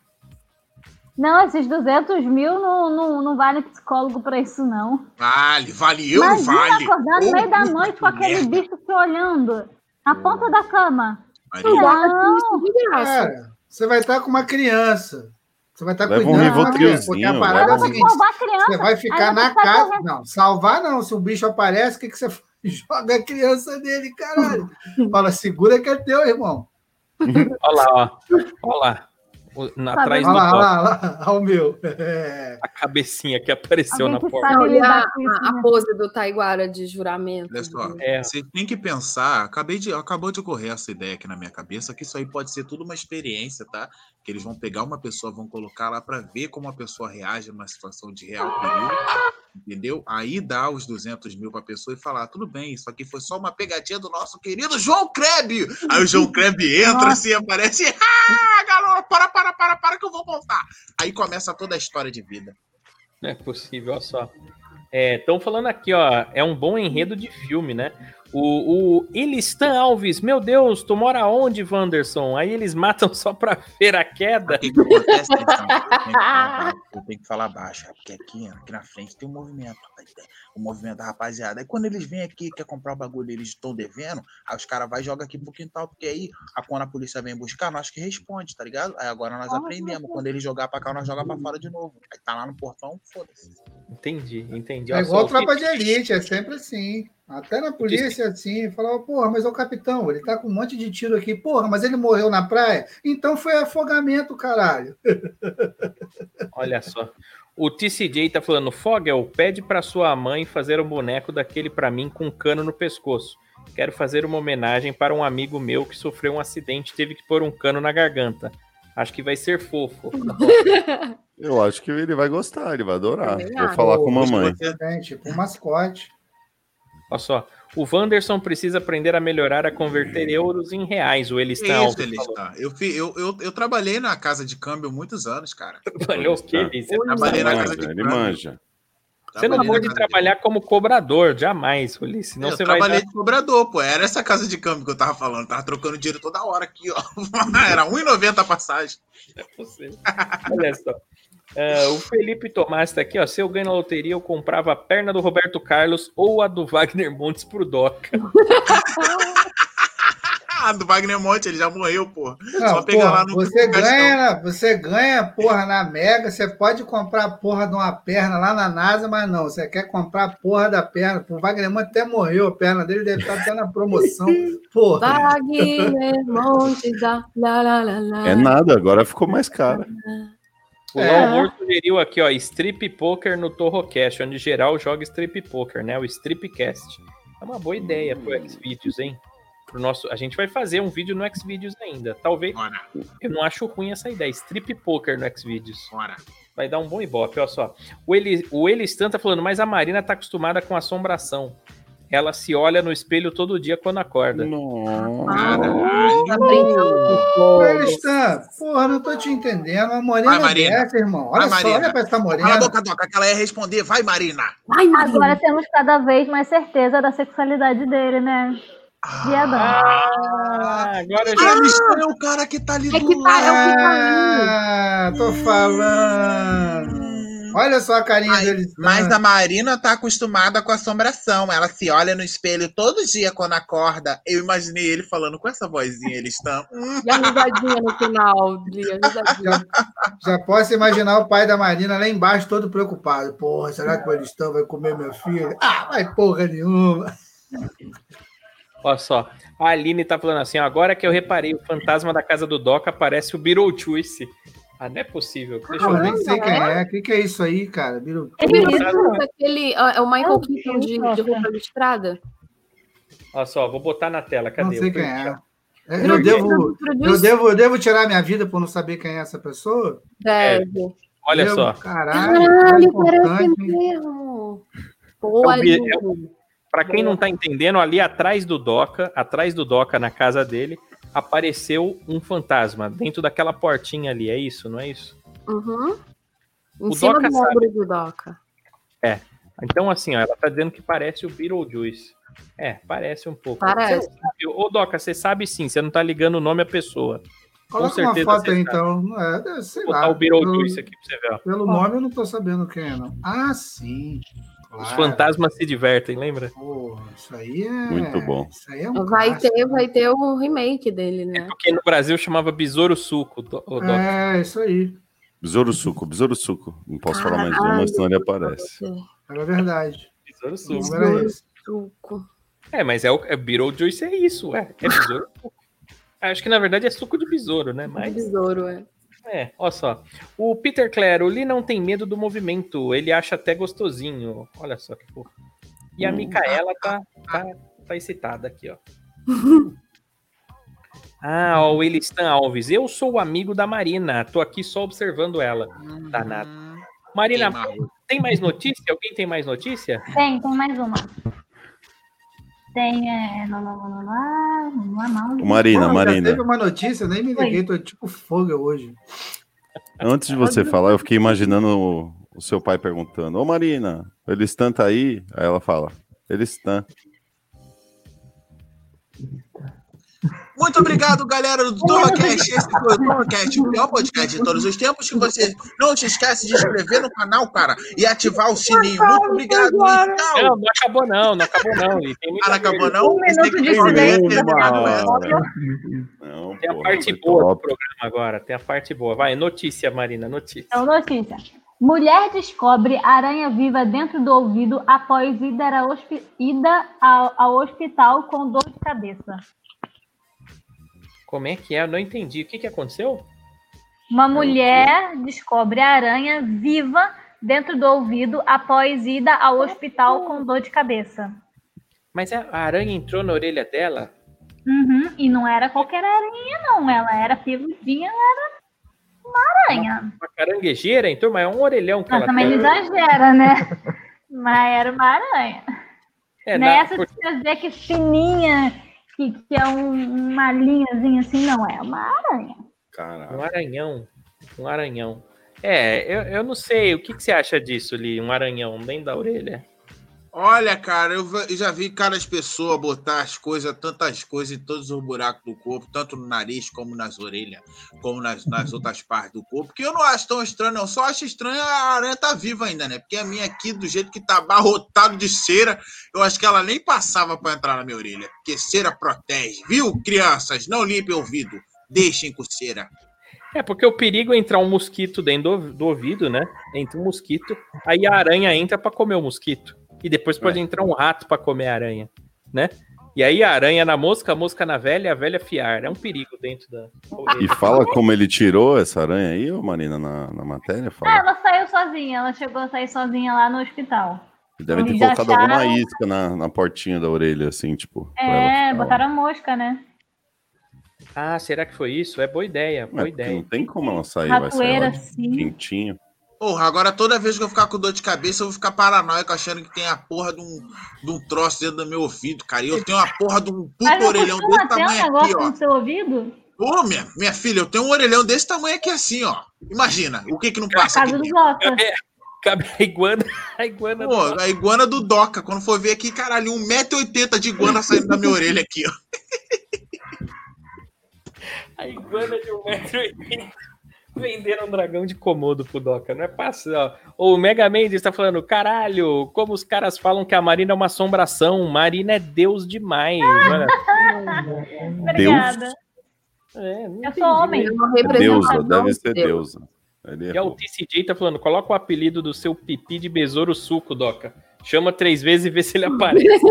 Speaker 6: Não, esses 200 mil não, não, não vale psicólogo pra isso, não.
Speaker 5: Vale, vale, eu
Speaker 6: Imagina
Speaker 5: vale.
Speaker 6: acordar no meio da noite com aquele
Speaker 5: merda.
Speaker 6: bicho te olhando na ponta da cama.
Speaker 5: Maria,
Speaker 6: Não.
Speaker 4: Cara, você vai estar com uma criança. Você vai estar
Speaker 3: Leva um
Speaker 4: cuidando de uma criança. Porque a
Speaker 3: Rivotrilzinho,
Speaker 4: parada é
Speaker 3: um-
Speaker 4: seguinte:
Speaker 6: a criança.
Speaker 4: você vai ficar na casa.
Speaker 6: correndo.
Speaker 4: Não, salvar não. Se o bicho aparece, o que, que você faz? Joga a criança dele, caralho. Fala, segura que é teu, irmão.
Speaker 1: Olha lá, ó. Olha lá. Na-
Speaker 6: Tá
Speaker 1: atrás
Speaker 6: vendo?
Speaker 1: do
Speaker 4: Olha lá, lá, olha lá, olha o meu. É.
Speaker 1: a cabecinha que apareceu
Speaker 6: Alguém
Speaker 1: na
Speaker 6: que
Speaker 1: porta.
Speaker 6: sabe
Speaker 2: Não,
Speaker 6: lidar
Speaker 2: a,
Speaker 6: com isso,
Speaker 2: a- a
Speaker 6: né?
Speaker 2: pose do Taiguara de juramento.
Speaker 5: Olha só,
Speaker 1: É.
Speaker 5: você tem que pensar, acabei de, acabou de ocorrer essa ideia aqui na minha cabeça, que isso aí pode ser tudo uma experiência, tá? Que eles vão pegar uma pessoa, vão colocar lá para ver como a pessoa reage numa situação de real perigo, entendeu? Aí dá os 200 mil para a pessoa e falar, tudo bem, isso aqui foi só uma pegadinha do nosso querido João Kreb. Aí o João Kreb entra
Speaker 6: Nossa.
Speaker 5: assim, aparece, ah, galera, para, para, para, para que eu vou contar. Aí começa toda a história de vida.
Speaker 1: Não é possível, olha só. Estão falando aqui, ó. É um bom enredo de filme, né? O, o Elistan Alves, meu Deus, tu mora onde, Wanderson? Aí eles matam só pra ver a queda.
Speaker 5: O que, que acontece, então? Eu tenho que falar, baixo, é porque aqui, aqui na frente tem um movimento, tá o movimento da rapaziada. Aí quando eles vêm aqui, quer comprar o bagulho, eles estão devendo, aí os caras vai jogar aqui pro quintal, porque aí, a, quando a polícia vem buscar, nós que responde, tá ligado? Aí agora nós
Speaker 6: Ah,
Speaker 5: aprendemos, quando eles jogar pra cá, nós joga pra fora de novo. Aí tá lá no portão, foda-se.
Speaker 1: Entendi, entendi.
Speaker 4: É igual tropa de elite, é sempre assim. Até na polícia, assim, falava, porra, mas é o capitão, ele tá com um monte de tiro aqui. Porra, mas ele morreu na praia? Então foi afogamento, caralho.
Speaker 1: Olha só. O TCJ tá falando, Fogel, pede pra sua mãe fazer um boneco daquele pra mim com um cano no pescoço. Quero fazer uma homenagem para um amigo meu que sofreu um acidente e teve que pôr um cano na garganta. Acho que vai ser fofo.
Speaker 3: Eu acho que ele vai gostar, ele vai adorar. Vou falar com a mamãe.
Speaker 4: É, tipo um mascote.
Speaker 1: Olha só. O Wanderson precisa aprender a melhorar a converter euros em reais. O Elistan
Speaker 5: Que isso,
Speaker 1: Alves
Speaker 5: eles
Speaker 1: falou.
Speaker 5: tá. Eu, eu, eu, eu trabalhei na casa de câmbio muitos anos, cara.
Speaker 1: Trabalhou o quê? Você
Speaker 5: Trabalhei na casa de
Speaker 3: ele
Speaker 5: câmbio.
Speaker 3: manja.
Speaker 1: Você não pode trabalhar como cobrador, jamais, Ulisses. Senão
Speaker 5: eu
Speaker 1: você vai
Speaker 5: trabalhei
Speaker 1: dar...
Speaker 5: de cobrador, pô. Era essa casa de câmbio que eu tava falando. Tava trocando dinheiro toda hora aqui, ó. Era 1,90 a passagem.
Speaker 1: você. Olha só. Ah, o Felipe Tomás tá aqui, ó. Se eu ganho na loteria, eu comprava a perna do Roberto Carlos ou a do Wagner Montes pro Doca.
Speaker 5: Ah, do Wagner Monte, ele já morreu, pô.
Speaker 4: Não,
Speaker 5: Só pegar
Speaker 4: porra,
Speaker 5: lá no
Speaker 4: você ganha, você ganha, porra, na Mega, você pode comprar a porra de uma perna lá na NASA, mas não, você quer comprar a porra da perna. O Wagner Monte até morreu, a perna dele deve estar até na promoção. Porra.
Speaker 2: Wagner Montes da lá, lá, lá, lá.
Speaker 3: É nada, agora ficou mais caro.
Speaker 1: O
Speaker 4: É.
Speaker 1: Amor sugeriu aqui, ó, Strip Poker no Torrocast, onde geral joga Strip Poker, né? O Stripcast. É uma boa ideia pro Xvideos, hein? Pro nosso... A gente vai fazer um vídeo no Xvideos ainda. Talvez.
Speaker 5: Bora,
Speaker 1: Eu não acho ruim essa ideia. Strip Poker no Xvideos.
Speaker 5: bora.
Speaker 1: Vai dar um bom ibope, olha só. O, Eli, o Elistan tá falando, mas a Marina tá acostumada com assombração. Ela se olha no espelho todo dia quando acorda.
Speaker 2: Tá com fogo.
Speaker 4: Elistan, porra, não tô te entendendo. A morena
Speaker 5: Vai, Marina.
Speaker 4: dessa, irmão. Olha
Speaker 5: Vai,
Speaker 4: só,
Speaker 5: Marina.
Speaker 4: olha pra essa
Speaker 5: Cala a
Speaker 4: morena.
Speaker 5: boca, Doca, que ela ia responder. Vai, Marina.
Speaker 2: Ai, Marina.
Speaker 6: Agora temos cada vez mais certeza da sexualidade dele, né? Viadão.
Speaker 1: Ah, agora eu já...
Speaker 5: Eles é o cara que tá ali
Speaker 2: É
Speaker 5: do
Speaker 2: que tá, é o que tá
Speaker 4: Ah, tô falando. Olha só a carinha deles.
Speaker 5: mas a Marina tá acostumada com assombração. Ela se olha no espelho todo dia quando acorda. Eu imaginei ele falando com essa vozinha. Eles estão.
Speaker 2: E a risadinha no final, Lia, a risadinha.
Speaker 4: Já posso imaginar o pai da Marina lá embaixo todo preocupado. Porra, será que o Elistão vai comer meu filho? Ah, vai porra nenhuma.
Speaker 1: Olha só. A Aline tá falando assim, ó, agora que eu reparei, o fantasma da casa do Doca parece o Beetlejuice. Ah, não é possível. Deixa
Speaker 4: Porra,
Speaker 1: eu
Speaker 4: nem sei quem é. O que, que é isso aí, cara? Virou-
Speaker 1: Não,
Speaker 2: lembra aquele. ah, É o Michael
Speaker 6: Meu
Speaker 2: Keaton de, de roupa listrada?
Speaker 1: Olha só, vou botar na tela.
Speaker 4: Não
Speaker 1: Cadê?
Speaker 4: sei
Speaker 1: O
Speaker 4: quem é. É, Eu devo, eu, devo, eu devo tirar minha vida por não saber quem é essa pessoa?
Speaker 2: Deve.
Speaker 1: Olha
Speaker 4: Eu-
Speaker 1: só.
Speaker 4: Caralho,
Speaker 2: Caralho,
Speaker 4: cara
Speaker 2: parece mesmo. Pô,
Speaker 1: É. Bi- Pra quem não tá entendendo, ali atrás do Doca, atrás do Doca, na casa dele, apareceu um fantasma dentro daquela portinha ali. É isso, não é isso?
Speaker 2: Uhum. Em
Speaker 1: O
Speaker 2: cima
Speaker 1: Doca
Speaker 2: do ombro do Doca.
Speaker 1: Então, assim, ó, ela tá dizendo que parece o Beetlejuice. É, parece um pouco.
Speaker 2: Parece.
Speaker 1: Você Ô, Doca, você sabe sim, você não tá ligando o nome à pessoa.
Speaker 4: Coloca uma
Speaker 1: certeza
Speaker 4: foto
Speaker 1: você
Speaker 4: aí, então. Não É, é, sei
Speaker 1: Vou
Speaker 4: lá.
Speaker 1: botar o Beetlejuice
Speaker 4: pelo,
Speaker 1: aqui pra você ver, ó.
Speaker 4: pelo nome eu não tô sabendo quem é, não. Ah, sim.
Speaker 1: Os
Speaker 4: Claro.
Speaker 1: fantasmas se divertem, lembra?
Speaker 4: Porra, isso aí é.
Speaker 3: Muito bom.
Speaker 4: Isso aí é um
Speaker 2: Vai
Speaker 4: clássico.
Speaker 2: ter, vai ter o remake dele, né?
Speaker 1: Porque no Brasil chamava Besouro Suco, o.
Speaker 4: É, isso aí.
Speaker 3: Besouro suco, besouro suco. Não posso falar mais
Speaker 2: Caralho.
Speaker 3: uma, senão ele aparece.
Speaker 4: Era verdade.
Speaker 1: Besouro Suco.
Speaker 4: nome era.
Speaker 2: Suco.
Speaker 1: É, mas é o é Beetlejuice é isso, é. É besouro suco. Acho que na verdade é suco de besouro, né? Mas
Speaker 2: Besouro, é.
Speaker 1: É, olha só. O Peter Clare, o Lee não tem medo do movimento, ele acha até gostosinho. Olha só que porra. E a
Speaker 3: Hum.
Speaker 1: Micaela tá, tá, tá excitada aqui, ó. Ah, ó, o Elistan Alves. Eu sou o amigo da Marina. Tô aqui só observando ela. Danado. Marina,
Speaker 5: Queima.
Speaker 1: tem mais notícia? Alguém tem mais notícia?
Speaker 6: Tem, tem mais uma. Tem. É... Lá, lá, lá, lá, lá, lá,
Speaker 3: Marina, Marina,
Speaker 4: Teve uma notícia, nem me liguei, tô tipo fogo hoje.
Speaker 3: antes de você falar, eu fiquei imaginando o, o seu pai perguntando: Ô Marina, ele está tá aí? Aí ela fala: Ele está.
Speaker 5: Muito obrigado, galera do TurmaCast. Esse foi o TurmaCast, o pior podcast de todos os tempos. Que você não se esquece de inscrever no canal, cara, e ativar o sininho. Muito obrigado. Tchau.
Speaker 1: Não, não acabou não, não acabou não. Lee. Tem
Speaker 5: Ah, não acabou, não?
Speaker 6: Um minuto
Speaker 5: que
Speaker 6: de silêncio.
Speaker 3: Não,
Speaker 1: Tem a parte boa do programa agora. Tem a parte boa. Vai, notícia, Marina, notícia.
Speaker 6: Então, notícia. Mulher descobre aranha viva dentro do ouvido após ida, ao hospi- ida ao, ao hospital com dor de cabeça.
Speaker 1: Como é que é? Eu não entendi. O que, que aconteceu?
Speaker 6: Uma mulher descobre aranha viva dentro do ouvido após ida ao hospital com dor de cabeça.
Speaker 1: Mas a a aranha entrou na orelha dela?
Speaker 6: Uhum, E não era qualquer aranha, não. Ela era peludinha, ela era uma aranha.
Speaker 1: Uma caranguejeira entrou, mas é um orelhão que
Speaker 6: Mas
Speaker 1: ela
Speaker 6: também
Speaker 1: tem.
Speaker 6: exagera, né? Mas era uma aranha.
Speaker 1: É, na-
Speaker 6: Nessa
Speaker 1: por-
Speaker 6: de trazer que fininha, que, que é um- uma linhazinha assim, não é uma aranha.
Speaker 3: Caralho.
Speaker 1: Um aranhão. Um aranhão. É, eu, eu não sei. O que, que você acha disso, Li? Um aranhão dentro da orelha?
Speaker 5: Olha, cara, eu já vi caras pessoas botar as coisas, tantas coisas em todos os buracos do corpo, tanto no nariz como nas orelhas, como nas, nas outras partes do corpo, que eu não acho tão estranho, não. Só acho estranho a aranha tá viva ainda, né? Porque a minha aqui, do jeito que tá abarrotado de cera, eu acho que ela nem passava pra entrar na minha orelha. Porque cera protege, viu, crianças? Não limpem o ouvido, deixem com cera.
Speaker 1: É, porque o perigo é entrar um mosquito dentro do, do ouvido, né? Entra um mosquito, aí a aranha entra pra comer o mosquito. E depois pode entrar um rato pra comer a aranha, né? E aí a aranha na mosca, a mosca na velha, a velha fiar. É um perigo dentro da.
Speaker 3: E fala como ele tirou essa aranha aí, ô Marina, na, na matéria?
Speaker 6: Ah,
Speaker 3: Fala.
Speaker 6: ela saiu sozinha, ela chegou a sair sozinha lá no hospital.
Speaker 3: Devem ter colocado alguma
Speaker 6: acharam-
Speaker 3: isca na, na portinha da orelha, assim, tipo.
Speaker 6: É, botaram mosca, né?
Speaker 1: Ah, será que foi isso? É boa ideia,
Speaker 3: É,
Speaker 1: boa
Speaker 3: porque
Speaker 1: ideia.
Speaker 3: não tem como ela sair, vai sair
Speaker 6: Ratoeira,
Speaker 3: lá de
Speaker 6: sim.
Speaker 3: quentinho.
Speaker 5: Porra, agora toda vez que eu ficar com dor de cabeça, eu vou ficar paranoico achando que tem a porra de um, de um troço dentro do meu ouvido, cara. E eu tenho uma porra de um puto orelhão desse
Speaker 6: ter um
Speaker 5: tamanho aqui, ó.
Speaker 6: no seu ouvido?
Speaker 5: Pô, minha, minha filha, eu tenho um orelhão desse tamanho aqui assim, ó. Imagina, o que que não passa aqui
Speaker 6: casa do
Speaker 5: dentro?
Speaker 6: Doca.
Speaker 1: Cabe a iguana, a iguana
Speaker 5: Pô,
Speaker 1: do-
Speaker 5: a iguana do Doca. Quando for ver aqui, caralho, 1,80m de iguana saindo da minha orelha aqui, ó.
Speaker 1: A iguana de 1,80m. Venderam um dragão de comodo pro Doca, não é passar. O Mega Mendes tá falando, caralho, como os caras falam que a Marina é uma assombração. Marina é Deus demais. Olha.
Speaker 6: Obrigada.
Speaker 1: É, não
Speaker 6: Eu sou homem.
Speaker 2: É uma
Speaker 3: Deusa,
Speaker 2: representação
Speaker 3: deve ser
Speaker 2: de Deus.
Speaker 3: deusa.
Speaker 1: E a
Speaker 3: errou.
Speaker 1: TCJ tá falando, coloca o apelido do seu pipi de besouro suco, Doca. Chama três vezes e vê se ele aparece.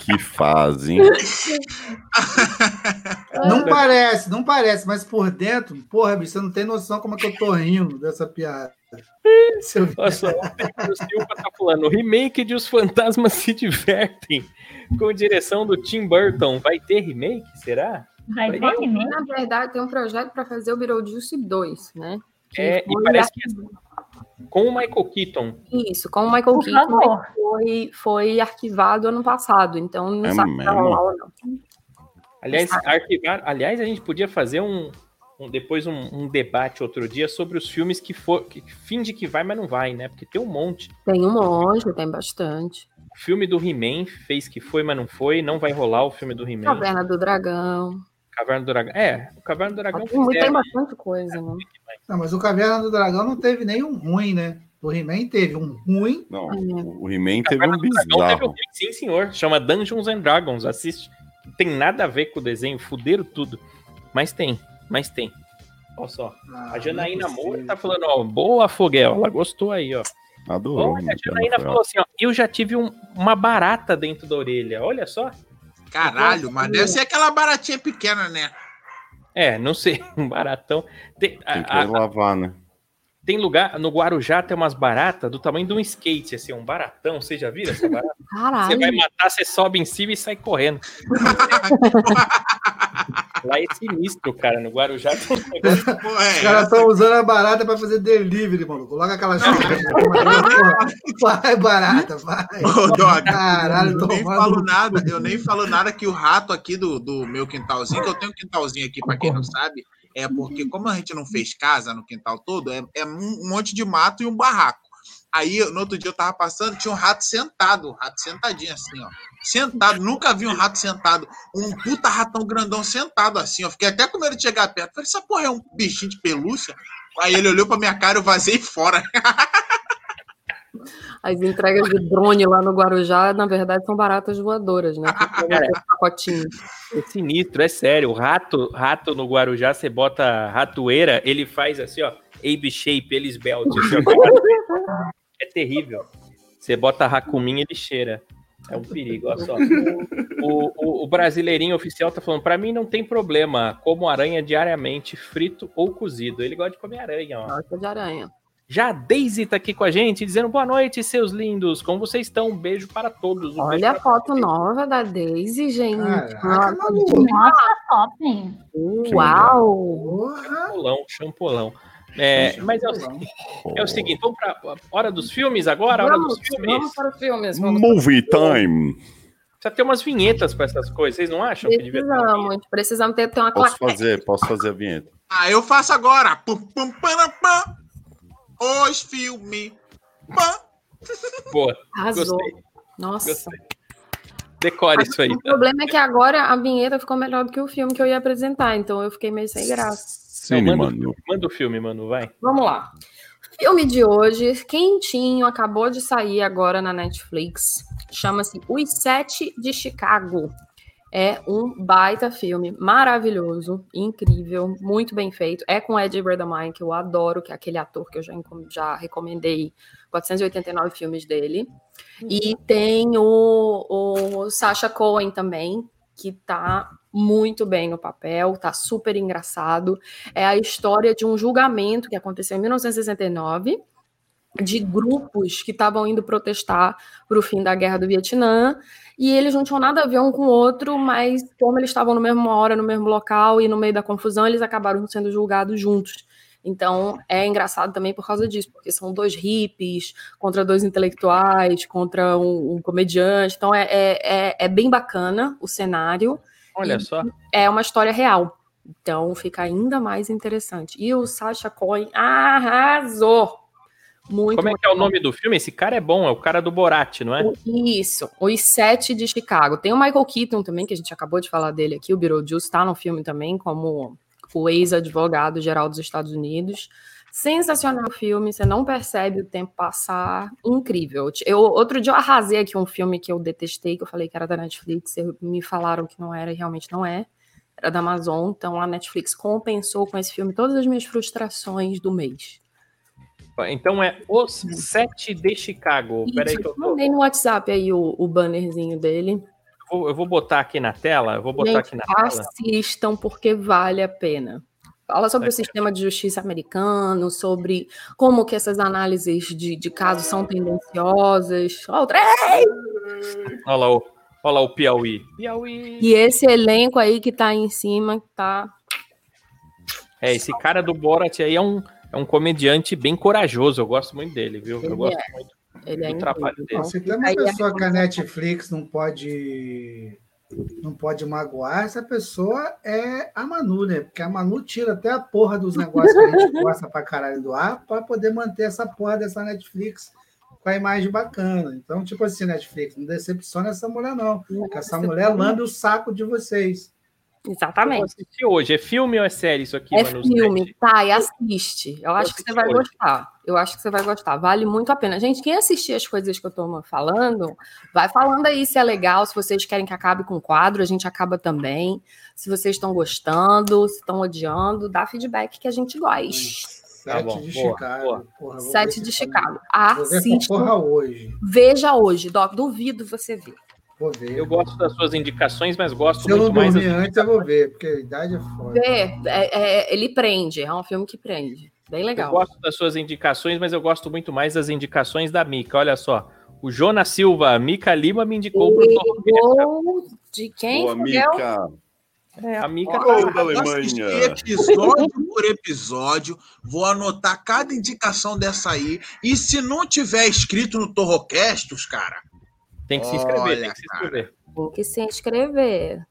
Speaker 3: Que fase, hein?
Speaker 4: Não parece, não parece, mas por dentro, porra, bicho, você não tem noção como é que eu tô rindo dessa piada. Seu
Speaker 1: só, o Silva tá falando, remake de Os Fantasmas se Divertem, com direção do Tim Burton. Vai ter remake, será?
Speaker 6: Vai
Speaker 1: Vai
Speaker 6: ter remake?
Speaker 2: Na verdade, tem um projeto para fazer o Beetlejuice 2, né? Que
Speaker 1: É, e parece que é com o Michael Keaton.
Speaker 2: Isso, com o Michael
Speaker 6: Por
Speaker 2: Keaton
Speaker 6: favor.
Speaker 2: foi, foi arquivado ano passado, então não
Speaker 3: É
Speaker 2: sabe se vai
Speaker 3: mesmo?
Speaker 2: rolar ou não.
Speaker 1: Aliás, arquivar, aliás, a gente podia fazer um, um- depois um, um debate outro dia sobre os filmes que for que finge que vai, mas não vai, né? Porque tem um monte.
Speaker 2: Tem um monte, tem bastante.
Speaker 1: O filme do He-Man fez que foi, mas não foi. Não vai rolar o filme do He-Man.
Speaker 2: Caverna do Dragão.
Speaker 1: Caverna do Dragão. É, o Caverna do Dragão
Speaker 2: Tem,
Speaker 1: fizeram.
Speaker 2: bastante coisa, né?
Speaker 4: Não, mas o Caverna do Dragão não teve nenhum ruim, né? O He-Man teve um ruim.
Speaker 3: Não,
Speaker 2: É.
Speaker 3: o He-Man teve um
Speaker 1: Dragão teve um
Speaker 3: bizarro.
Speaker 1: sim, senhor. Chama Dungeons and Dragons. Assiste. Não tem nada a ver com o desenho, fuderam tudo. Mas tem, mas tem. Olha só.
Speaker 4: Ah,
Speaker 1: A Janaína
Speaker 4: é.
Speaker 1: Moura tá falando, ó, boa Foguel. Ela gostou aí, ó.
Speaker 3: Adorou.
Speaker 1: Olha,
Speaker 3: né,
Speaker 1: a Janaína falou assim, ó, eu já tive um- uma barata dentro da orelha. Olha só.
Speaker 5: Caralho, mas deve ser aquela baratinha pequena, né?
Speaker 1: É, não sei, um baratão. Tem,
Speaker 3: Tem que
Speaker 1: a-
Speaker 3: lavar, né?
Speaker 1: tem lugar, no Guarujá tem umas baratas do tamanho de um skate, assim, um baratão. Você já viram essa barata? Você
Speaker 2: Caralho.
Speaker 1: vai matar, você sobe em cima e sai correndo. Lá é sinistro, cara. No Guarujá tem um negócio.
Speaker 5: Pô,
Speaker 4: Os
Speaker 5: é,
Speaker 4: caras estão usando a barata para fazer delivery, maluco. Coloca aquelas coisas. Vai, barata, vai.
Speaker 5: Ô, Doc,
Speaker 4: Caralho,
Speaker 5: eu nem
Speaker 4: tomando
Speaker 5: falo nada, eu nem falo nada que o rato aqui do, do meu quintalzinho, que eu tenho um quintalzinho aqui, pra quem não sabe, é porque como a gente não fez casa no quintal todo, é, é um monte de mato e um barraco. Aí, no outro dia eu tava passando, tinha um rato sentado, um rato sentadinho assim, ó. Sentado, nunca vi um rato sentado. Um puta ratão grandão sentado assim, ó. Fiquei até com medo de chegar perto. Falei, essa porra é um bichinho de pelúcia? Aí ele olhou pra minha cara, eu vazei fora.
Speaker 2: As entregas de drone lá no Guarujá, na verdade, são baratas voadoras, né? Aquele pacotinho.
Speaker 1: É sinistro, é sério. O rato, rato no Guarujá, você bota ratoeira, ele faz assim, ó, Abe Shape, ele esbelte. assim, é terrível. Você bota Rakumin, ele cheira. É um perigo, olha só. O, o- o brasileirinho oficial tá falando, pra mim não tem problema, como aranha diariamente, frito ou cozido. Ele gosta de comer aranha, ó.
Speaker 2: Gosta de aranha.
Speaker 1: Já a Daisy tá aqui com a gente, dizendo boa noite, seus lindos. Como vocês estão? Um beijo para todos. Um
Speaker 2: Olha a
Speaker 1: para
Speaker 2: foto
Speaker 1: vocês.
Speaker 2: nova da Daisy, gente.
Speaker 4: Caraca,
Speaker 2: Nossa,
Speaker 6: top.
Speaker 2: Uau!
Speaker 1: Champolão, champolão. É, mas é o, é o seguinte, vamos para hora dos filmes agora? Hora
Speaker 2: Vamos,
Speaker 1: dos filmes.
Speaker 2: vamos para os filmes.
Speaker 3: Movie time.
Speaker 1: Precisa ter umas vinhetas para essas coisas. Vocês não acham que uma vinheta?
Speaker 2: Precisamos, precisamos ter, ter uma
Speaker 3: Posso
Speaker 2: claquete.
Speaker 3: fazer, posso fazer a vinheta.
Speaker 5: Ah, eu faço agora. Pum, pum. Os filmes.
Speaker 1: Boa,
Speaker 2: Arrasou.
Speaker 1: gostei,
Speaker 2: Nossa.
Speaker 1: gostei. Decore isso aí.
Speaker 2: O problema é que agora a vinheta ficou melhor do que o filme que eu ia apresentar, então eu fiquei meio sem graça.
Speaker 3: Sim,
Speaker 1: manda,
Speaker 3: mano.
Speaker 1: manda o filme, mano, vai.
Speaker 2: Vamos lá. Filme de hoje, quentinho, acabou de sair agora na Netflix. Chama-se Os Sete de Chicago. É um baita filme, maravilhoso, incrível, muito bem feito. É com Ed Redmayne, que eu adoro, que é aquele ator que eu já, já recomendei 489 filmes dele. E tem o, o Sacha Cohen também, que tá muito bem no papel, tá super engraçado. É a história de um julgamento que aconteceu em 1969 de grupos que estavam indo protestar para o fim da guerra do Vietnã e eles não tinham nada a ver um com o outro, mas como eles estavam na mesma hora, no mesmo local e no meio da confusão, eles acabaram sendo julgados juntos. Então é engraçado também por causa disso, porque são dois hippies contra dois intelectuais, contra um, um comediante. Então é, é, é, é bem bacana o cenário
Speaker 1: Olha só.
Speaker 2: é uma história real. Então fica ainda mais interessante. E o Sacha Cohen arrasou. Muito
Speaker 1: Como é que é o nome do filme? Esse cara é bom, é o cara do Borat, não é?
Speaker 2: Isso, Os Sete de Chicago. Tem o Michael Keaton também, que a gente acabou de falar dele aqui. O Beetlejuice está no filme também, como o ex-advogado geral dos Estados Unidos. Sensacional o filme, você não percebe o tempo passar. Incrível. Eu, outro dia eu arrasei aqui um filme que eu detestei, que eu falei que era da Netflix, me falaram que não era, e realmente não é. Era da Amazon, então a Netflix compensou com esse filme todas as minhas frustrações do mês.
Speaker 1: Então é Os Sete de Chicago. Peraí que eu, tô-
Speaker 2: mandei no WhatsApp aí o, o bannerzinho dele.
Speaker 1: Vou, eu vou botar aqui na tela. Eu vou botar
Speaker 2: Gente,
Speaker 1: aqui na tela.
Speaker 2: assistam porque vale a pena. Fala sobre o
Speaker 1: Certo.
Speaker 2: sistema de justiça americano, sobre como que essas análises de, de casos são tendenciosas. Ó, o trem!
Speaker 1: Olha lá o, olha lá o Piauí. Piauí.
Speaker 2: E esse elenco aí que tá aí em cima, tá
Speaker 1: É, esse cara do Borat aí é um, é um comediante bem corajoso. Eu gosto muito dele, viu?
Speaker 2: Ele
Speaker 1: Eu gosto
Speaker 2: é.
Speaker 1: muito
Speaker 2: ele é
Speaker 1: trabalho dele.
Speaker 4: Se tem uma pessoa que a. Netflix não pode não pode magoar, essa pessoa é a Manu, né? Porque a Manu tira até a porra dos negócios que a gente gosta pra caralho do ar para poder manter essa porra dessa Netflix com a imagem bacana. Então, tipo assim, Netflix, não decepciona essa mulher, não. Porque essa mulher lambe o saco de vocês.
Speaker 1: Eu
Speaker 2: Exatamente.
Speaker 1: assistir hoje. É filme ou é série isso aqui,
Speaker 2: É filme, tá, e assiste. Eu acho que você vai
Speaker 1: hoje.
Speaker 2: gostar. Eu acho que você vai gostar. Vale muito a pena. Gente, quem assistir as coisas que eu tô falando, vai falando aí se é legal, se vocês querem que acabe com o quadro, a gente acaba também. Se vocês estão gostando, se estão odiando, dá feedback que a gente gosta.
Speaker 4: Sete
Speaker 1: Tá bom,
Speaker 4: de
Speaker 1: boa,
Speaker 4: Chicago.
Speaker 1: boa.
Speaker 4: Porra,
Speaker 2: Sete
Speaker 4: se
Speaker 2: de
Speaker 4: tá-
Speaker 2: Chicago. Assista.
Speaker 4: porra hoje.
Speaker 2: Veja hoje, Doc. Duvido você ver.
Speaker 4: Vou ver.
Speaker 1: Eu gosto das suas indicações, mas gosto
Speaker 4: Se eu não
Speaker 1: muito mais.
Speaker 4: antes, eu vou ver, porque a idade é foda.
Speaker 2: É- é- ele prende. É um filme que prende. Bem
Speaker 1: Eu
Speaker 2: legal.
Speaker 1: gosto das suas indicações, mas eu gosto muito mais das indicações da Mica. Olha só. O Jonas Silva, a Mica Lima me indicou pro Torro
Speaker 2: Gol de quem?
Speaker 3: Boa? Mica.
Speaker 1: A Mica tá-
Speaker 3: Gol da Alemanha.
Speaker 5: episódio por episódio, vou anotar cada indicação dessa aí. E se não tiver escrito no Torrocast, os cara,
Speaker 1: tem que se inscrever,
Speaker 5: Olha,
Speaker 1: tem que se
Speaker 5: cara.
Speaker 1: inscrever.
Speaker 2: Tem que se inscrever.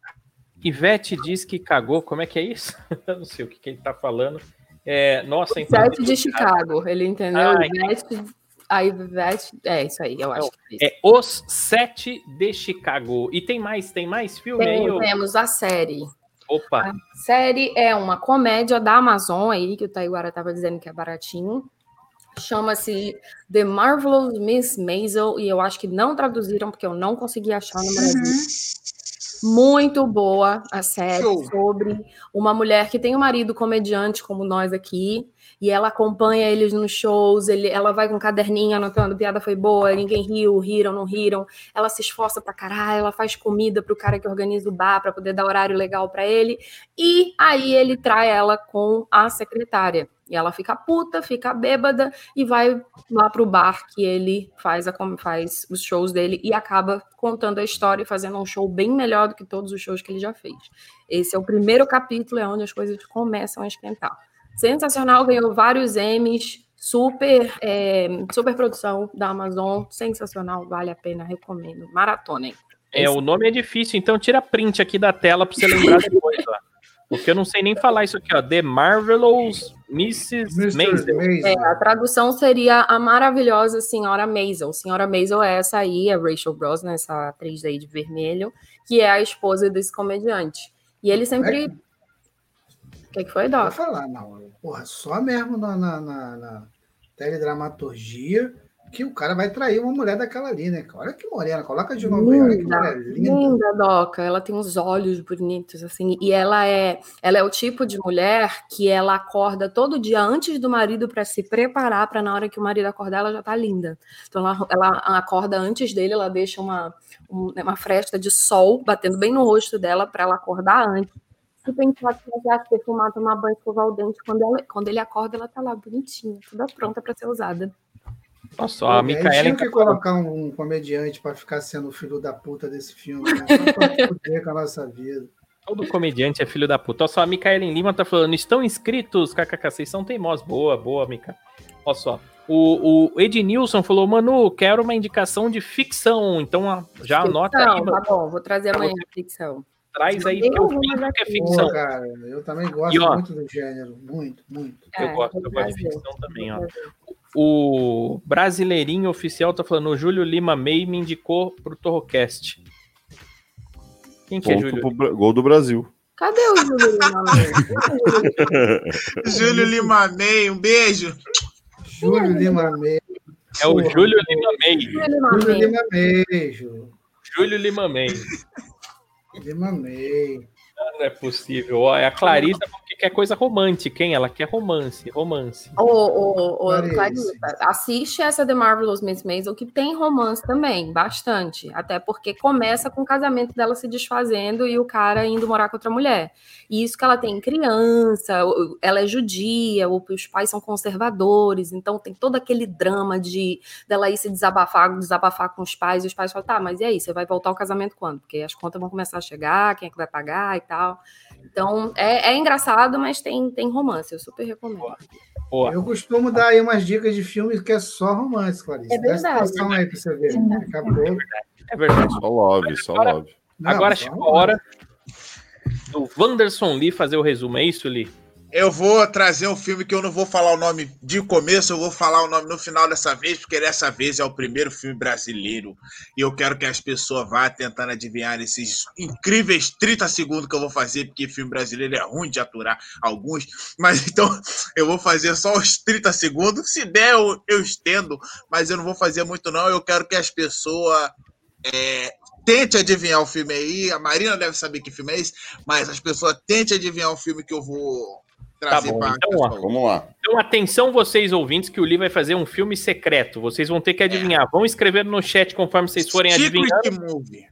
Speaker 1: Ivete diz que cagou. Como é que é isso? Eu não sei o que, que ele tá falando. É, nossa,
Speaker 2: Sete
Speaker 1: entrevista-
Speaker 2: de Chicago, ele entendeu?
Speaker 1: Ah,
Speaker 2: Ivete, a Ivete, é isso aí, eu acho que é isso.
Speaker 1: É Os Sete de Chicago. E tem mais, tem mais filme aí?
Speaker 2: Tem-
Speaker 1: ô?
Speaker 2: temos a série.
Speaker 1: Opa,
Speaker 2: A série é uma comédia da Amazon aí, que o Taiguara estava dizendo que é baratinho. Chama-se The Marvelous Miss Maisel, e eu acho que não traduziram, porque eu não consegui achar no Brasil. Muito boa a série
Speaker 5: Show.
Speaker 2: sobre uma mulher que tem um marido comediante como nós aqui, e ela acompanha eles nos shows, ele, ela vai com um caderninho anotando, piada foi boa, ninguém riu, riram, não riram. Ela se esforça pra caralho, ela faz comida pro cara que organiza o bar pra poder dar horário legal pra ele. E aí ele trai ela com a secretária. E ela fica puta, fica bêbada e vai lá pro bar que ele faz, a, como faz os shows dele e acaba contando a história e fazendo um show bem melhor do que todos os shows que ele já fez. Esse é o primeiro capítulo, é onde as coisas começam a esquentar. Sensacional, ganhou vários Emmys, super, é, super produção da Amazon, sensacional, vale a pena, recomendo. Maratonem.
Speaker 1: É, o nome é difícil, então tira print aqui da tela pra você lembrar depois, ó. Porque eu não sei nem falar isso aqui, ó. The Marvelous Mrs. Maisel.
Speaker 2: É, a tradução seria a maravilhosa Senhora Maisel. Senhora Maisel é essa aí, a Rachel Brosnan, essa atriz aí de vermelho, que é a esposa desse comediante. E ele sempre. O que, que foi,
Speaker 4: Vai
Speaker 2: Doc?
Speaker 4: falar, não. Porra, só mesmo na, na, na, na teledramaturgia que o cara vai trair uma mulher daquela ali, né? Olha que morena, coloca de novo aí. Olha que
Speaker 2: Linda,
Speaker 4: mulher linda.
Speaker 2: linda, Doca. Ela tem uns olhos bonitos, assim, e ela é, ela é o tipo de mulher que ela acorda todo dia antes do marido para se preparar para na hora que o marido acordar ela já tá linda. Então ela, ela acorda antes dele, ela deixa uma, um- uma fresta de sol batendo bem no rosto dela para ela acordar antes. Se pentear, se maquiar, se perfumar, tomar banho, escovar o dente, quando, ela, quando ele acorda, ela tá lá bonitinha, toda pronta para ser usada.
Speaker 1: Nossa, a
Speaker 4: Aí
Speaker 1: Micaela
Speaker 4: tinha que colocar um, um comediante para ficar sendo o filho da puta desse filme, né? Só fuder com a nossa vida.
Speaker 1: Todo comediante é filho da puta. Olha só, a Micaela Lima tá falando, estão inscritos, kkk, vocês são teimosos. Boa, boa, Mica. Olha só. O, o Ednilson falou, Manu, quero uma indicação de ficção. Então já anota aí,
Speaker 2: Ficção,
Speaker 1: mano.
Speaker 2: tá bom, vou trazer amanhã a ficção.
Speaker 1: Traz aí teu
Speaker 2: algumas
Speaker 1: filme que é ficção.
Speaker 4: Pô, cara, eu também gosto
Speaker 1: E, ó,
Speaker 4: muito do gênero. Muito, muito.
Speaker 1: Eu
Speaker 2: É,
Speaker 1: gosto, eu gosto de ficção também, ó. O Brasileirinho Oficial tá falando, o Júlio Lima May me indicou pro Torrocast. Quem que é Júlio?
Speaker 3: pro gol do Brasil.
Speaker 2: Cadê o Júlio Lima? mesmo?
Speaker 5: Júlio Lima May, um beijo.
Speaker 4: Júlio Lima May.
Speaker 1: É o Júlio Lima May.
Speaker 2: Júlio Lima May.
Speaker 4: Lima May, Júlio.
Speaker 1: Lima May.
Speaker 4: Lima May.
Speaker 1: Não é possível. Ó, é a Clarissa porque quer coisa romântica, hein? Ela quer romance, romance.
Speaker 2: Ô, ô, ô. Clarissa, assiste essa The Marvelous Miss Maisel, que tem romance também, bastante. Até porque começa com o casamento dela se desfazendo e o cara indo morar com outra mulher. E isso que ela tem criança, ela é judia, os pais são conservadores, então tem todo aquele drama de dela ir se desabafar, desabafar com os pais, e os pais falam, tá, mas e aí, você vai voltar ao casamento quando? Porque as contas vão começar a chegar, quem é que vai pagar e tal. Então, é, é engraçado, mas tem, tem romance, eu super recomendo.
Speaker 1: Boa.
Speaker 4: Eu costumo dar aí umas dicas de filmes que é só romance, Clarice.
Speaker 2: É verdade.
Speaker 4: atenção aí pra você ver. Daqui a pouco.
Speaker 1: É verdade.
Speaker 3: Só love, só
Speaker 1: Agora-
Speaker 3: love.
Speaker 4: Não,
Speaker 1: Agora
Speaker 4: só
Speaker 1: chegou a hora do Wanderson Lee fazer o resumo. É isso, Lee?
Speaker 5: Eu vou trazer um filme que eu não vou falar o nome de começo, eu vou falar o nome no final dessa vez, porque dessa vez é o primeiro filme brasileiro. E eu quero que as pessoas vá tentando adivinhar esses incríveis 30 segundos que eu vou fazer, porque filme brasileiro é ruim de aturar alguns. Mas então eu vou fazer só os 30 segundos. Se der, eu, eu estendo, mas eu não vou fazer muito, não. Eu quero que as pessoas. é, Tente adivinhar o filme aí. A Marina deve saber que filme é esse, mas as pessoas tentem adivinhar o filme que eu vou trazer
Speaker 1: bom, então, ó,
Speaker 3: Vamos lá.
Speaker 1: Então, atenção, vocês ouvintes, que o Lee vai fazer um filme secreto. Vocês vão ter que adivinhar. Vão escrever no chat conforme vocês forem adivinhando.
Speaker 5: Secret Movie.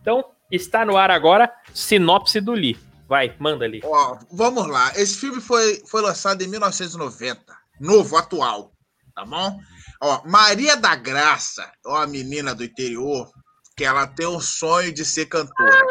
Speaker 1: Então, está no ar agora, sinopse do Lee. Vai, manda ali.
Speaker 5: Ó, vamos lá. Esse filme foi, foi lançado em 1990. Novo, atual. Tá bom? Ó, Maria da Graça, é uma menina do interior, que ela tem um sonho de ser cantora.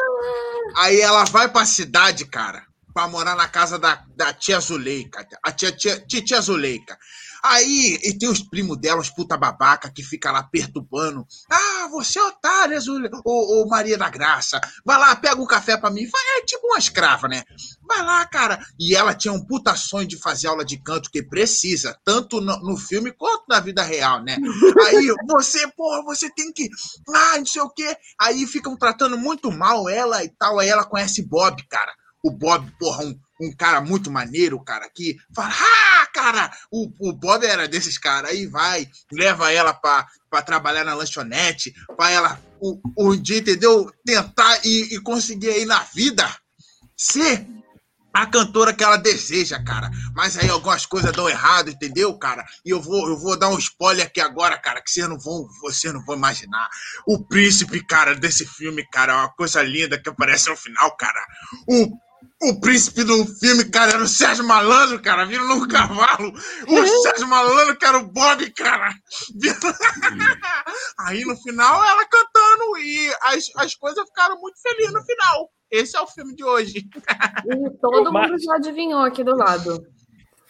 Speaker 5: Aí ela vai pra cidade, cara, pra morar na casa da, da tia Zuleika. A tia, tia, tia Zuleika. Aí, e tem os primos dela, os puta babaca, que fica lá perturbando. Ah, você é otária, Zule... ô, ô Maria da Graça. Vai lá, pega um café pra mim. Vai, é tipo uma escrava, né? Vai lá, cara. E ela tinha um puta sonho de fazer aula de canto que precisa, tanto no, no filme quanto na vida real, né? Aí, você, porra, você tem que. Ah, não sei o quê. Aí ficam tratando muito mal ela e tal. Aí ela conhece Bob, cara. O Bob, porra, um, um cara muito maneiro, cara, que fala, ah, cara, o, o Bob era desses caras. Aí vai, leva ela pra, pra trabalhar na lanchonete, pra ela, o, um dia, entendeu? Tentar e, e conseguir aí na vida ser a cantora que ela deseja, cara. Mas aí algumas coisas dão errado, entendeu, cara? E eu vou, eu vou dar um spoiler aqui agora, cara, que vocês não vão, vocês não vão imaginar. O príncipe, cara, desse filme, cara, é uma coisa linda que aparece no final, cara. O O príncipe do filme, cara, era o Sérgio Malandro, cara, vindo num cavalo. O Sérgio Malandro, que era o Bob, cara. Aí no final ela cantando e as, as coisas ficaram muito felizes no final. Esse é o filme de hoje.
Speaker 2: E todo mundo já adivinhou aqui do lado.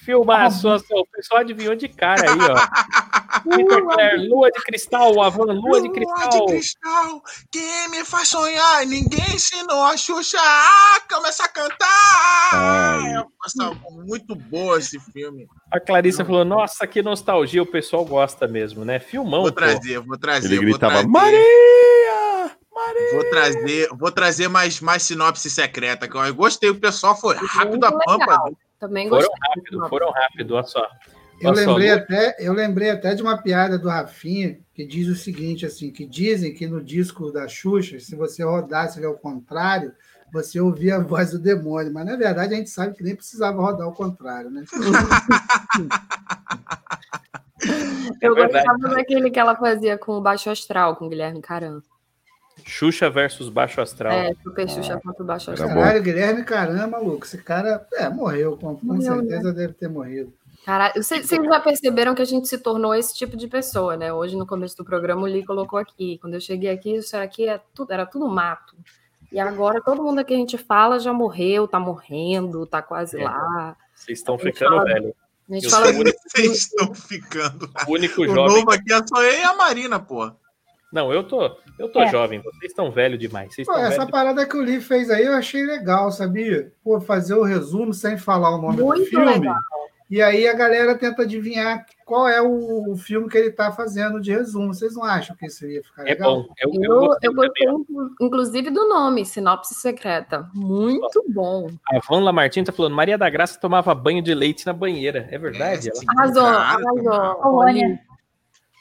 Speaker 1: Filmaço, o pessoal adivinhou de cara aí, ó. Clare, Lua de Cristal, Avan, Lua de Cristal.
Speaker 5: de cristal, que me faz sonhar. Ninguém ensinou a Xuxa a começar a cantar.
Speaker 3: Ai.
Speaker 5: Nossa, muito boa esse filme.
Speaker 1: A Clarissa falou, nossa, que nostalgia, o pessoal gosta mesmo, né? Filmão,
Speaker 5: Vou
Speaker 1: pô.
Speaker 5: trazer, vou trazer.
Speaker 3: Ele
Speaker 5: vou
Speaker 3: gritava,
Speaker 5: trazer.
Speaker 3: Maria! Maria!
Speaker 5: Vou trazer, vou trazer mais, mais sinopse secreta. que Eu gostei, o pessoal foi rápido a pampa.
Speaker 2: Também
Speaker 1: Foram
Speaker 2: gostei.
Speaker 1: rápido, foram rápido, olha só.
Speaker 4: Eu lembrei, até, eu lembrei até de uma piada do Rafinha que diz o seguinte, assim, que dizem que no disco da Xuxa, se você rodasse ele ao contrário, você ouvia a voz do demônio, mas na verdade a gente sabe que nem precisava rodar ao contrário, né?
Speaker 2: Eu
Speaker 1: É
Speaker 2: gostava daquele que ela fazia com o Baixo Astral, com o Guilherme Caran.
Speaker 1: Xuxa versus Baixo Astral.
Speaker 2: É, Super Xuxa contra o Baixo Astral.
Speaker 4: Caralho, Guilherme, caramba, maluco, esse cara, é, morreu, com, com
Speaker 2: Morreu, né?
Speaker 4: certeza deve ter morrido.
Speaker 2: Caralho, vocês já perceberam que a gente se tornou esse tipo de pessoa, né? Hoje, no começo do programa, o Lee colocou aqui. Quando eu cheguei aqui, isso aqui é tudo, era tudo mato. E agora, todo mundo que a gente fala já morreu, tá morrendo, tá quase
Speaker 1: É.
Speaker 2: lá.
Speaker 1: Vocês estão ficando
Speaker 2: fala-
Speaker 1: velho.
Speaker 2: A gente fala
Speaker 1: o
Speaker 5: Vocês estão ficando.
Speaker 1: o único
Speaker 5: O
Speaker 1: jovem.
Speaker 5: novo aqui é só eu e a Marina, pô.
Speaker 1: Não, eu tô, eu tô
Speaker 6: É.
Speaker 1: jovem, vocês estão velho demais. Vocês
Speaker 4: Pô, essa parada que o Lee fez aí eu achei legal, sabia? Pô, fazer o resumo sem falar o nome do
Speaker 2: Muito
Speaker 4: filme.
Speaker 2: legal.
Speaker 4: E aí a galera tenta adivinhar qual é o, o filme que ele está fazendo de resumo. Vocês não acham que isso ia ficar
Speaker 1: É
Speaker 4: legal?
Speaker 1: bom. Eu, eu
Speaker 2: Eu,
Speaker 1: gostei
Speaker 2: eu gostei, inclusive, do nome, Sinopse Secreta. Muito bom.
Speaker 1: A Van Lamartine tá falando, Maria da Graça tomava banho de leite na banheira. É verdade?
Speaker 5: É,
Speaker 1: ela...
Speaker 2: Arrasou, arrasou.
Speaker 6: Colônia.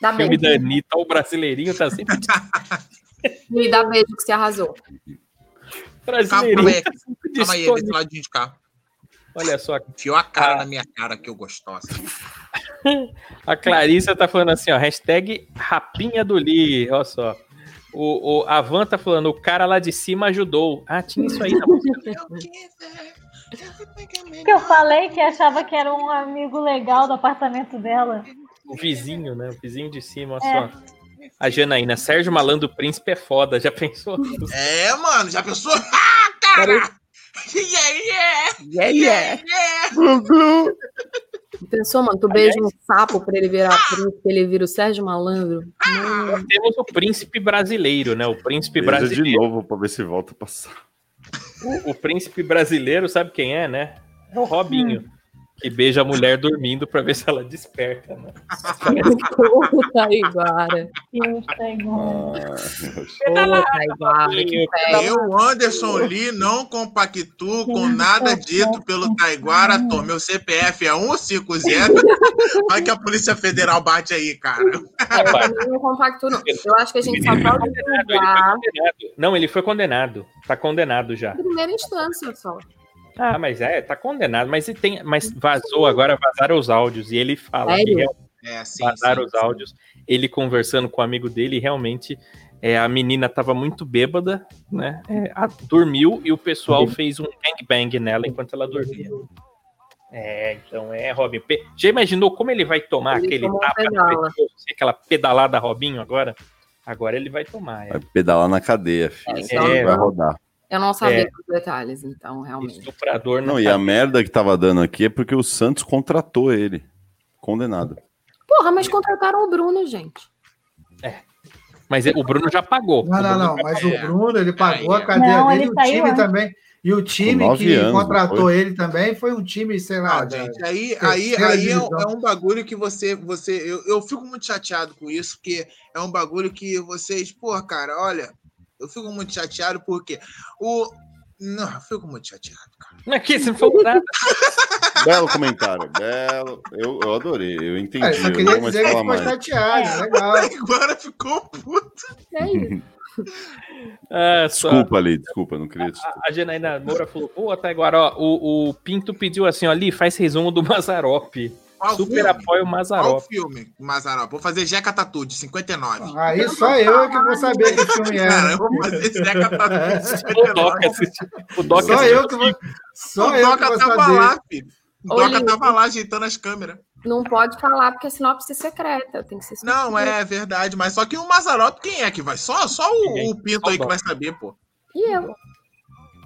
Speaker 2: Dá
Speaker 1: Filme da
Speaker 2: beijo.
Speaker 1: Anitta, o brasileirinho tá sempre
Speaker 2: Lee, dá beijo que você arrasou.
Speaker 1: Brasileirinho.
Speaker 5: calma aí,
Speaker 1: tá
Speaker 5: desse ladinho de cá.
Speaker 1: Olha só,
Speaker 5: Enfiou a cara
Speaker 1: Ah.
Speaker 5: na minha cara, que eu gostosa.
Speaker 1: a Clarissa tá falando assim, ó, hashtag rapinha do Lee, olha só. O, o, a Van tá falando, o cara lá de cima ajudou. Ah, tinha isso aí na música.
Speaker 6: Que eu falei que achava que era um amigo legal do apartamento dela.
Speaker 1: O vizinho, né? O vizinho de cima, olha
Speaker 6: É.
Speaker 1: só. A Janaína, Sérgio Malandro Príncipe é foda, já pensou?
Speaker 5: É, mano, já pensou? Ah, cara! Yeah, yeah!
Speaker 2: Yeah, yeah.
Speaker 5: yeah.
Speaker 2: Pensou, mano, tu beija um sapo pra ele virar príncipe, ele vira o Sérgio Malandro. Mano,
Speaker 1: Temos o príncipe brasileiro, né? O príncipe
Speaker 3: Beija de
Speaker 1: brasileiro.
Speaker 3: novo pra ver se volta a passar.
Speaker 1: O, o príncipe brasileiro, sabe quem é, né? É o Robinho. Que beija a mulher dormindo pra ver se ela desperta, né?
Speaker 2: Ô, Taiguara.
Speaker 6: Deus, tá
Speaker 2: Taiguara. pega.
Speaker 5: Eu, Anderson Lee, não compactuo com nada dito pelo Taiguara Tom. Meu CPF é 150. Vai que a Polícia Federal bate aí, cara.
Speaker 2: É, eu não compacto, não. Eu acho que a gente só pode.
Speaker 1: Não, ele foi condenado. Tá condenado já.
Speaker 2: em primeira instância só.
Speaker 1: Ah, mas é, tá condenado. Mas, e tem, mas vazou agora, vazaram os áudios. E ele fala que
Speaker 2: Sério?
Speaker 5: É, sim,
Speaker 1: vazaram
Speaker 5: sim,
Speaker 1: os áudios. Ele conversando com o amigo dele, e realmente é, a menina tava muito bêbada, né? É, a- dormiu e o pessoal fez um gangbang nela enquanto ela dormia. É, então é, Robin. Já imaginou como ele vai tomar
Speaker 2: Ele
Speaker 1: aquele
Speaker 2: um
Speaker 1: tapa aquela pedalada Robinho agora? Agora ele vai tomar. É.
Speaker 3: Vai pedalar na cadeia, filho.
Speaker 2: É,
Speaker 3: vai
Speaker 2: não.
Speaker 3: rodar.
Speaker 2: Eu não sabia
Speaker 1: É.
Speaker 2: dos detalhes, então, realmente.
Speaker 1: Estuprador
Speaker 3: Não,
Speaker 1: não
Speaker 3: e a merda que tava dando aqui é porque o Santos contratou ele. Condenado.
Speaker 2: Porra, mas contrataram o Bruno, gente.
Speaker 1: Mas o Bruno já pagou.
Speaker 4: Não, não,
Speaker 1: Bruno
Speaker 4: não. Mas
Speaker 5: É.
Speaker 4: o Bruno, ele pagou a cadeia
Speaker 6: Não,
Speaker 4: dele
Speaker 6: ele
Speaker 4: e o time
Speaker 6: antes.
Speaker 4: também. E o time que
Speaker 3: anos,
Speaker 4: contratou
Speaker 3: foi?
Speaker 4: ele também foi um time, sei lá.
Speaker 5: Ah,
Speaker 4: da-
Speaker 5: gente, aí, aí, aí é, um- é um bagulho que você. você eu, eu fico muito chateado com isso, porque é um bagulho que vocês. Pô, cara, olha. Eu fico muito chateado porque o. Não, eu fico muito chateado, cara.
Speaker 1: Não, aqui, você não falou nada.
Speaker 3: Belo comentário, belo. Eu, eu adorei, eu entendi.
Speaker 4: É, só
Speaker 3: eu
Speaker 4: queria
Speaker 3: não vou mais
Speaker 4: dizer que ficou
Speaker 3: mais.
Speaker 4: chateado, legal.
Speaker 5: Agora ficou puto.
Speaker 2: É isso.
Speaker 1: Ah, só-
Speaker 3: Desculpa ali, desculpa, não queria te...
Speaker 1: A Janaína Moura falou, pô, até agora, ó, o, o Pinto pediu assim, ó, ali, faz resumo do Mazarop.
Speaker 5: Qual
Speaker 1: Super
Speaker 5: filme?
Speaker 1: apoio
Speaker 5: Qual
Speaker 1: Mazarop.
Speaker 5: filme, Mazarop? Vou fazer Jeca Tatu, de 59.
Speaker 4: Aí só eu que vou saber que filme é.
Speaker 5: Cara, eu vou fazer Zeca Tatu de
Speaker 1: O
Speaker 5: 59.
Speaker 1: Doca assistiu. O Doca
Speaker 4: Só eu que vou. Só
Speaker 5: o
Speaker 4: eu que
Speaker 5: Doca
Speaker 4: vou saber.
Speaker 5: lá, filho. O Doca tava lá ajeitando as câmeras.
Speaker 2: Não pode falar porque é sinopse secreta. Tem que ser
Speaker 5: Não, é verdade, mas só que o Mazarop, quem é que vai? Só, só o, o Pinto
Speaker 1: Só
Speaker 5: aí
Speaker 1: o
Speaker 5: que vai saber, pô.
Speaker 2: E eu?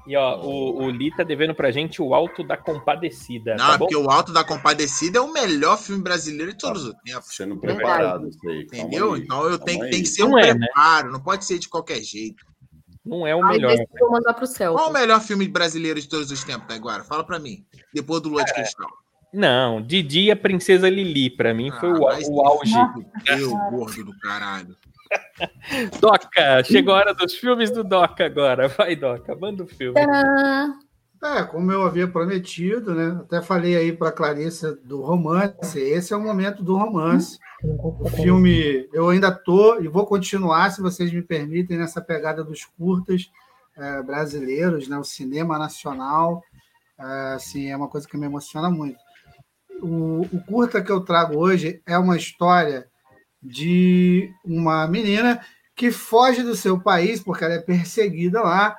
Speaker 1: E ó, o, o Li tá devendo pra gente o Alto da Compadecida.
Speaker 5: Não,
Speaker 1: tá
Speaker 5: é
Speaker 1: bom?
Speaker 5: porque o Alto da Compadecida é o melhor filme brasileiro de todos os tempos.
Speaker 3: Sendo preparado isso aí. calma
Speaker 5: Entendeu?
Speaker 3: aí,
Speaker 5: Então eu tenho,
Speaker 3: aí.
Speaker 5: tem que ser um
Speaker 1: Não é, né?
Speaker 5: preparo, não pode ser de qualquer jeito.
Speaker 1: Não é o
Speaker 2: Aí
Speaker 1: melhor.
Speaker 2: eu vou mandar pro céu.
Speaker 5: Qual o melhor filme brasileiro de todos os tempos, Taiguara? Fala pra mim. Depois do Lua de Cristal.
Speaker 1: Não, Didi e a Princesa Lili, pra mim, foi o,
Speaker 5: Ah,
Speaker 1: o auge.
Speaker 5: Meu gordo do caralho.
Speaker 1: Doca, chegou a hora dos filmes do Doca agora. Vai, Doca, manda o filme.
Speaker 2: Tcharam!
Speaker 4: É, como eu havia prometido, né? Até falei aí para Clarissa do romance. Esse é o momento do romance. O filme, eu ainda tô e vou continuar, se vocês me permitem, nessa pegada dos curtas eh, brasileiros, né? O cinema nacional, eh, assim, é uma coisa que me emociona muito. O, o curta que eu trago hoje é uma história de uma menina que foge do seu país porque ela é perseguida lá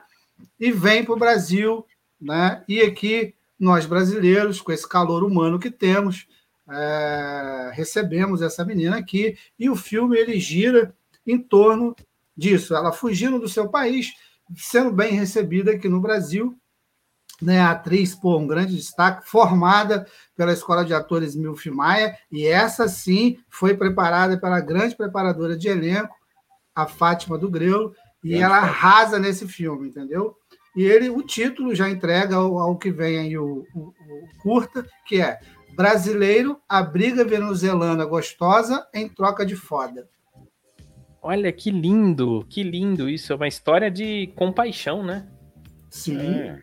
Speaker 4: e vem para o Brasil, né? E aqui nós brasileiros, com esse calor humano que temos, é, recebemos essa menina aqui e o filme ele gira em torno disso, ela fugindo do seu país, sendo bem recebida aqui no Brasil, né? A atriz, pô, um grande destaque, formada pela Escola de Atores Milf Maia, e essa sim foi preparada pela grande preparadora de elenco, a Fátima do Grelo, e
Speaker 3: Grande
Speaker 4: ela arrasa nesse filme, entendeu? E ele, o título já entrega ao, ao que vem aí o, o- o curta, que é Brasileiro abriga venezuelana gostosa em troca de foda.
Speaker 1: Olha que lindo, que lindo isso. É uma história de compaixão, né?
Speaker 4: Sim.
Speaker 3: É.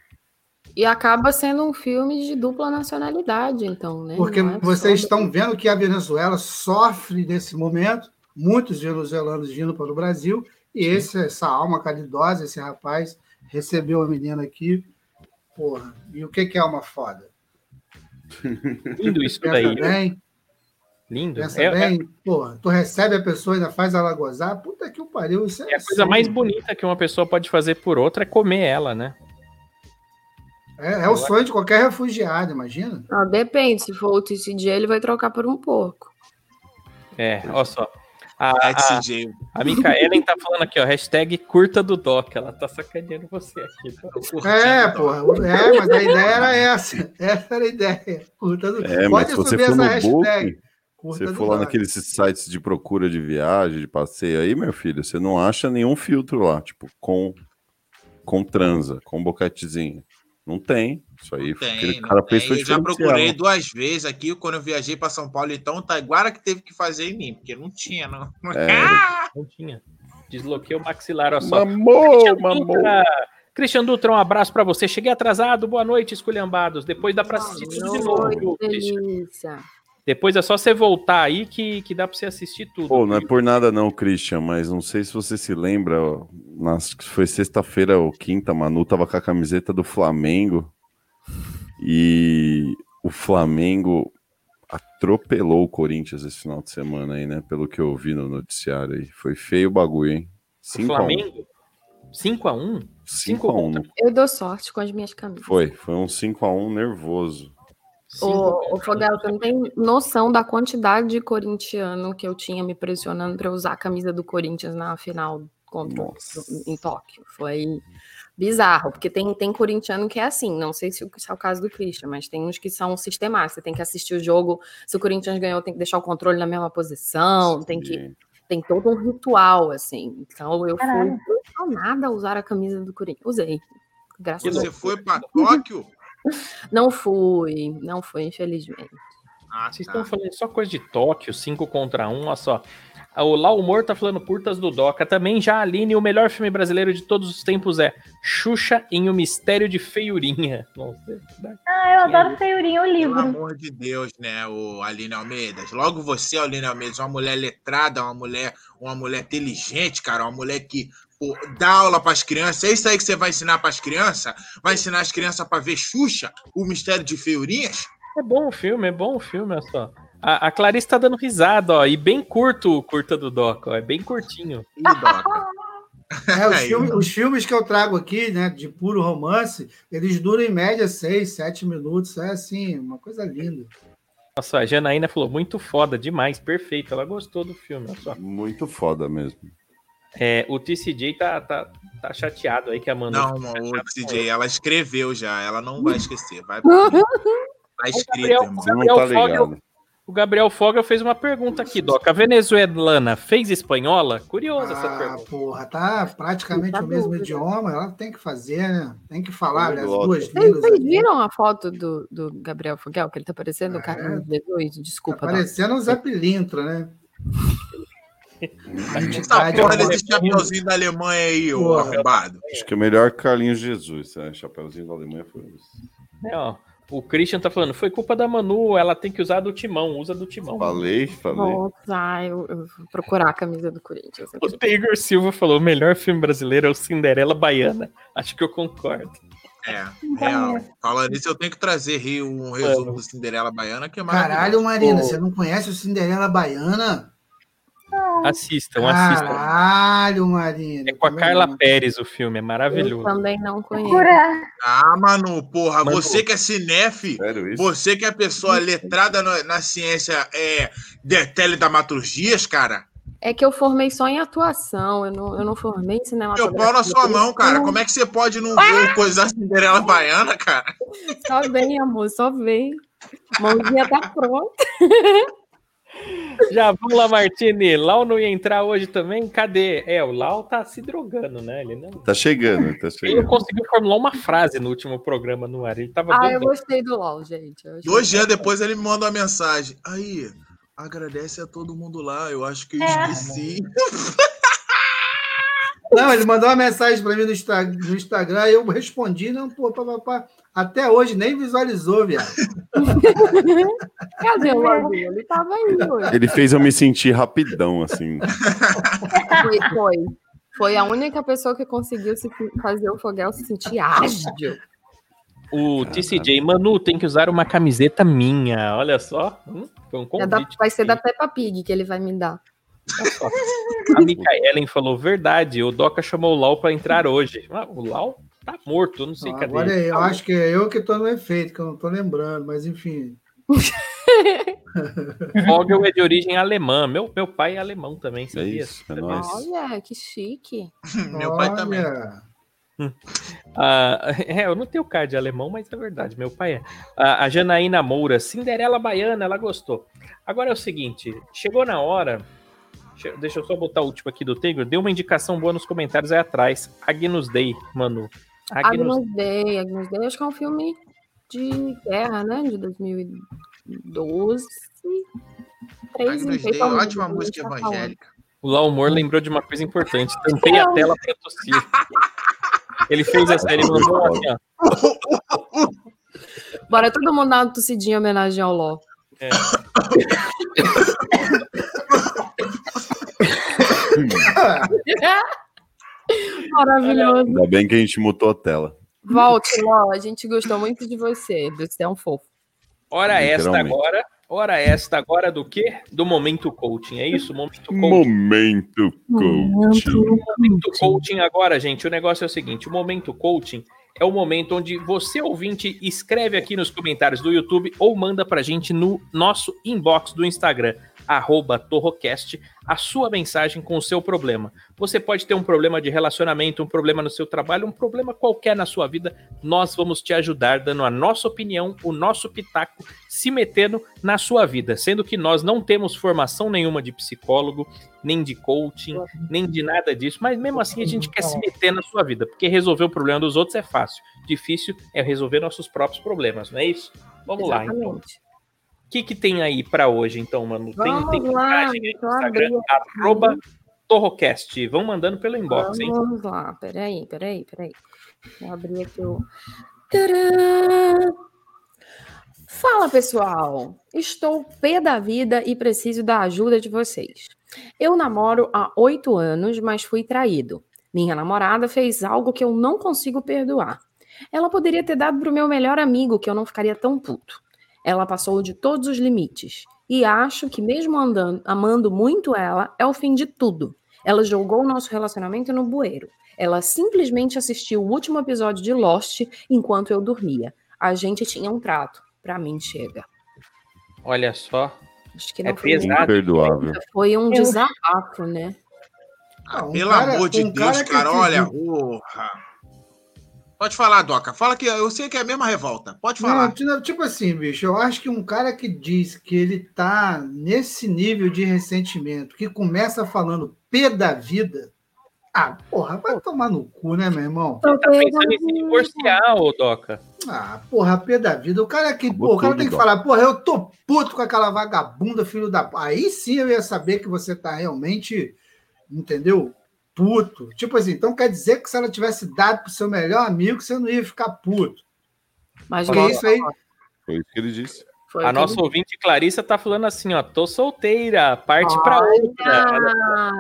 Speaker 2: E acaba sendo um filme de dupla nacionalidade, então, né?
Speaker 4: Porque
Speaker 2: é
Speaker 4: vocês
Speaker 2: só-
Speaker 4: estão vendo que a Venezuela sofre nesse momento, muitos venezuelanos vindo para o Brasil, e esse, essa alma caridosa, esse rapaz, recebeu a menina aqui. Porra, e o que, que é uma foda?
Speaker 1: Lindo isso
Speaker 4: Pensa
Speaker 1: daí.
Speaker 4: bem,
Speaker 1: Lindo.
Speaker 4: pensa
Speaker 1: É, é-
Speaker 4: bem, porra, tu recebe a pessoa e ainda faz ela gozar, puta que o pariu, isso é,
Speaker 1: é a coisa mais bonita que uma pessoa pode fazer por outra é comer ela, né?
Speaker 4: É, é o sonho de qualquer refugiado, imagina.
Speaker 2: Ah, depende, se for o TCJ, ele vai trocar por um porco.
Speaker 1: É, olha só. A, a,
Speaker 5: CJ.
Speaker 1: a Micaelen tá falando aqui, ó, hashtag curta do Doc. Ela tá sacaneando você aqui. tá?
Speaker 4: É, porra, é, mas a ideia era essa. Essa era a ideia. Curta do...
Speaker 3: É, mas
Speaker 4: Pode
Speaker 3: se você
Speaker 4: subir
Speaker 3: for
Speaker 4: essa
Speaker 3: no
Speaker 4: hashtag. Curta
Speaker 3: você for lá naqueles sites de procura de viagem, de passeio aí, meu filho, você não acha nenhum filtro lá, tipo, com, com transa, com boquetezinho. Não tem. Isso aí,
Speaker 5: Tem, não
Speaker 3: cara
Speaker 5: tem.
Speaker 3: fez foi
Speaker 5: Eu já procurei duas vezes aqui quando eu viajei para São Paulo, então o Taiguara que teve que fazer em mim, porque não tinha, não.
Speaker 3: É,
Speaker 1: Não tinha. Desloquei o maxilar, olha só.
Speaker 3: mamou, mamou.
Speaker 1: Dutra, Christian Dutra, um abraço pra você. Cheguei atrasado, boa noite, esculhambados. Depois dá pra assistir tudo de novo,
Speaker 2: delícia.
Speaker 1: Depois é só você voltar aí que, que dá pra você assistir tudo.
Speaker 3: Pô, não é por nada não, Christian, mas não sei se você se lembra, ó, nas, foi sexta-feira ou quinta, Manu tava com a camiseta do Flamengo e o Flamengo atropelou o Corinthians esse final de semana aí, né? Pelo que eu vi no noticiário aí. Foi feio o bagulho, hein? 5 a 1
Speaker 1: Flamengo? 5x1?
Speaker 3: 5 a 1
Speaker 2: Eu dou sorte com as minhas camisas.
Speaker 3: Foi, foi um 5 a 1 nervoso.
Speaker 2: Ô, ô Fogel, você não tem noção da quantidade de corintiano que eu tinha me pressionando para usar a camisa do Corinthians na final contra
Speaker 3: Nossa.
Speaker 2: em Tóquio. Foi bizarro, porque tem, tem corintiano que é assim, não sei se, se é o caso do Christian, mas tem uns que são sistemáticos. Você tem que assistir o jogo, se o Corinthians ganhou, tem que deixar o controle na mesma posição, tem que
Speaker 3: E-
Speaker 2: tem todo um ritual, assim. Então eu
Speaker 6: Caralho.
Speaker 2: fui pressionada a usar a camisa do Corinthians. Usei. Graças a
Speaker 5: Você
Speaker 2: Deus.
Speaker 5: foi para Tóquio?
Speaker 2: Não fui, não fui, infelizmente.
Speaker 5: Ah,
Speaker 1: Vocês
Speaker 5: tá.
Speaker 1: estão falando só coisa de Tóquio, 5 contra 1, olha só. O Lau Humor tá falando Curtas do Doca. Também já a Aline, o melhor filme brasileiro de todos os tempos é Xuxa em O Mistério de Feiurinha. Nossa,
Speaker 6: Ah, eu adoro Feiurinha, o
Speaker 5: Pelo
Speaker 6: livro.
Speaker 5: amor de Deus, né, o Aline Almeida. Logo você, Aline Almeida, uma mulher letrada, uma mulher, uma mulher inteligente, cara, uma mulher que dá aula para as crianças. É isso aí que você vai ensinar para as crianças? Vai ensinar as crianças para ver Xuxa, o mistério de Feiurinhas?
Speaker 1: É bom o filme, é bom o filme, olha só. A, a Clarice tá dando risada, ó. E bem curto o curta do Doc, ó. É bem curtinho.
Speaker 5: Ih, Doca.
Speaker 4: É, os,
Speaker 5: Aí.
Speaker 4: filmes, os filmes que eu trago aqui, né, de puro romance, eles duram em média seis, sete minutos. É assim, uma coisa linda.
Speaker 1: Nossa, a Janaína falou muito foda, demais, perfeito. Ela gostou do filme, olha só.
Speaker 3: Muito foda mesmo.
Speaker 1: É, o TCJ tá, tá, tá chateado aí que a Manu.
Speaker 5: Não, o CJ, ela escreveu já, ela não vai esquecer. Vai, tá escrito,
Speaker 1: Gabriel,
Speaker 5: irmão.
Speaker 3: Você não
Speaker 1: Gabriel
Speaker 3: tá
Speaker 1: Fogel, o Gabriel Fogel fez uma pergunta aqui, Doc. A venezuelana fez espanhola? Curiosa essa
Speaker 4: Ah,
Speaker 1: pergunta.
Speaker 4: porra, tá praticamente
Speaker 2: Tá
Speaker 4: o mesmo
Speaker 2: dúvida.
Speaker 4: idioma, ela tem que fazer, né? Tem que falar, né, as duas
Speaker 2: Vocês,
Speaker 4: línguas.
Speaker 2: vocês viram a foto do, do Gabriel Fogel, que ele tá parecendo o
Speaker 4: É.
Speaker 2: Carlinhos Jesus?
Speaker 4: Tá
Speaker 2: Desculpa, Doc.
Speaker 4: parecendo um Zé Pilintra, né?
Speaker 5: Essa
Speaker 4: Identidade
Speaker 5: porra
Speaker 4: é uma-
Speaker 5: desse chapeuzinho da Alemanha aí, ô
Speaker 4: Porra.
Speaker 5: arrombado.
Speaker 3: Acho que é melhor Carlinhos Jesus, né? Chapeuzinho da Alemanha foi isso.
Speaker 1: É, ó, o Christian tá falando, foi culpa da Manu, ela tem que usar do timão, usa do timão.
Speaker 3: Falei, falei.
Speaker 2: Nossa, eu, eu vou procurar a camisa do Corinthians.
Speaker 1: O Taylor Silva falou, o melhor filme brasileiro é o Cinderela Baiana. Acho que eu concordo.
Speaker 5: É, real. Falando isso, eu tenho que trazer Rio um resumo do Cinderela Baiana, que é.
Speaker 4: Caralho, Marina,
Speaker 1: Pô.
Speaker 4: você não conhece o Cinderela Baiana?
Speaker 1: Assistam, assistam.
Speaker 4: Caralho, Marina.
Speaker 1: É com a Carla
Speaker 4: não.
Speaker 1: Pérez o filme, é
Speaker 2: Eu
Speaker 1: maravilhoso.
Speaker 2: também não conheço.
Speaker 5: Ah, Manu, porra,
Speaker 1: Manu.
Speaker 5: você que é
Speaker 3: isso?
Speaker 5: você que é pessoa letrada na, na ciência é, de teledramaturgias, cara,
Speaker 2: É que eu formei só em atuação, eu não, eu não formei em
Speaker 5: meu
Speaker 2: cinematografia.
Speaker 5: pau na sua mão, cara. Como é que você pode não ver coisa da Cinderela Baiana, cara?
Speaker 2: Só vem, amor, só vem. Mãozinha tá pronta.
Speaker 1: Já vamos lá, Martini. Lau não ia entrar hoje também? Cadê? É, o Lau tá se drogando, né? Ele não,
Speaker 3: Tá chegando, tá
Speaker 1: ele
Speaker 3: chegando.
Speaker 1: conseguiu formular uma frase no último programa no ar. Ele tava
Speaker 2: Ah, eu
Speaker 1: doidão.
Speaker 2: gostei do LOL, gente. Eu
Speaker 5: Dois dias depois ele me manda uma mensagem. Aí, agradece a todo mundo lá, eu acho que eu
Speaker 6: É.
Speaker 5: esqueci.
Speaker 4: Não, ele mandou uma mensagem para mim no, Insta- no Instagram e eu respondi, não, pô, pá, pá, pá. Até hoje nem visualizou, viado.
Speaker 2: Cadê o LOLzinho? Ele tava aí hoje.
Speaker 3: Ele fez eu me sentir rapidão, assim.
Speaker 2: Foi, foi. Foi a única pessoa que conseguiu se fazer o Fogel se sentir ágil.
Speaker 1: O TCJ, Manu, tem que usar uma camiseta minha. Olha só. Hum, foi um
Speaker 2: É da-
Speaker 1: convite.
Speaker 2: vai ser da Peppa Pig que ele vai me dar.
Speaker 1: A Micaelen falou, verdade, o Doca chamou o Lau pra entrar hoje. Ah, o Lau tá morto, não sei
Speaker 4: Não,
Speaker 1: cadê.
Speaker 4: agora
Speaker 1: ele.
Speaker 4: eu acho que é eu que tô no efeito, que eu não tô lembrando, mas enfim.
Speaker 1: Vogel é de origem alemã. Meu, meu pai é alemão também,
Speaker 3: É
Speaker 1: sabia?
Speaker 3: isso, é nóis.
Speaker 2: Olha, que chique.
Speaker 5: Meu pai também.
Speaker 4: Olha,
Speaker 1: Ah, é, eu não tenho cara de alemão, mas é verdade, meu pai é. Ah, a Janaína Moura, Cinderela Baiana, ela gostou. Agora é o seguinte, chegou na hora. Deixa eu só botar o último aqui do Tigre. Deu uma indicação boa nos comentários aí atrás. Agnus Dei, Manu. Agnus
Speaker 2: Agnus Dei, Agnus Dei, acho que é um filme de guerra, né? De 2012. Três
Speaker 5: Agnus Dei,
Speaker 2: Pelo
Speaker 5: ótima
Speaker 2: amor de
Speaker 5: música
Speaker 2: tá falando.
Speaker 5: evangélica.
Speaker 1: O Lau Humor lembrou de uma coisa importante. Tampei a tela pra tossir. Ele fez a série e mandou assim, ó.
Speaker 2: Bora todo mundo dar uma tossidinha em homenagem ao Ló.
Speaker 1: É.
Speaker 2: Maravilhoso.
Speaker 3: Ainda bem que a gente mutou a tela.
Speaker 2: Volte, Ló. A gente gostou muito de você. Você é um fofo.
Speaker 1: Hora esta agora. Hora esta agora do quê? Do momento coaching, é isso? Momento coaching.
Speaker 3: Momento coaching.
Speaker 1: momento coaching agora, gente. O negócio é o seguinte: o momento coaching é o momento onde você, ouvinte, escreve aqui nos comentários do YouTube ou manda pra gente no nosso inbox do Instagram, arroba Torrocast, a sua mensagem com o seu problema. Você pode ter um problema de relacionamento, um problema no seu trabalho, um problema qualquer na sua vida. Nós vamos te ajudar dando a nossa opinião, o nosso pitaco, se metendo na sua vida. Sendo que nós não temos formação nenhuma de psicólogo, nem de coaching, nem de nada disso, mas mesmo assim a gente quer se meter na sua vida, porque resolver o problema dos outros é fácil. Difícil é resolver nossos próprios problemas, não é isso? Vamos lá, então. Que, que tem aí pra hoje, então, mano? Tem,
Speaker 2: Vamos
Speaker 1: tem
Speaker 2: lá,
Speaker 1: mensagem no Instagram, arroba Torrocast. Vão mandando pelo inbox, hein?
Speaker 2: Vamos lá, peraí, peraí, peraí. Vou abrir aqui o. Tcharam! Fala pessoal, estou pé da vida e preciso da ajuda de vocês. Eu namoro há oito anos, mas fui traído. Minha namorada fez algo que eu não consigo perdoar. Ela poderia ter dado para o meu melhor amigo, que eu não ficaria tão puto. Ela passou de todos os limites. E acho que, mesmo andando, amando muito ela, é o fim de tudo. Ela jogou o nosso relacionamento no bueiro. Ela simplesmente assistiu o último episódio de Lost enquanto eu dormia. A gente tinha um trato. Pra mim, chega.
Speaker 1: Olha só.
Speaker 2: Acho que
Speaker 1: É
Speaker 2: não foi
Speaker 1: pesado.
Speaker 3: Imperdoável.
Speaker 2: Foi um desabafo, né?
Speaker 5: Ah,
Speaker 4: um
Speaker 5: pelo
Speaker 4: cara-
Speaker 5: amor de
Speaker 4: um
Speaker 5: Deus,
Speaker 4: cara
Speaker 5: cara, olha. porra. Pode falar, Doca. Fala que eu sei que é a mesma revolta. Pode falar.
Speaker 4: Não, ti- tipo assim, bicho, eu acho que um cara que diz que ele tá nesse nível de ressentimento, que começa falando P da vida, ah, porra, vai tomar no cu, né, meu irmão?
Speaker 1: Tá pensando em se divorciar, ô Doca.
Speaker 4: Ah, porra, P da vida. O cara que, pô, o cara tem que falar, porra, eu tô puto com aquela vagabunda, filho da. Aí sim eu ia saber que você tá realmente, entendeu? Puto. Tipo assim, então quer dizer que se ela tivesse dado pro seu melhor amigo, você não ia ficar puto.
Speaker 2: Mas
Speaker 4: Porque
Speaker 2: nossa,
Speaker 4: isso aí.
Speaker 3: Foi isso que ele disse.
Speaker 2: foi
Speaker 1: A nossa
Speaker 2: ele-
Speaker 1: ouvinte Clarissa tá falando assim, ó, tô solteira, parte pra outra.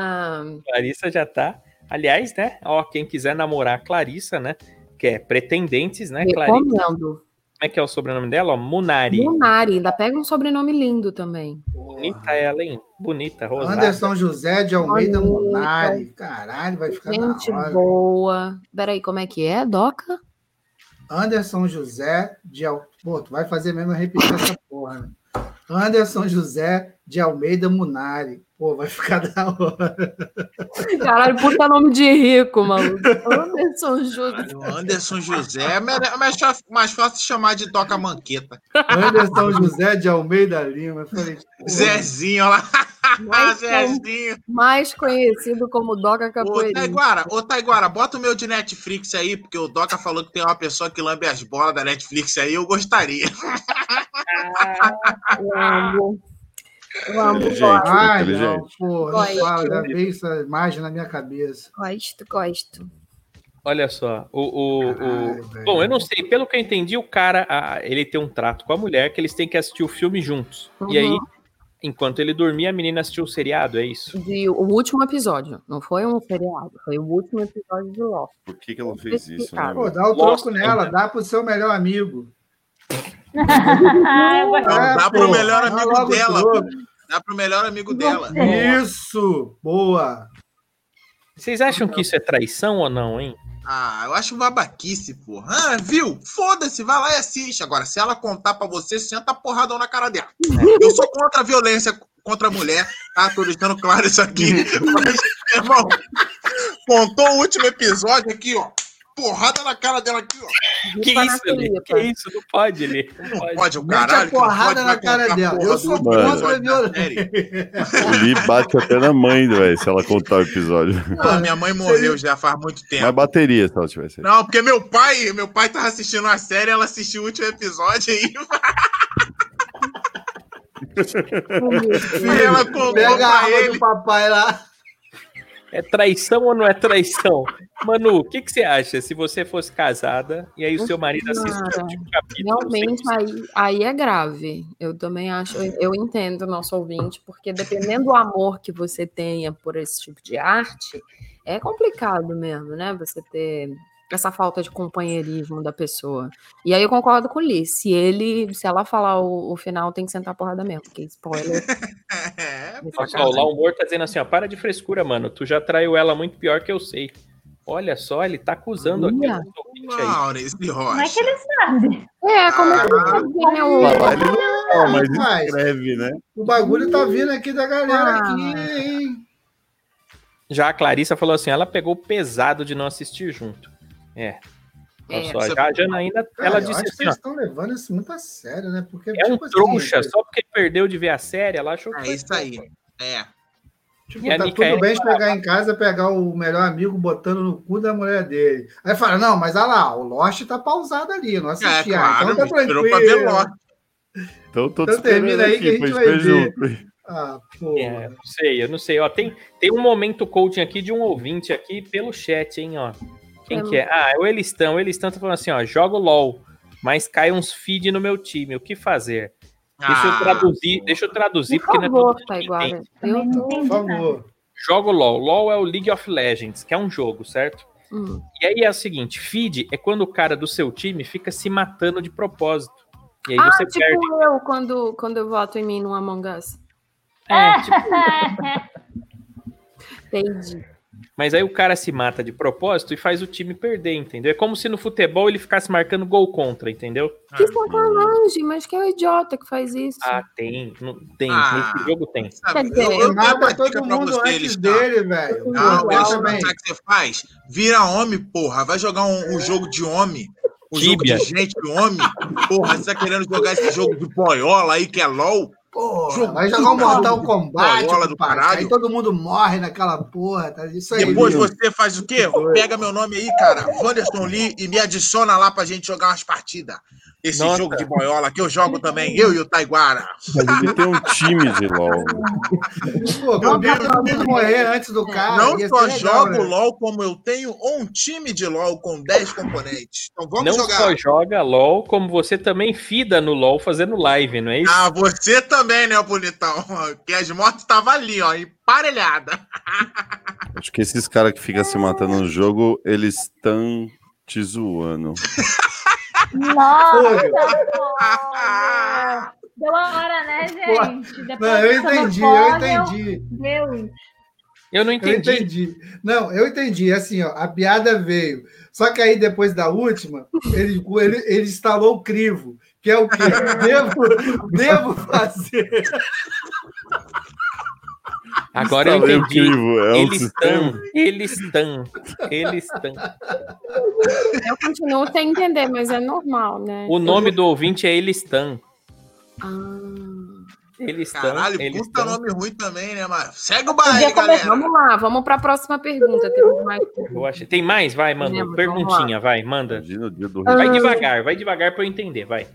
Speaker 2: Ah,
Speaker 1: Clarissa já tá. Aliás, né? Ó, quem quiser namorar a Clarissa, né? Que é pretendentes, né, Clarissa? Como é que é o sobrenome dela? Ó, Munari.
Speaker 2: Lunari, ainda pega um sobrenome lindo também.
Speaker 1: Bonita ela, hein? Bonita, rosada.
Speaker 4: Anderson José de Almeida
Speaker 2: Bonita.
Speaker 4: Munari. Caralho, vai ficar
Speaker 2: Gente
Speaker 4: na hora.
Speaker 2: boa. Peraí, como é que é, Doca?
Speaker 4: Anderson José de Al... Pô, tu vai fazer mesmo eu repetir essa porra, né? Anderson José de Almeida Munari. Pô, vai ficar da hora.
Speaker 2: Caralho, puta nome de rico, maluco. Anderson José.
Speaker 5: O Anderson José é mere- mais, mais fácil chamar de Doca Manqueta.
Speaker 4: Anderson José de Almeida Lima. Eu falei,
Speaker 5: Zezinho, olha lá.
Speaker 2: Mais,
Speaker 5: Zezinho.
Speaker 2: mais conhecido como Doca
Speaker 5: Ô,
Speaker 2: Capoeirista.
Speaker 5: Taiguara, ô Taiguara, bota o meu de Netflix aí, porque o Doca falou que tem uma pessoa que lambe as bolas da Netflix aí, eu gostaria.
Speaker 2: Lambo. Lambo,
Speaker 3: Inteligente.
Speaker 2: gosto.
Speaker 4: Ai, não, pô, não fala, já veio essa imagem na minha cabeça.
Speaker 2: Gosto, gosto.
Speaker 1: Olha só, o, o, o-
Speaker 4: Caralho, velho.
Speaker 1: bom, eu não sei, pelo que eu entendi, o cara, a- ele tem um trato com a mulher que eles têm que assistir o filme juntos. E aí,
Speaker 2: Uhum.
Speaker 1: enquanto ele dormia, a menina assistiu o seriado, é isso?
Speaker 2: De, o último episódio. Não foi um feriado, foi o último episódio de Lost.
Speaker 3: Por que, que ela fez isso, né?
Speaker 4: Pô, dá o troco nela,
Speaker 1: né?
Speaker 4: dá pro seu melhor amigo.
Speaker 6: Ah,
Speaker 5: dá pro melhor amigo dela. Dá pro melhor amigo dela.
Speaker 4: Isso, boa.
Speaker 1: Vocês acham que isso é traição ou não, hein?
Speaker 5: Ah, eu acho babaquice, porra. Ah, viu? Foda-se, vai lá e assiste. Agora, se ela contar pra você, senta a porradão na cara dela. Eu sou contra a violência contra a mulher, tá? Tô deixando claro isso aqui. Mas, irmão, contou o último episódio aqui, ó. Porrada na cara dela aqui, ó.
Speaker 1: Que isso, Lê? Que isso? Não pode, Lê. Não pode.
Speaker 5: pode o
Speaker 4: Mete a
Speaker 5: caralho. que não
Speaker 4: porrada
Speaker 5: pode,
Speaker 4: na cara
Speaker 5: a
Speaker 4: dela. Eu sou contra a violência.
Speaker 3: O Lee bate até na mãe, velho, se ela contar o episódio.
Speaker 5: Pô, minha mãe morreu já faz muito tempo.
Speaker 3: Mas bateria se ela tivesse.
Speaker 5: Não, porque meu pai, meu pai tava assistindo a série, ela assistiu o último episódio aí. E ela contou
Speaker 4: Pega a arma
Speaker 5: ele.
Speaker 4: do papai lá.
Speaker 1: É traição ou não é traição? Manu, o que, que você acha se você fosse casada e aí o seu marido assiste o último capítulo?
Speaker 2: Realmente, aí, aí é grave. Eu também acho, eu, eu entendo o nosso ouvinte, porque dependendo do amor que você tenha por esse tipo de arte, é complicado mesmo, né? Você ter essa falta de companheirismo da pessoa. E aí eu concordo com o Lee. Se ele, se ela falar o, o final, tem que sentar a porrada mesmo, porque spoiler.
Speaker 5: É,
Speaker 1: só, o Laumor tá dizendo assim, ó, para de frescura, mano. Tu já traiu ela muito pior que eu sei. Olha só, ele tá acusando aqui. Ouvinte aí.
Speaker 5: Maurício de
Speaker 6: Como é que
Speaker 5: Rocha.
Speaker 6: ele sabe?
Speaker 2: É, como é que ele sabe quem é o.
Speaker 3: Ele não fala, mas escreve, né?
Speaker 4: O bagulho tá vindo aqui da galera
Speaker 2: Ah.
Speaker 4: aqui, hein?
Speaker 1: Já a Clarissa falou assim, ela pegou pesado de não assistir junto. É. Olha
Speaker 2: É.
Speaker 1: só, já a Janaína,
Speaker 4: Cara,
Speaker 1: ela disse assim,
Speaker 4: eles estão levando isso muito a sério, né? Porque,
Speaker 1: é um
Speaker 4: tipo assim,
Speaker 1: trouxa, só porque perdeu de ver a série, ela achou que
Speaker 5: É isso aí. É.
Speaker 4: Tipo, tá tudo bem chegar em casa, pegar o melhor amigo botando no cu da mulher dele. Aí fala, não, mas olha lá, o Lost tá pausado ali, não
Speaker 5: É,
Speaker 4: assisti. ah,
Speaker 5: claro,
Speaker 4: então tá
Speaker 5: esperou pra ver
Speaker 4: tranquilo.
Speaker 5: Lost.
Speaker 3: Então tô
Speaker 4: Então termina aí que a
Speaker 3: aqui
Speaker 4: gente vai
Speaker 3: ver junto.
Speaker 4: Ah, pô.
Speaker 1: É, não sei, eu não sei. Ó, tem, tem um momento coaching aqui de um ouvinte aqui pelo chat, hein, ó. Quem
Speaker 2: É,
Speaker 1: que é? Ah, é o Elistão. O Elistão tá falando assim, ó, jogo LOL, mas cai uns feed no meu time. O que fazer? Deixa eu
Speaker 5: Ah,
Speaker 1: traduzir, deixa eu traduzir,
Speaker 2: Por
Speaker 1: porque não é
Speaker 2: favor,
Speaker 1: todo mundo
Speaker 2: tá
Speaker 1: que.
Speaker 2: Eu
Speaker 6: não.
Speaker 4: Por favor.
Speaker 1: Jogo LOL. LOL é o League of Legends, que é um jogo, certo?
Speaker 2: Hum.
Speaker 1: E aí é o seguinte, feed é quando o cara do seu time fica se matando de propósito. E aí
Speaker 2: Ah,
Speaker 1: você
Speaker 2: tipo
Speaker 1: perde.
Speaker 2: eu, quando, quando eu voto em mim no Among Us.
Speaker 1: É, tipo,
Speaker 2: Entendi.
Speaker 1: Mas aí o cara se mata de propósito e faz o time perder, entendeu? É como se no futebol ele ficasse marcando gol contra, entendeu?
Speaker 2: Que sacanagem, mas que é o idiota que faz isso.
Speaker 1: Ah, tem. não- Tem.
Speaker 5: Ah.
Speaker 1: Nesse jogo tem.
Speaker 5: Sabe, eu, eu
Speaker 4: Mata todo mundo antes
Speaker 5: Listar.
Speaker 4: dele, velho.
Speaker 5: Não, sabe o que você faz? Vira homem, porra. Vai jogar um, um jogo de homem. Um
Speaker 1: Tíbia.
Speaker 5: jogo de gente de homem. Porra, você tá querendo jogar esse jogo de boiola aí que é LOL?
Speaker 4: Porra, vai jogar um
Speaker 5: do
Speaker 4: Mortal Kombat,
Speaker 5: boiola do
Speaker 4: compadre.
Speaker 5: caralho.
Speaker 4: Aí todo mundo morre naquela porra. Tá? Isso aí.
Speaker 5: Depois você faz o quê? Pega meu nome aí, cara, Wanderson Lee, e me adiciona lá pra gente jogar umas partidas. Esse
Speaker 1: Nossa.
Speaker 5: jogo de boiola que eu jogo também, eu e o Taiguara.
Speaker 3: Ele tem um time de LOL.
Speaker 4: Pô, combina todo mundo morrer antes do cara.
Speaker 5: Não só
Speaker 4: legal,
Speaker 5: jogo
Speaker 4: né?
Speaker 5: LOL, como eu tenho um time de LOL com 10 componentes. Então vamos
Speaker 1: não
Speaker 5: jogar.
Speaker 1: só joga LOL, como você também fida no LOL fazendo live, não é isso?
Speaker 5: Ah, você também, né, bonitão? Que as mortes estavam ali, ó, emparelhada.
Speaker 3: Acho que esses caras que ficam se matando no jogo, eles estão te zoando.
Speaker 6: Nossa, Deu a hora, né, gente? Depois
Speaker 4: Não, eu entendi, eu entendi.
Speaker 6: Deus.
Speaker 1: Eu não
Speaker 4: Eu
Speaker 1: entendi.
Speaker 4: entendi. Não, eu entendi. Assim, ó, a piada veio. Só que aí, depois da última, ele, ele, ele instalou o crivo, que é o quê? Devo, devo fazer.
Speaker 1: Agora eu
Speaker 3: o
Speaker 1: entendi.
Speaker 3: é um
Speaker 1: Eles estão, eles estão, eles estão.
Speaker 2: Eu continuo sem entender, mas é normal, né?
Speaker 1: O nome do ouvinte é Eles estão.
Speaker 2: Ah.
Speaker 1: Eles estão,
Speaker 5: Caralho,
Speaker 1: eles
Speaker 5: puta
Speaker 1: estão.
Speaker 5: nome ruim também, né, mas segue o
Speaker 2: comer-
Speaker 5: galera.
Speaker 2: Vamos lá, vamos para a próxima pergunta. Temos mais
Speaker 1: Eu achei- Tem mais? Vai, manda.
Speaker 2: Lembro,
Speaker 1: Perguntinha, vai, manda.
Speaker 2: Ah.
Speaker 1: Vai devagar, vai devagar pra eu entender, vai.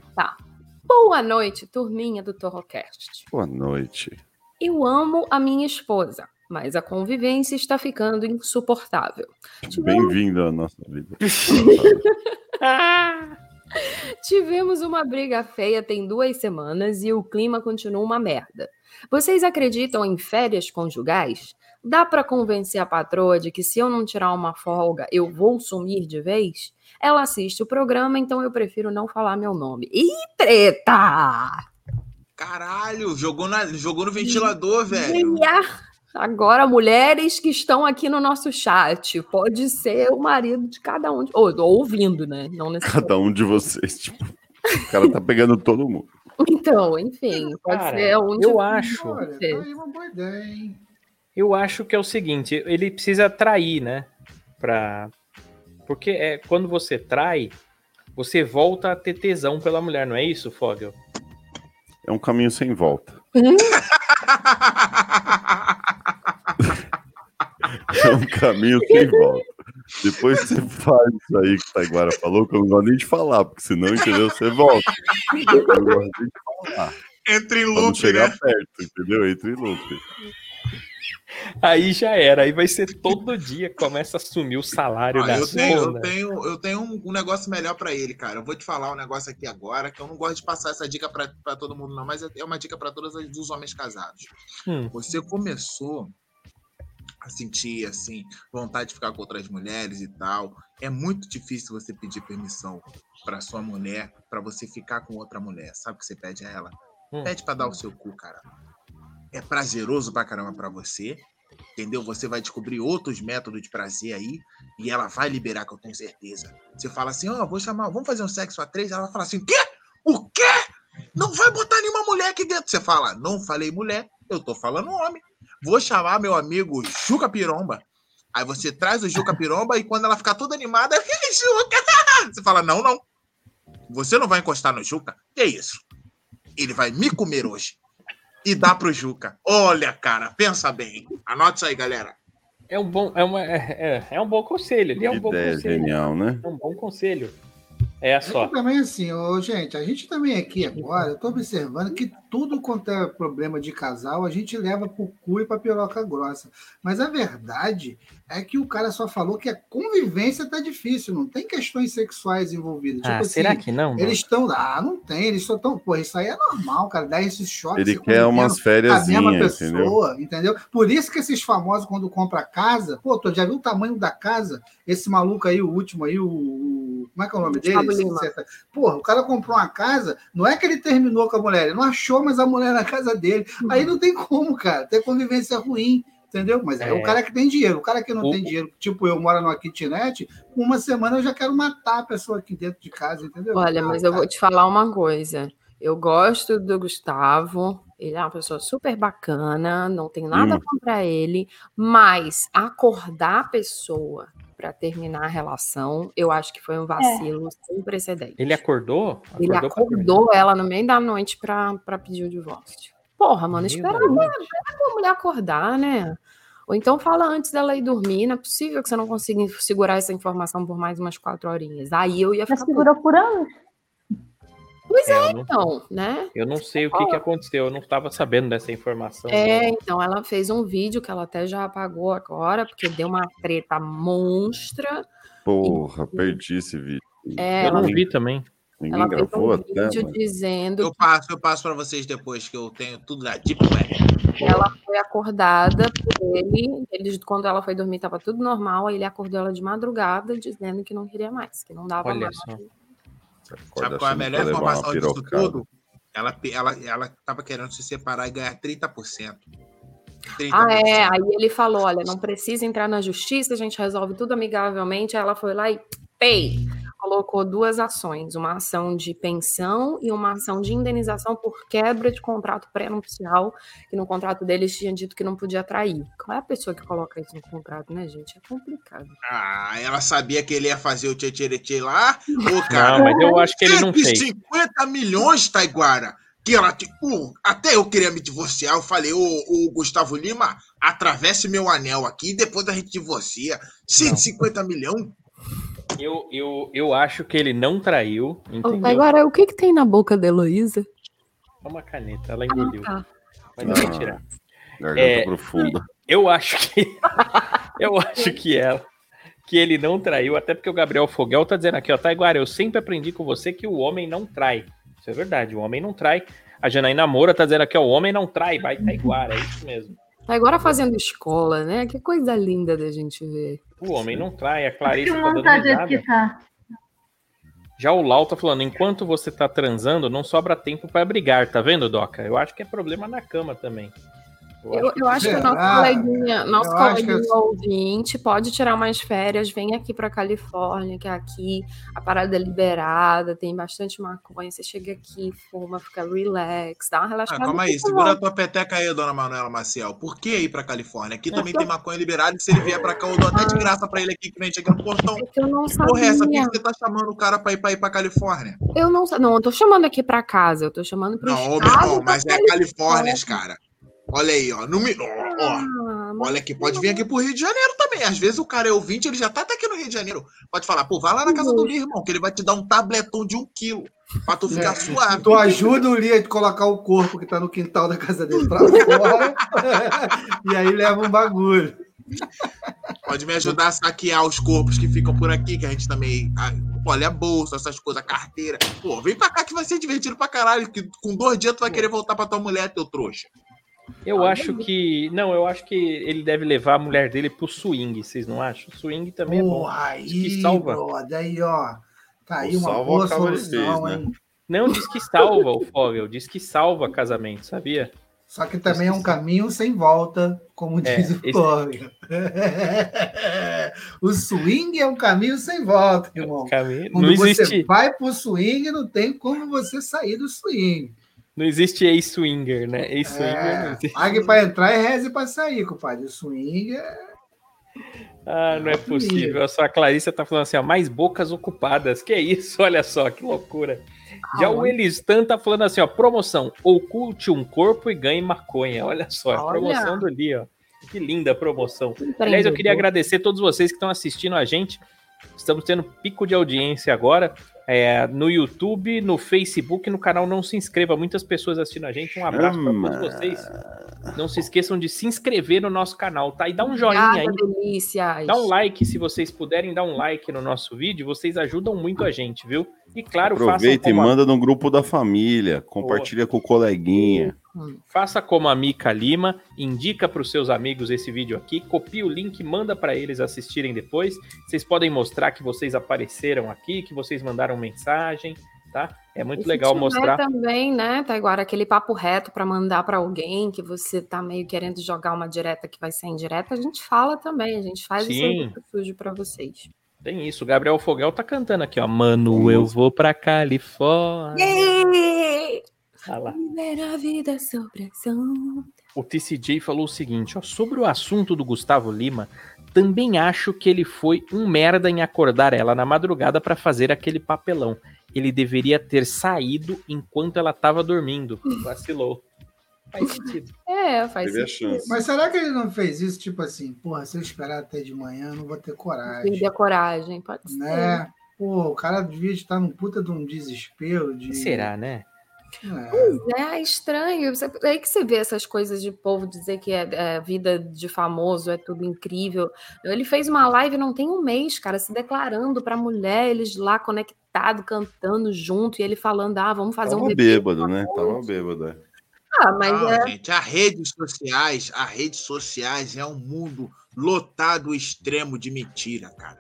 Speaker 2: Boa noite, turminha do Torrocast.
Speaker 3: Boa noite.
Speaker 2: Eu amo a minha esposa, mas a convivência está ficando insuportável.
Speaker 3: Bem-vindo à nossa vida.
Speaker 2: Tivemos uma briga feia tem duas semanas e o clima continua uma merda. Vocês acreditam em férias conjugais? Dá para convencer a patroa de que se eu não tirar uma folga, eu vou sumir de vez? Ela assiste o programa, então eu prefiro não falar meu nome. Ih, treta!
Speaker 5: Caralho, jogou, na, jogou no ventilador, velho.
Speaker 2: Agora, mulheres que estão aqui no nosso chat, pode ser o marido de cada um, de- ou ou ouvindo, né? Não.
Speaker 3: Cada um de vocês, tipo, o cara tá pegando todo mundo.
Speaker 2: Então, enfim, pode
Speaker 1: Cara,
Speaker 2: ser um
Speaker 1: eu acho,
Speaker 4: Olha, tá aí uma boa ideia, hein?
Speaker 1: eu acho que é o seguinte, ele precisa trair, né? Pra... Porque é, quando você trai, você volta a ter tesão pela mulher, não é isso, Fogel?
Speaker 3: É um caminho sem volta. É um caminho sem volta. Depois você faz isso aí que o Taiguara falou, que eu não gosto nem de falar, porque senão, entendeu? Você volta. Eu não gosto nem de falar.
Speaker 5: Entra em
Speaker 3: Pra não
Speaker 5: loop,
Speaker 3: chegar
Speaker 5: né?
Speaker 3: perto, entendeu? Entre loop.
Speaker 1: Aí já era, aí vai ser todo dia, começa a sumir o salário
Speaker 5: Ah,
Speaker 1: da
Speaker 5: eu, tenho, eu tenho, eu tenho um, negócio melhor pra ele, cara. Eu vou te falar um negócio aqui agora, que eu não gosto de passar essa dica pra pra todo mundo, não, mas é uma dica pra todos os homens casados.
Speaker 1: Hum.
Speaker 5: Você começou a sentir, assim, vontade de ficar com outras mulheres e tal. É muito difícil você pedir permissão pra sua mulher, pra você ficar com outra mulher. Sabe o que você pede a ela?
Speaker 1: Hum.
Speaker 5: Pede pra dar o seu cu, cara. É prazeroso pra caramba pra você. Entendeu? Você vai descobrir outros métodos de prazer aí e ela vai liberar, que eu tenho certeza. Você fala assim, ó, vou chamar, vamos fazer um sexo a três. Ela vai falar assim, quê? O quê? Não vai botar nenhuma mulher aqui dentro. Você fala, não falei mulher, eu tô falando homem. Vou chamar meu amigo Juca Piromba. Aí você traz o Juca Piromba e quando ela ficar toda animada, Juca! Você fala, não, não. Você não vai encostar no Juca? Que isso? Ele vai me comer hoje. E dá pro Juca. Olha, cara, pensa bem. Anota isso aí, galera.
Speaker 1: É um bom, é, uma, é, é- é um bom conselho, ele é um bom
Speaker 3: Ideia
Speaker 1: conselho.
Speaker 3: genial, né?
Speaker 1: É um bom conselho. É a
Speaker 4: É
Speaker 1: só.
Speaker 4: que também assim, ô, gente, a gente também aqui agora, eu tô observando que tudo quanto é problema de casal, a gente leva pro cu e pra piroca grossa. Mas a verdade é que o cara só falou que a convivência tá difícil, não tem questões sexuais envolvidas.
Speaker 1: Ah,
Speaker 4: tipo
Speaker 1: será
Speaker 4: assim,
Speaker 1: que não? mano?
Speaker 4: Eles estão. Ah, não tem, eles só estão. Pô, isso aí é normal, cara. Dar esse choque.
Speaker 3: Ele quer umas
Speaker 4: com a mesma
Speaker 3: fériasinhas, entendeu?
Speaker 4: pessoa, entendeu? Por isso que esses famosos, quando compra casa, pô, tu já viu o tamanho da casa? Esse maluco aí, o último aí, o, o Como é que é o nome dele? Porra, o cara comprou uma casa, não é que ele terminou com a mulher, ele não achou mais a mulher na casa dele. Aí não tem como, cara, ter convivência ruim, entendeu? Mas é,
Speaker 1: É.
Speaker 4: o cara que tem dinheiro. O cara que não
Speaker 1: O-
Speaker 4: tem dinheiro, tipo eu moro numa kitnet, uma semana eu já quero matar a pessoa aqui dentro de casa, entendeu?
Speaker 2: Olha, mas eu vou te falar uma coisa. Eu gosto do Gustavo, ele é uma pessoa super bacana, não tenho nada
Speaker 3: Hum.
Speaker 2: contra ele, mas acordar a pessoa para terminar a relação, eu acho que foi um vacilo sem precedente.
Speaker 1: Ele acordou?
Speaker 2: Ele
Speaker 1: pra
Speaker 2: acordou ela no meio da noite para pedir o divórcio. Porra, mano,
Speaker 1: Meu
Speaker 2: espera a mulher acordar, né? Ou então fala antes dela ir dormir. Não é possível que você não consiga segurar essa informação por mais umas quatro horinhas. Aí eu ia
Speaker 6: Mas
Speaker 2: ficar.
Speaker 6: segurou por anos.
Speaker 2: Pois
Speaker 1: É,
Speaker 2: é,
Speaker 1: eu não-
Speaker 2: então, né?
Speaker 1: Eu não sei o que, que aconteceu, eu não estava sabendo dessa informação.
Speaker 2: É, então ela fez um vídeo que ela até já apagou agora, porque deu uma treta monstra.
Speaker 3: Porra, perdi esse vídeo.
Speaker 2: É,
Speaker 1: eu não vi também.
Speaker 3: Ninguém
Speaker 2: ela fez
Speaker 3: gravou
Speaker 2: um
Speaker 3: até,
Speaker 2: vídeo
Speaker 3: mas...
Speaker 2: dizendo
Speaker 5: Eu passo, eu passo para vocês depois que eu tenho tudo na Deep Web.
Speaker 2: ela foi acordada por ele. Ele, quando ela foi dormir, estava tudo normal. Aí ele acordou ela de madrugada, dizendo que não queria mais, que não dava
Speaker 1: Olha
Speaker 2: mais.
Speaker 1: só.
Speaker 5: Sabe qual é a melhor informação disso tudo? Ela, ela, ela tava querendo se separar e ganhar 30%. 30%.
Speaker 2: Ah, é. Aí ele falou: olha, não precisa entrar na justiça, a gente resolve tudo amigavelmente. Aí ela foi lá e pei, colocou duas ações: uma ação de pensão e uma ação de indenização por quebra de contrato pré-nupcial, que no contrato deles tinha dito que não podia trair. Qual é a pessoa que coloca isso no contrato, né, gente? É complicado.
Speaker 5: Ah, ela sabia que ele ia fazer o tchê lá? Ô, cara,
Speaker 1: Não, mas eu acho que ele não fez.
Speaker 5: 150 milhões, Taiguara. Que ela, tipo, até eu queria me divorciar. Eu falei, ô, ô Gustavo Lima, atravesse meu anel aqui e depois a gente divorcia. 150 milhões?
Speaker 1: Eu, eu, eu acho que ele não traiu, entendeu?
Speaker 2: Agora, o que, que tem na boca da Heloísa?
Speaker 1: É uma caneta, ela engoliu.
Speaker 2: tá.
Speaker 1: Mas eu vou tirar.
Speaker 3: Garganta
Speaker 1: É,
Speaker 3: profunda.
Speaker 1: Eu acho que. eu acho que ela. Que ele não traiu, até porque o Gabriel Fogel tá dizendo aqui, ó, Taiguara, eu sempre aprendi com você que o homem não trai. Isso é verdade, o homem não trai. A Janaína Moura tá dizendo aqui, ó, o homem não trai, vai Taiguara, é isso mesmo.
Speaker 2: Tá agora fazendo escola, né? Que coisa linda da gente ver.
Speaker 1: O homem não trai, a
Speaker 6: Que
Speaker 1: Clarice tá dando
Speaker 6: vontade de
Speaker 1: risada.
Speaker 6: quitar.
Speaker 1: Já o Lau tá falando, enquanto você tá transando, não sobra tempo pra brigar, tá vendo, Doca? Eu acho que é problema na cama também.
Speaker 2: Eu, eu acho que o nosso
Speaker 4: Será?
Speaker 2: coleguinha, nosso
Speaker 4: que
Speaker 2: coleguinha
Speaker 4: eu-
Speaker 2: ouvinte pode tirar umas férias, vem aqui pra Califórnia, que aqui a parada é liberada, tem bastante maconha. Você chega aqui, fuma, fica relax, dá uma
Speaker 5: Ah,
Speaker 2: relaxada.
Speaker 5: calma aí,
Speaker 2: e
Speaker 5: segura a tua peteca aí, dona Manuela Maciel. Por que ir pra Califórnia? Aqui também tem maconha liberada e se ele vier pra cá, eu dou até de graça pra ele aqui que vem chegar no portão.
Speaker 2: É que eu não
Speaker 5: Que porra é essa? Por que
Speaker 2: sabia.
Speaker 5: você tá chamando o cara pra ir pra, ir pra Califórnia?
Speaker 2: Eu não Não, eu tô chamando aqui pra casa, eu tô chamando pro
Speaker 5: Não, ô, meu
Speaker 2: estado
Speaker 5: irmão, mas é Califórnia, cara. Olha aí, ó. No, ó, ó.
Speaker 2: Ah,
Speaker 5: Olha que pode vir aqui pro Rio de Janeiro também. Às vezes o cara é ouvinte, ele já tá até aqui no Rio de Janeiro. Pode falar, pô, vai lá na casa do Lee, irmão, que ele vai te dar um tabletão de um quilo pra tu ficar
Speaker 4: É.
Speaker 5: suave.
Speaker 4: Tu ajuda o Lia a colocar o corpo que tá no quintal da casa dele pra fora. e aí leva um bagulho.
Speaker 5: Pode me ajudar a saquear os corpos que ficam por aqui, que a gente também. Olha a bolsa, essas coisas, a carteira. Pô, vem pra cá que vai ser divertido pra caralho. Que com dois dias tu vai querer voltar pra tua mulher, teu trouxa.
Speaker 1: Eu acho que. Não, eu acho que ele deve levar a mulher dele pro swing, vocês não acham? Swing também é bom.
Speaker 4: Porra,
Speaker 1: Diz que
Speaker 4: aí,
Speaker 1: salva.
Speaker 4: brother, aí, ó. Tá aí
Speaker 3: O
Speaker 4: uma
Speaker 3: salva
Speaker 4: boa solução,
Speaker 3: né?
Speaker 4: hein?
Speaker 1: Não, diz que salva o Fogel, diz que salva casamento, sabia?
Speaker 4: Só que também é um caminho sem volta, como
Speaker 1: É,
Speaker 4: diz o
Speaker 1: esse-
Speaker 4: Flávio. o swing é um caminho sem volta, irmão.
Speaker 1: Caminho-
Speaker 4: Quando
Speaker 1: Não
Speaker 4: você
Speaker 1: existe,
Speaker 4: vai pro swing, não tem como você sair do swing.
Speaker 1: Não existe ex-swinger, né? Ex-swinger não
Speaker 4: É,
Speaker 1: existe.
Speaker 4: pague para entrar e reze para sair, compadre. O swing é.
Speaker 1: Ah, não é possível. Só a Clarissa tá falando assim, ó, mais bocas ocupadas. Que isso? Olha só, que loucura. Já o Elistan tá falando assim, ó, promoção, oculte um corpo e ganhe maconha. Olha só, a
Speaker 2: Olha.
Speaker 1: promoção do Li, ó. Que linda promoção. Aliás, eu queria agradecer a todos vocês que estão assistindo a gente. Estamos tendo pico de audiência agora é, no YouTube, no Facebook, no canal Não Se Inscreva. Muitas pessoas assistindo a gente. Um abraço para todos vocês. Não se esqueçam de se inscrever no nosso canal, tá? E dá um joinha aí.
Speaker 2: Obrigada, delícias.
Speaker 1: Dá um like, se vocês puderem dar um like no nosso vídeo, vocês ajudam muito a gente, viu? E claro,
Speaker 3: Aproveita e
Speaker 1: como a-
Speaker 3: manda no grupo da família. Compartilha com o coleguinha.
Speaker 1: Faça como a Mica Lima, indica para os seus amigos esse vídeo aqui, copia o link, manda para eles assistirem depois. Vocês podem mostrar que vocês apareceram aqui, que vocês mandaram mensagem, tá? É muito
Speaker 2: E
Speaker 1: legal mostrar.
Speaker 2: também, né, Taiguara, aquele papo reto para mandar para alguém que você tá meio querendo jogar uma direta que vai ser indireta, a gente fala também, a gente faz
Speaker 1: Sim.
Speaker 2: serviço sujo para vocês.
Speaker 1: Tem isso, o Gabriel Fogel tá cantando aqui, ó. Mano, eu vou pra Califórnia. Olha lá.
Speaker 2: A vida sobre ação.
Speaker 1: O TCJ falou o seguinte, ó, sobre o assunto do Gustavo Lima, também acho que ele foi um merda em acordar ela na madrugada pra fazer aquele papelão. Ele deveria ter saído enquanto ela tava dormindo. Vacilou. Faz sentido.
Speaker 2: É, faz
Speaker 3: Teve a
Speaker 2: sentido.
Speaker 3: chance.
Speaker 4: Mas será que ele não fez isso, tipo assim, porra, se eu esperar até de manhã, eu não vou ter coragem,
Speaker 2: Perder a coragem, pode ser.
Speaker 4: né? Pô, o cara devia estar num puta de um desespero de...
Speaker 1: Será, né?
Speaker 4: É.
Speaker 2: Pois é, é estranho. É aí que você vê essas coisas de povo dizer que é, é vida de famoso, é tudo incrível. Ele fez uma live não tem um mês, cara, se declarando pra mulher, eles lá conectados, cantando junto, e ele falando, ah, vamos fazer um
Speaker 3: Tava
Speaker 2: bebê.
Speaker 3: bêbado, né? Tava bêbado. é.
Speaker 2: Ah, mas
Speaker 5: Não,
Speaker 2: é.
Speaker 5: gente, as redes sociais, as redes sociais é um mundo lotado extremo de mentira, cara.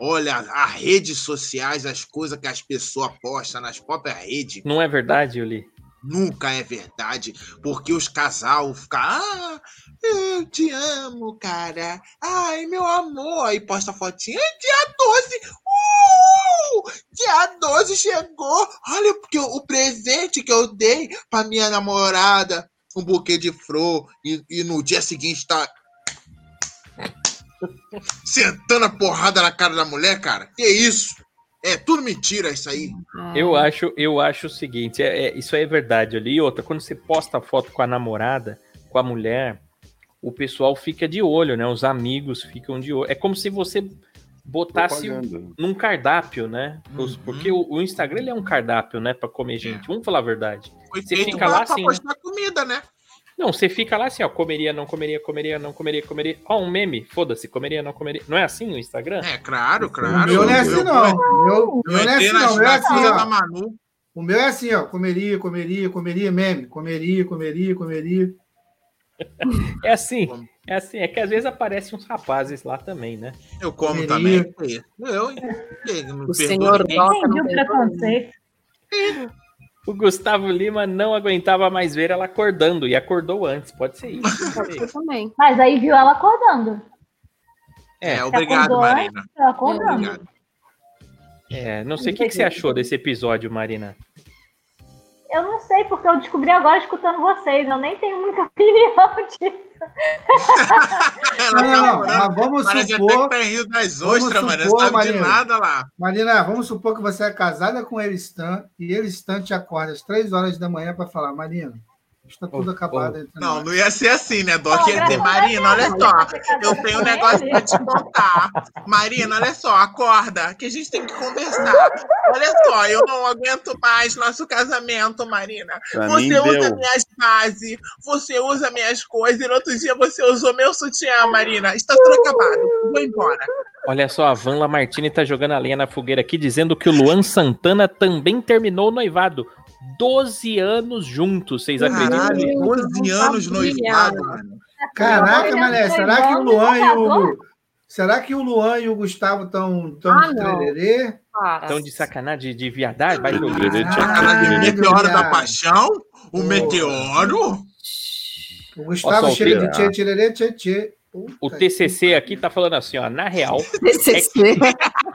Speaker 5: Olha, as redes sociais, as coisas que as pessoas postam nas próprias redes,
Speaker 1: Não é verdade, Yuli?
Speaker 5: nunca é verdade, porque os casal ficam, ah, eu te amo, cara. Ai, meu amor. Aí posta fotinha, "Ai, dia 12, dia 12 chegou. Olha, porque o presente que eu dei pra minha namorada, um buquê de flor, e, e no dia seguinte tá sentando a porrada na cara da mulher, cara. Que isso? É tudo mentira isso aí.
Speaker 2: é,
Speaker 1: Eu acho, eu acho o seguinte, é, é- isso aí é verdade ali. E outra, quando você posta a foto com a namorada, com a mulher, o pessoal fica de olho, né? Os amigos ficam de olho. É como se você botasse
Speaker 3: Propaganda.
Speaker 1: num cardápio, né?
Speaker 5: Uhum.
Speaker 1: Porque o, o Instagram ele é um cardápio, né? Pra comer gente. Vamos falar a verdade.
Speaker 5: Foi
Speaker 1: Você fica lá assim, né?
Speaker 5: postar comida, né?
Speaker 1: Não, você fica lá assim, ó, comeria, não comeria, comeria, não comeria, comeria. Ó, um meme, foda-se, comeria, não comeria. Não é assim o Instagram?
Speaker 5: É, claro,
Speaker 4: O
Speaker 5: claro.
Speaker 4: meu não é assim, não. O meu, meu não é assim, não. O meu é
Speaker 5: na
Speaker 4: assim,
Speaker 5: da
Speaker 4: ó.
Speaker 5: Manu.
Speaker 4: O meu é assim, ó. Comeria, comeria, comeria, meme. Comeria, comeria, comeria.
Speaker 1: É assim, é assim. É que às vezes aparecem uns rapazes lá também, né?
Speaker 5: Eu como
Speaker 4: Comeria.
Speaker 5: também. Eu, não
Speaker 2: O
Speaker 5: perdoa
Speaker 2: senhor
Speaker 6: Entendi
Speaker 2: não
Speaker 6: o preconceito.
Speaker 1: O Gustavo Lima não aguentava mais ver ela acordando e acordou antes. Pode ser isso.
Speaker 2: Pode ser também.
Speaker 6: Mas aí viu ela acordando.
Speaker 1: É,
Speaker 5: É, obrigado, Marina.
Speaker 6: Ela acordando.
Speaker 5: Obrigado.
Speaker 1: é, não sei o que, que você achou desse episódio, Marina.
Speaker 6: Eu não sei, porque eu descobri agora escutando vocês. Eu nem tenho muita opinião disso.
Speaker 4: Não,
Speaker 5: tá
Speaker 4: não,
Speaker 5: morando.
Speaker 4: mas vamos
Speaker 5: Parece até
Speaker 4: supor,
Speaker 5: que tá Rio das
Speaker 4: vamos
Speaker 5: Ostras, mano. Não sabe de
Speaker 4: Marina.
Speaker 5: nada lá.
Speaker 4: Marina, vamos supor que você é casada com ele Stan e ele Stan te acorda às três horas da manhã para falar, Marina, está tudo
Speaker 1: Oh,
Speaker 4: acabado entre
Speaker 5: Não, não ia ser assim, né, Doc? Ia dizer, Marina, olha só.
Speaker 6: casada
Speaker 5: Eu tenho um negócio pra te contar. Marina, olha só, acorda, que a gente tem que conversar. Olha só, eu não aguento mais nosso casamento, Marina.
Speaker 3: Pra
Speaker 5: Você usa
Speaker 3: deu.
Speaker 5: minhas bases, você usa minhas coisas, e no outro dia você usou meu sutiã, Marina. Está tudo acabado. Vou embora.
Speaker 1: Olha só, a Vanla Martini tá jogando a lenha na fogueira aqui, dizendo que o Luan Santana também terminou o noivado. 12 anos juntos, vocês acreditam?
Speaker 5: Caralho,
Speaker 2: Gente,
Speaker 5: 12
Speaker 2: não
Speaker 5: anos noivado, mano.
Speaker 4: Caraca,
Speaker 6: foi
Speaker 4: será que o Luan e o. Será que o Luan e o Gustavo estão tão
Speaker 2: Ah,
Speaker 4: de trelelê?
Speaker 1: Estão de sacanagem, de, de viadagem? Vai
Speaker 4: Ah,
Speaker 5: Cara, de meteoro da paixão? O meteoro?
Speaker 4: O Gustavo chega de tchê, tchê, tchê, tchê. Puta
Speaker 1: O TCC aqui tá falando assim, ó, na real,
Speaker 2: TCC.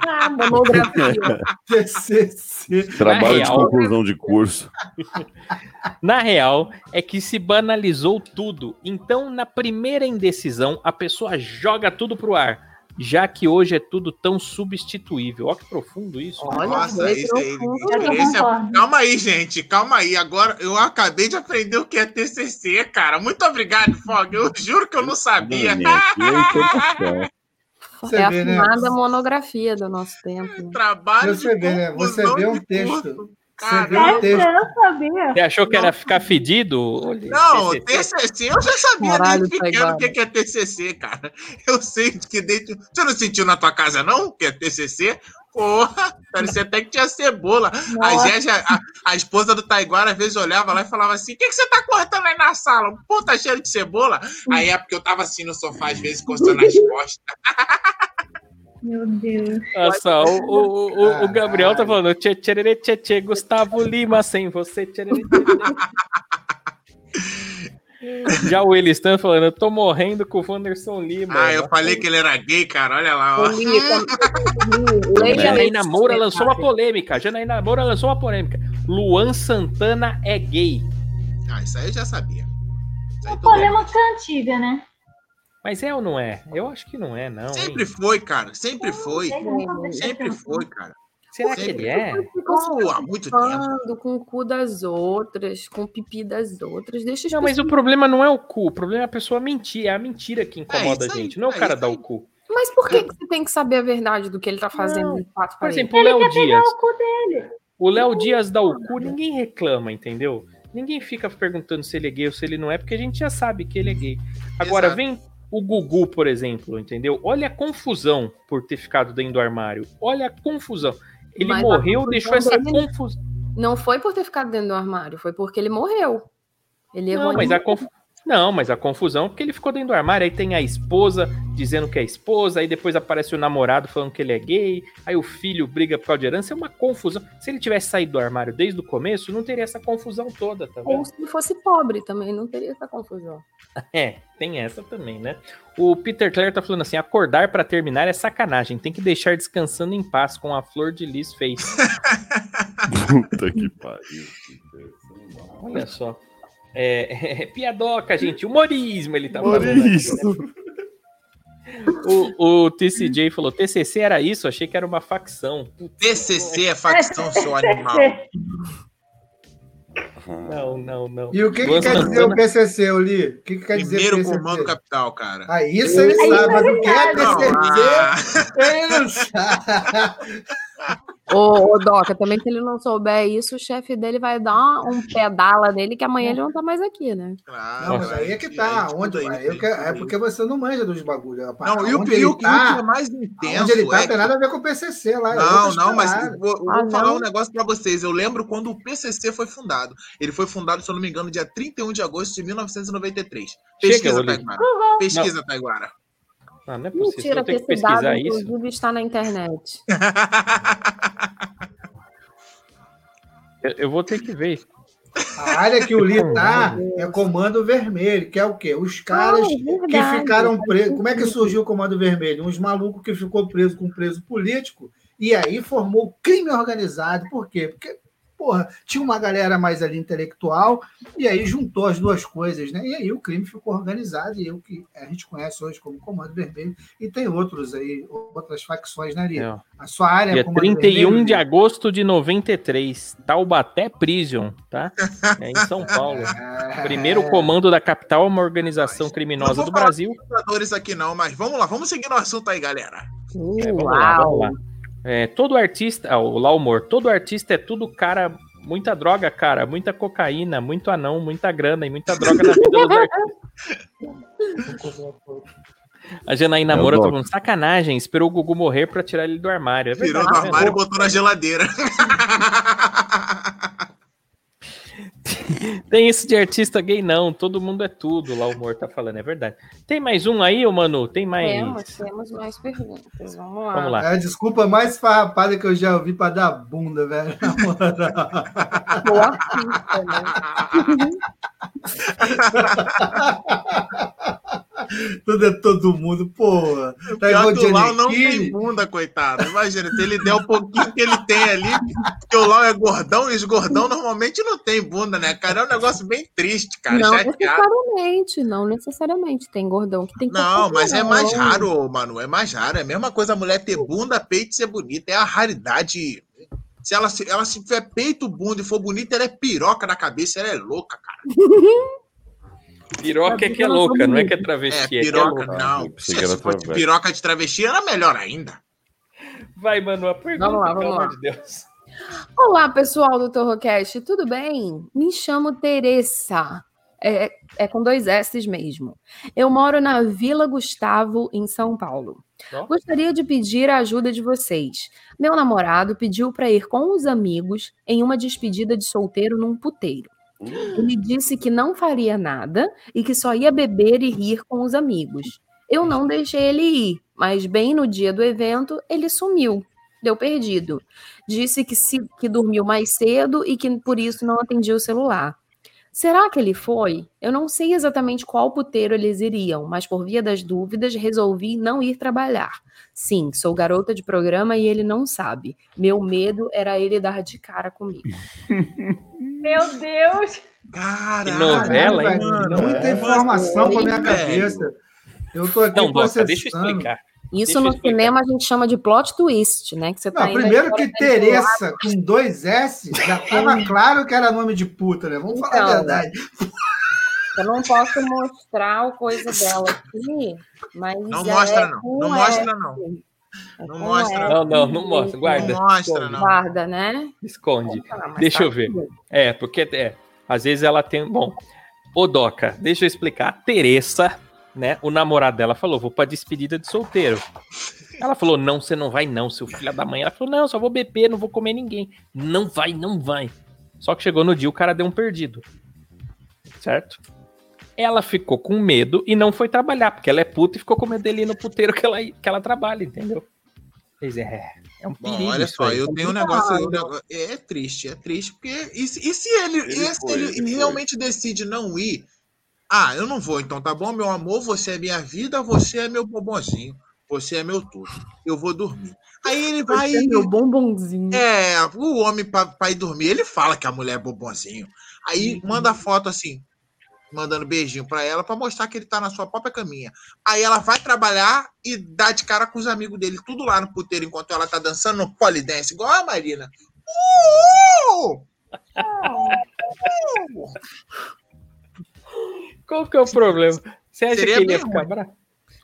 Speaker 2: Ah, Monografia.
Speaker 4: TCC.
Speaker 3: Trabalho de
Speaker 1: real-
Speaker 3: conclusão de curso.
Speaker 1: Na real, é que se banalizou tudo. Então, na primeira indecisão, a pessoa joga tudo pro ar. Já que hoje é tudo tão substituível. Ó, que profundo isso.
Speaker 2: Olha,
Speaker 5: Nossa, isso aí.
Speaker 6: tô
Speaker 5: Esse é-. Calma aí, gente. Calma aí. Agora eu acabei de aprender o que é TCC, cara. Muito obrigado, Fog. Eu juro que eu não sabia.
Speaker 4: Você
Speaker 2: é a
Speaker 4: vê, né?
Speaker 2: finada monografia do nosso tempo. né?
Speaker 5: Trabalho
Speaker 4: Você
Speaker 5: de
Speaker 4: vê, né? Você vê um texto.
Speaker 5: curso.
Speaker 4: Você viu o texto.
Speaker 6: eu não sabia.
Speaker 1: Você achou que era ficar fedido?
Speaker 5: Não,
Speaker 1: TCC.
Speaker 5: TCC eu já sabia
Speaker 2: Caralho,
Speaker 5: desde pequeno o que que é TCC, cara. Eu sei que desde... Você não sentiu na tua casa, não? Que é TCC? Porra, parecia até que tinha cebola. A. Jéssica, a, a esposa do Taiguara, às vezes olhava lá e falava assim: O que, que você tá cortando aí na sala? Pô, tá cheio de cebola. Aí é porque eu tava assim no sofá, às vezes, coçando as costas.
Speaker 6: Meu Deus.
Speaker 1: Nossa, o, o, o, o Gabriel tá falando tchê, tchererê, tchê, tchê, Gustavo Lima sem você. tchererê, tchê, tchê. Já o Elistan falando, eu tô morrendo com o Wanderson Lima.
Speaker 5: Ah, eu falei que ele era gay, cara. Olha lá, ó.
Speaker 1: Janaína Moura lançou uma polêmica. Janaína Moura lançou uma polêmica. Luan Santana é gay.
Speaker 5: Ah, isso aí eu já sabia.
Speaker 6: Problema é antiga, né?
Speaker 1: Mas é ou não é? Eu acho que não é, não. hein?
Speaker 5: Sempre foi, cara. Sempre foi.
Speaker 6: Sempre
Speaker 5: Sempre foi, cara.
Speaker 1: Será que ele é?
Speaker 5: Pô, há muito tempo.
Speaker 2: com o cu das outras, com o pipi das outras. Deixa
Speaker 1: Não, mas o problema não é o cu. O problema é a pessoa mentir. É a mentira que incomoda
Speaker 5: É
Speaker 1: a
Speaker 5: aí,
Speaker 1: gente. Não é o
Speaker 5: é
Speaker 1: cara dar o cu.
Speaker 2: Mas por que, que você tem que saber a verdade do que ele tá fazendo de fato
Speaker 1: Por
Speaker 2: pra ele?
Speaker 1: exemplo, o Léo
Speaker 6: Pegar
Speaker 1: Dias.
Speaker 6: o cu dele.
Speaker 1: O Léo Dias dá o cu, ninguém reclama, entendeu? Ninguém fica perguntando se ele é gay ou se ele não é, porque a gente já sabe que ele é gay. Agora,
Speaker 5: Exato.
Speaker 1: vem o Gugu, por exemplo, entendeu? Olha a confusão por ter ficado dentro do armário. Olha a confusão. Ele
Speaker 2: Mas
Speaker 1: morreu, deixou essa confusão.
Speaker 2: Não foi por ter ficado dentro do armário, foi porque ele morreu. Ele errou
Speaker 1: Não, mas a conf... Não, mas a confusão é porque ele ficou dentro do armário. Aí tem a esposa dizendo que é esposa, aí depois aparece o namorado falando que ele é gay, aí o filho briga por causa de herança. É uma confusão. Se ele tivesse saído do armário desde o começo, não teria essa confusão toda, tá vendo?
Speaker 2: Ou se ele fosse pobre também, não teria essa confusão.
Speaker 1: É, tem essa também, né? O Peter Clare tá falando assim: acordar pra terminar é sacanagem. Tem que deixar descansando em paz, com a flor de lis fez.
Speaker 3: Puta que pariu.
Speaker 1: Olha só. É, é piadoca, gente. Humorismo ele tá
Speaker 3: Por
Speaker 1: falando. aqui, né? O, o TCJ falou: TCC era isso? Achei que era uma facção.
Speaker 5: TCC é facção, seu animal.
Speaker 1: Não, não, não.
Speaker 4: E o que, que quer dizer o PCC, Oli? O que, que quer dizer
Speaker 5: Primeiro
Speaker 4: PCC?
Speaker 5: comando capital, cara.
Speaker 4: Ah, isso ele sabe, mas o que é
Speaker 5: Não,
Speaker 4: PCC,
Speaker 5: ah,
Speaker 4: ele não sabe.
Speaker 2: Ô, ô, Doca, também se ele não souber isso, o chefe dele vai dar um pedala nele que amanhã ele não tá mais aqui, né?
Speaker 5: claro,
Speaker 4: Não, mas aí é que tá.
Speaker 5: tudo
Speaker 4: Onde,
Speaker 5: aí,
Speaker 4: eu que-
Speaker 5: aí,
Speaker 4: é porque você não manja dos bagulhos. rapaz.
Speaker 5: Não, e o,
Speaker 4: ele
Speaker 5: o que
Speaker 4: tá,
Speaker 5: é mais intenso
Speaker 4: onde ele tá,
Speaker 5: é
Speaker 4: não tem
Speaker 5: que-
Speaker 4: nada a ver com o PCC lá. é
Speaker 5: Não, não, mas vou, vou
Speaker 2: Ah,
Speaker 5: falar
Speaker 2: não?
Speaker 5: um negócio pra vocês. Eu lembro quando o PCC foi fundado. Ele foi fundado, se eu não me engano, dia 31 de agosto de 1993.
Speaker 1: Chega,
Speaker 5: Pesquisa,
Speaker 1: Oli.
Speaker 5: Taiguara. Pesquisa, Taiguara.
Speaker 1: Ah, não é possível.
Speaker 2: Mentira,
Speaker 1: eu
Speaker 2: que
Speaker 1: tenho que
Speaker 2: esse dado,
Speaker 1: pesquisar isso.
Speaker 2: inclusive, está na internet.
Speaker 1: Eu, eu vou ter que ver.
Speaker 4: A área que o Li tá é Comando Vermelho, que é o quê? Os caras
Speaker 2: Ah, é
Speaker 4: que ficaram presos. Como é que surgiu o Comando Vermelho? Uns malucos que ficou preso com um preso político e aí formou crime organizado. Por quê? Porque, porra, tinha uma galera mais ali intelectual e aí juntou as duas coisas, né? E aí o crime ficou organizado e o que a gente conhece hoje como Comando Vermelho e tem outros aí, outras facções, né?
Speaker 1: É.
Speaker 4: A sua área é
Speaker 1: Dia
Speaker 4: Comando
Speaker 1: 31
Speaker 4: Vermelho,
Speaker 1: de
Speaker 4: Li?
Speaker 1: agosto de 93. Taubaté Prison, tá? É em São Paulo.
Speaker 4: É.
Speaker 1: Primeiro comando da capital, uma organização
Speaker 5: Não
Speaker 1: criminosa
Speaker 5: vou
Speaker 1: do
Speaker 5: falar
Speaker 1: Brasil.
Speaker 5: fundadores aqui não, mas vamos lá, vamos seguir no assunto aí, galera.
Speaker 1: É, vamos lá, vamos lá. É, todo artista, ah, o Laumor, todo artista é tudo cara, muita droga, cara, muita cocaína, muito anão, muita grana e muita droga na vida dos artistas. A Janaína Moura tá falando, sacanagem, esperou o Gugu morrer pra tirar ele do armário. É
Speaker 5: Tirou
Speaker 1: verdade,
Speaker 5: do
Speaker 1: né?
Speaker 5: armário e botou na geladeira.
Speaker 1: Tem isso de artista gay, não. Todo mundo é tudo, lá o Humor tá falando, é verdade. Tem mais um aí, ô Manu? Tem mais.
Speaker 2: Temos, temos mais perguntas. Vamos lá.
Speaker 1: Vamos lá.
Speaker 4: É a desculpa mais farrapada que eu já ouvi pra dar bunda, velho.
Speaker 2: Sou artista, né?
Speaker 4: Tudo é todo mundo, porra. Tá igual
Speaker 5: Pior que o Lau não tem bunda, coitado. Imagina, se ele der o pouquinho que ele tem ali, porque o Lau é gordão e os gordão normalmente não tem bunda, né, cara? É um negócio bem triste, cara.
Speaker 2: não
Speaker 5: chateado.
Speaker 2: necessariamente, não necessariamente. Tem gordão que tem
Speaker 5: Não, mas é mais raro, mano. É mais raro. É a mesma coisa a mulher ter bunda, peito e ser bonita. É a raridade. Se ela, se ela se tiver peito, bunda e for bonita, ela é piroca na cabeça, ela é louca, cara.
Speaker 1: Piroca é que é louca, não é que é travesti,
Speaker 5: É,
Speaker 1: é, é
Speaker 5: piroca,
Speaker 1: louca.
Speaker 5: não.
Speaker 3: pensei
Speaker 5: Se fosse
Speaker 3: travesti.
Speaker 5: piroca de travesti, era melhor ainda.
Speaker 1: Vai, Manu, a pergunta,
Speaker 2: Vamos lá,
Speaker 1: pelo
Speaker 2: vamos
Speaker 1: amor
Speaker 2: lá.
Speaker 1: de Deus.
Speaker 2: Olá, pessoal do Torrocast, tudo bem? Me chamo Teresa. É, é com dois S's mesmo. Eu moro na Vila Gustavo, em São Paulo. Gostaria de pedir a ajuda de vocês. Meu namorado pediu para ir com os amigos em uma despedida de solteiro num puteiro. Ele disse que não faria nada e que só ia beber e rir com os amigos. Eu não deixei ele ir, mas bem no dia do evento ele sumiu, deu perdido. Disse que, se, que dormiu mais cedo e que por isso não atendia o celular. Será que ele foi? Eu não sei exatamente qual puteiro eles iriam, mas por via das dúvidas resolvi não ir trabalhar. Sim, sou garota de programa e ele não sabe. Meu medo era ele dar de cara comigo.
Speaker 6: Meu Deus!
Speaker 5: Caralho,
Speaker 1: Que novela, hein?
Speaker 4: Muita informação pra minha cabeça. Eu tô aqui
Speaker 1: Não,
Speaker 4: processando.
Speaker 1: deixa eu explicar.
Speaker 2: Isso
Speaker 1: Deixa
Speaker 2: no
Speaker 1: explicar.
Speaker 2: cinema a gente chama de plot twist, né? Que você tá
Speaker 4: Não, primeiro que. Teresa com dois S já tava claro que era nome de puta, né? Vamos falar a
Speaker 2: Então,
Speaker 4: verdade.
Speaker 2: Eu não posso mostrar o coisa dela aqui, mas.
Speaker 5: Não
Speaker 2: é
Speaker 5: mostra, não.
Speaker 2: com
Speaker 5: Não mostra,
Speaker 2: S.
Speaker 5: não.
Speaker 2: É
Speaker 5: Não
Speaker 2: com
Speaker 5: mostra,
Speaker 2: S.
Speaker 1: Não, não, não mostra. Guarda.
Speaker 5: Não mostra,
Speaker 1: esconde,
Speaker 5: não.
Speaker 2: Guarda, né?
Speaker 1: Esconde. Deixa
Speaker 2: tá
Speaker 1: eu ver.
Speaker 2: tudo.
Speaker 1: É, porque é, às vezes ela tem. Bom, ô Doca, deixa eu explicar. A Teresa, né? O namorado dela falou: vou pra despedida de solteiro. Ela falou: não, você não vai, não, seu filho da mãe. Ela falou: não, só vou beber, não vou comer ninguém. Não vai, não vai. Só que chegou no dia, o cara deu um perdido. Certo? Ela ficou com medo e não foi trabalhar, porque ela é puta e ficou com medo dele ir no puteiro que ela, que ela trabalha, entendeu? Pois é, é um perigo.
Speaker 5: Bom, olha só, eu tenho um negócio, um negócio- É triste, é triste, porque. E, se- e se ele,
Speaker 3: Ele
Speaker 5: e se
Speaker 3: foi,
Speaker 5: ele
Speaker 3: ele
Speaker 5: realmente decide não ir? Ah, eu não vou, então tá bom, meu amor, você é minha vida, você é meu bobozinho, você é meu tudo. Eu vou dormir. Aí ele vai.
Speaker 2: Você é meu bombonzinho.
Speaker 5: É, o homem pra, pra ir dormir, ele fala que a mulher é bobozinho. Aí manda a foto assim, mandando beijinho pra ela pra mostrar que ele tá na sua própria caminha. Aí ela vai trabalhar e dá de cara com os amigos dele, tudo lá no puteiro, enquanto ela tá dançando no polidense, igual a Marina. Uh!
Speaker 1: Qual que é o problema? Você acha
Speaker 5: Seria
Speaker 1: que ele ia ficar bravo?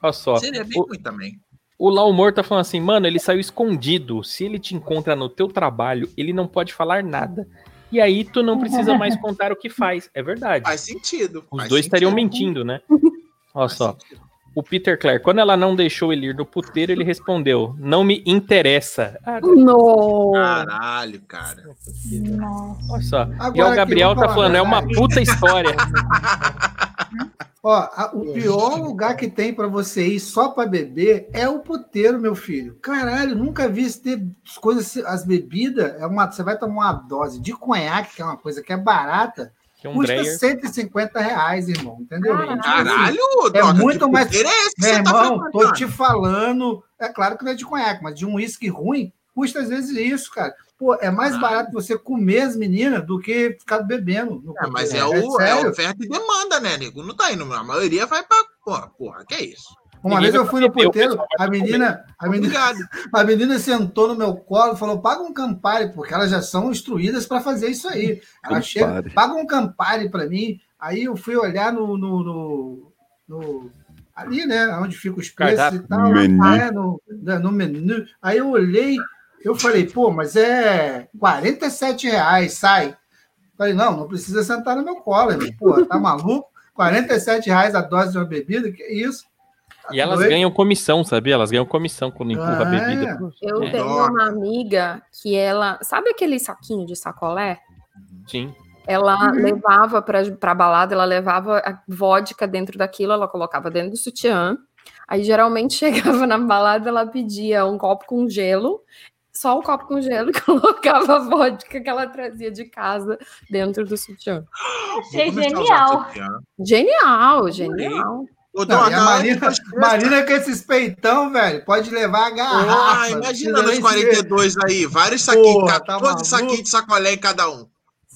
Speaker 1: Olha só.
Speaker 5: Seria bem
Speaker 1: O,
Speaker 5: ruim também.
Speaker 1: o Laumor tá falando assim, mano, ele saiu escondido. Se ele te encontra no teu trabalho, ele não pode falar nada. E aí tu não precisa mais contar o que faz. É verdade.
Speaker 5: Faz sentido.
Speaker 1: Os
Speaker 5: faz
Speaker 1: dois estariam
Speaker 5: sentido.
Speaker 1: mentindo, né? Olha
Speaker 5: Faz
Speaker 1: só.
Speaker 5: sentido.
Speaker 1: O Peter Clare, quando ela não deixou ele ir no puteiro, ele respondeu: Não me interessa. Ah,
Speaker 2: No.
Speaker 5: Caralho, cara.
Speaker 6: Nossa.
Speaker 1: olha só.
Speaker 4: Agora
Speaker 1: e o Gabriel tá falando: É uma puta história.
Speaker 4: Ó, a- o pior lugar que tem pra você ir só pra beber é o puteiro, meu filho. Caralho, nunca vi isso ter as coisas, as bebidas, é uma, você vai tomar uma dose de conhaque, que é uma coisa que é barata,
Speaker 1: Que é um
Speaker 4: custa
Speaker 1: Breyer.
Speaker 4: 150 reais, irmão, entendeu?
Speaker 2: Caralho.
Speaker 4: Tipo assim,
Speaker 5: Caralho,
Speaker 4: É muito mais-
Speaker 5: é esse que
Speaker 4: Meu
Speaker 5: você tá
Speaker 4: irmão, tô
Speaker 5: frequentando?
Speaker 4: te falando. É claro que não é de conhaque, mas de um uísque ruim, custa às vezes isso, cara. Pô, é mais
Speaker 5: Ah.
Speaker 4: barato você comer as meninas do que ficar bebendo. no
Speaker 5: É, mas é,
Speaker 4: puteiro.
Speaker 5: o, é
Speaker 4: sério.
Speaker 5: oferta e demanda, né, nego? Não tá indo. A maioria vai pra. Porra, porra, que é isso?
Speaker 4: Uma
Speaker 1: Ninguém
Speaker 4: vez eu fui no
Speaker 1: beber, o
Speaker 4: puteiro,
Speaker 1: pessoal vai
Speaker 4: a menina, a menina,
Speaker 5: Obrigado.
Speaker 4: a menina sentou no meu colo e falou: paga um Campari, porque elas já são instruídas para fazer isso aí. Ela
Speaker 3: Campari.
Speaker 4: chega, paga um Campari para mim. Aí eu fui olhar no, no, no- no- ali, né, onde fica os preços
Speaker 1: Cardápio.
Speaker 4: e tal,
Speaker 3: Menu.
Speaker 4: né, no, né, no menu. Aí eu olhei, eu falei, pô, mas é 47 reais, sai. Falei, não, não precisa sentar no meu colo, irmão. Pô, tá maluco? 47 reais a dose de uma bebida? Que isso? Tá
Speaker 1: E elas
Speaker 4: doido?
Speaker 1: ganham comissão, sabia? Elas ganham comissão quando empurra a
Speaker 4: Ah,
Speaker 1: bebida.
Speaker 2: Eu
Speaker 1: É.
Speaker 2: tenho uma amiga que ela. Sabe aquele saquinho de sacolé?
Speaker 1: Sim.
Speaker 2: Ela levava pra, pra balada, ela levava a vodka dentro daquilo, ela colocava dentro do sutiã. Aí geralmente chegava na balada, ela pedia um copo com gelo, só o copo com gelo, e colocava a vodka que ela trazia de casa dentro do sutiã.
Speaker 6: Achei genial.
Speaker 2: Genial, genial.
Speaker 4: E Marina,
Speaker 5: das
Speaker 4: Marina com esses peitão, velho, pode levar a garrafa.
Speaker 5: Ah, imagina nos
Speaker 4: nem
Speaker 5: 42 aí, vários saquinhos,
Speaker 4: Porra, tá
Speaker 5: 14
Speaker 4: maluco?
Speaker 5: saquinhos de sacolé em cada um.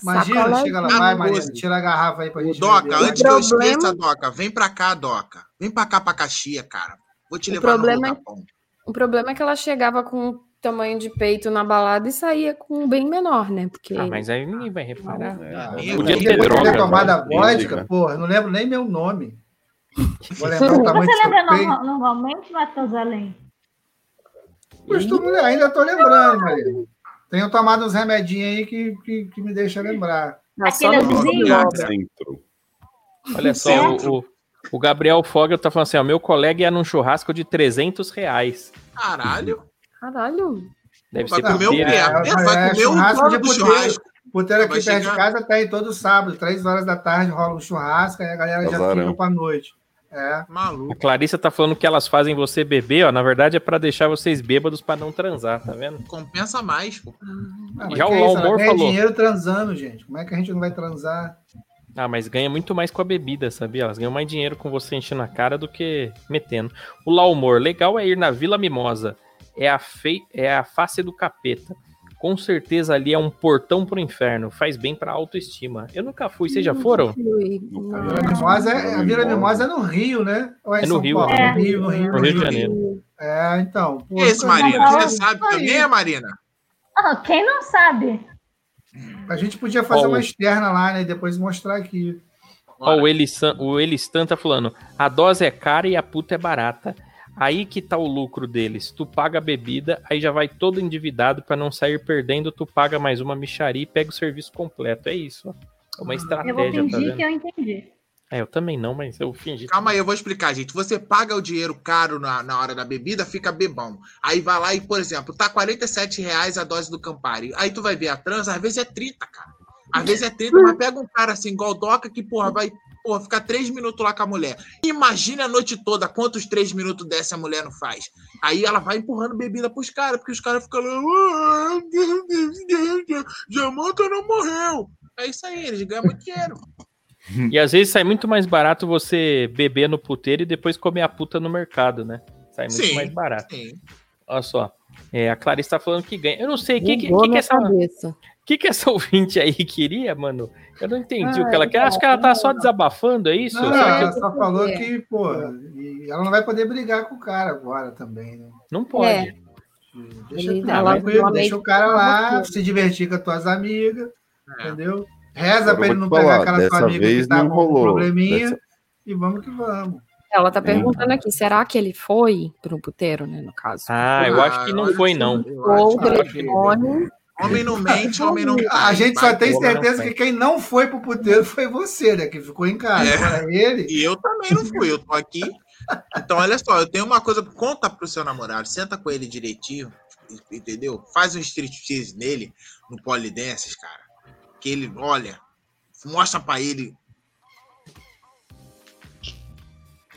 Speaker 4: Imagina,
Speaker 2: Sacolé
Speaker 4: chega lá, vai. Marina, tira a garrafa aí pra gente
Speaker 5: Doca,
Speaker 4: beber.
Speaker 5: antes que eu
Speaker 2: problema-
Speaker 5: esqueça, Doca, vem pra cá, Doca. Vem pra cá pra Caxia, cara. Vou te
Speaker 2: O
Speaker 5: levar
Speaker 2: problema é-
Speaker 5: no.
Speaker 2: O problema é que ela chegava com um tamanho de peito na balada e saía com um bem menor, né? Porque
Speaker 1: Ah, mas aí ninguém vai reparar.
Speaker 4: Ah,
Speaker 5: Podia
Speaker 1: Podia
Speaker 4: depois
Speaker 1: ter droga.
Speaker 4: ter tomado a
Speaker 3: né?
Speaker 4: vodka,
Speaker 3: Né?
Speaker 4: porra, eu não lembro nem meu nome. Vou lembrar o tamanho
Speaker 6: Você
Speaker 4: do
Speaker 6: lembra
Speaker 4: peito.
Speaker 6: norma- normalmente, Matusalém?
Speaker 4: Costumo, ainda tô lembrando, Marina. Tenho tomado uns remedinhos aí que, que, que me deixa lembrar.
Speaker 6: Aquele
Speaker 2: no.
Speaker 3: Centro.
Speaker 1: Olha só, o, o, o Gabriel Fogel tá falando assim, ó, meu colega ia num churrasco de 300 reais.
Speaker 5: Caralho.
Speaker 2: Caralho.
Speaker 1: Deve
Speaker 5: Vai
Speaker 1: ser
Speaker 5: comer o quê?
Speaker 4: É,
Speaker 5: vai
Speaker 4: é,
Speaker 5: comer o dono
Speaker 4: de
Speaker 5: do
Speaker 4: puteiro.
Speaker 5: churrasco.
Speaker 4: Puteiro aqui perto de casa tá aí todo sábado, três horas da tarde, rola um churrasco, aí a galera já fica pra noite. É.
Speaker 1: A
Speaker 5: Maluco.
Speaker 1: Clarissa tá falando que elas fazem você beber, ó. Na verdade é pra deixar vocês bêbados pra não transar, tá vendo?
Speaker 5: Compensa mais, pô.
Speaker 4: Ah,
Speaker 1: Já o
Speaker 4: é isso?
Speaker 1: Lau Moore
Speaker 4: ganha
Speaker 1: falou.
Speaker 4: dinheiro transando, gente. Como é que a gente não vai transar?
Speaker 1: Ah, mas ganha muito mais com a bebida, sabia? Elas ganham mais dinheiro com você enchendo a cara do que metendo. O Laumor, legal é ir na Vila Mimosa. É a, fei... é a face do capeta. Com certeza ali é um portão pro inferno. Faz bem pra autoestima. Eu nunca fui, vocês já foram?
Speaker 2: Fui.
Speaker 4: A
Speaker 2: Não.
Speaker 4: Vila Mimosa é, a Vila Mimosa é no Rio, né? Ou em
Speaker 1: É no Rio,
Speaker 4: Paulo?
Speaker 6: é.
Speaker 4: No Rio, no Rio,
Speaker 1: No Rio de Janeiro.
Speaker 4: É, então. pô,
Speaker 5: E esse,
Speaker 4: nunca-
Speaker 5: Marina? Você sabe também, é, Marina?
Speaker 6: Ah, quem não sabe?
Speaker 4: A gente podia fazer
Speaker 1: Ó,
Speaker 4: uma externa lá, né? E depois mostrar aqui.
Speaker 1: Ó, o Elistan, o Elistan tá falando: a dose é cara e a puta é barata. Aí que tá o lucro deles. Tu paga a bebida, aí já vai todo endividado pra não sair perdendo. Tu paga mais uma micharia e pega o serviço completo. É isso. ó. É uma
Speaker 6: Eu vou
Speaker 1: estratégia, tá
Speaker 6: fingir
Speaker 1: vendo?
Speaker 6: que eu entendi.
Speaker 1: É, eu também não, mas eu fingi.
Speaker 5: Calma aí, eu vou explicar, gente. Você paga o dinheiro caro na, na hora da bebida, fica bebão. Aí vai lá e, por exemplo, tá 47 reais a dose do Campari. Aí tu vai ver a trans, às vezes é 30, cara. Às vezes é 30, mas pega um cara assim, igual o Doca, que, porra, vai porra, ficar três minutos lá com a mulher. Imagina a noite toda quantos três minutos dessa a mulher não faz. Aí ela vai empurrando bebida pros caras, porque os caras ficam lá. "Ah, Jamaica não morreu. É isso aí, eles ganham muito dinheiro.
Speaker 1: E às vezes sai muito mais barato você beber no puteiro e depois comer a puta no mercado, né? Sai muito
Speaker 5: Sim.
Speaker 1: mais barato.
Speaker 5: Sim.
Speaker 1: Olha só. É, a Clarice tá falando que ganha. Eu não sei, o que, que, que, que
Speaker 2: minha
Speaker 1: essa,
Speaker 2: cabeça.
Speaker 1: Que, que essa ouvinte aí queria, mano? Eu não entendi o
Speaker 2: Ah,
Speaker 1: que ela quer. Acho que ela tá só desabafando, é isso?
Speaker 4: Não, ela só falou
Speaker 2: É.
Speaker 4: que, pô, ela não vai poder brigar com o cara agora também, né?
Speaker 1: Não pode.
Speaker 2: É.
Speaker 4: Deixa,
Speaker 2: Ele-
Speaker 4: tá,
Speaker 2: ela-
Speaker 4: tranquilo,
Speaker 2: ela
Speaker 4: deixa o cara lá,
Speaker 2: falou
Speaker 4: se divertir com as tuas amigas,
Speaker 5: É.
Speaker 4: entendeu? Reza
Speaker 3: Agora
Speaker 4: pra
Speaker 3: eu
Speaker 4: ele não pegar
Speaker 3: falar,
Speaker 4: aquela
Speaker 3: dessa
Speaker 4: amiga
Speaker 3: vez
Speaker 4: que tá com um
Speaker 3: rolou.
Speaker 4: probleminha
Speaker 3: Dessa-
Speaker 4: e vamos que vamos.
Speaker 2: Ela tá
Speaker 3: Hum.
Speaker 2: perguntando aqui, será que ele foi pro puteiro, né, no caso?
Speaker 1: Ah, eu
Speaker 5: Ah,
Speaker 1: acho que não foi, não.
Speaker 2: Ou o telefone.
Speaker 5: Homem não mente, homem não
Speaker 4: A gente só tem certeza que quem não foi pro puteiro foi você, né? Que ficou em casa.
Speaker 5: É.
Speaker 4: Ele.
Speaker 5: E eu também não fui, eu tô aqui. Então, olha só, eu tenho uma coisa, conta pro seu namorado, senta com ele direitinho, entendeu? Faz um striptease nele, no polidenses, cara. Que ele, olha, mostra pra ele.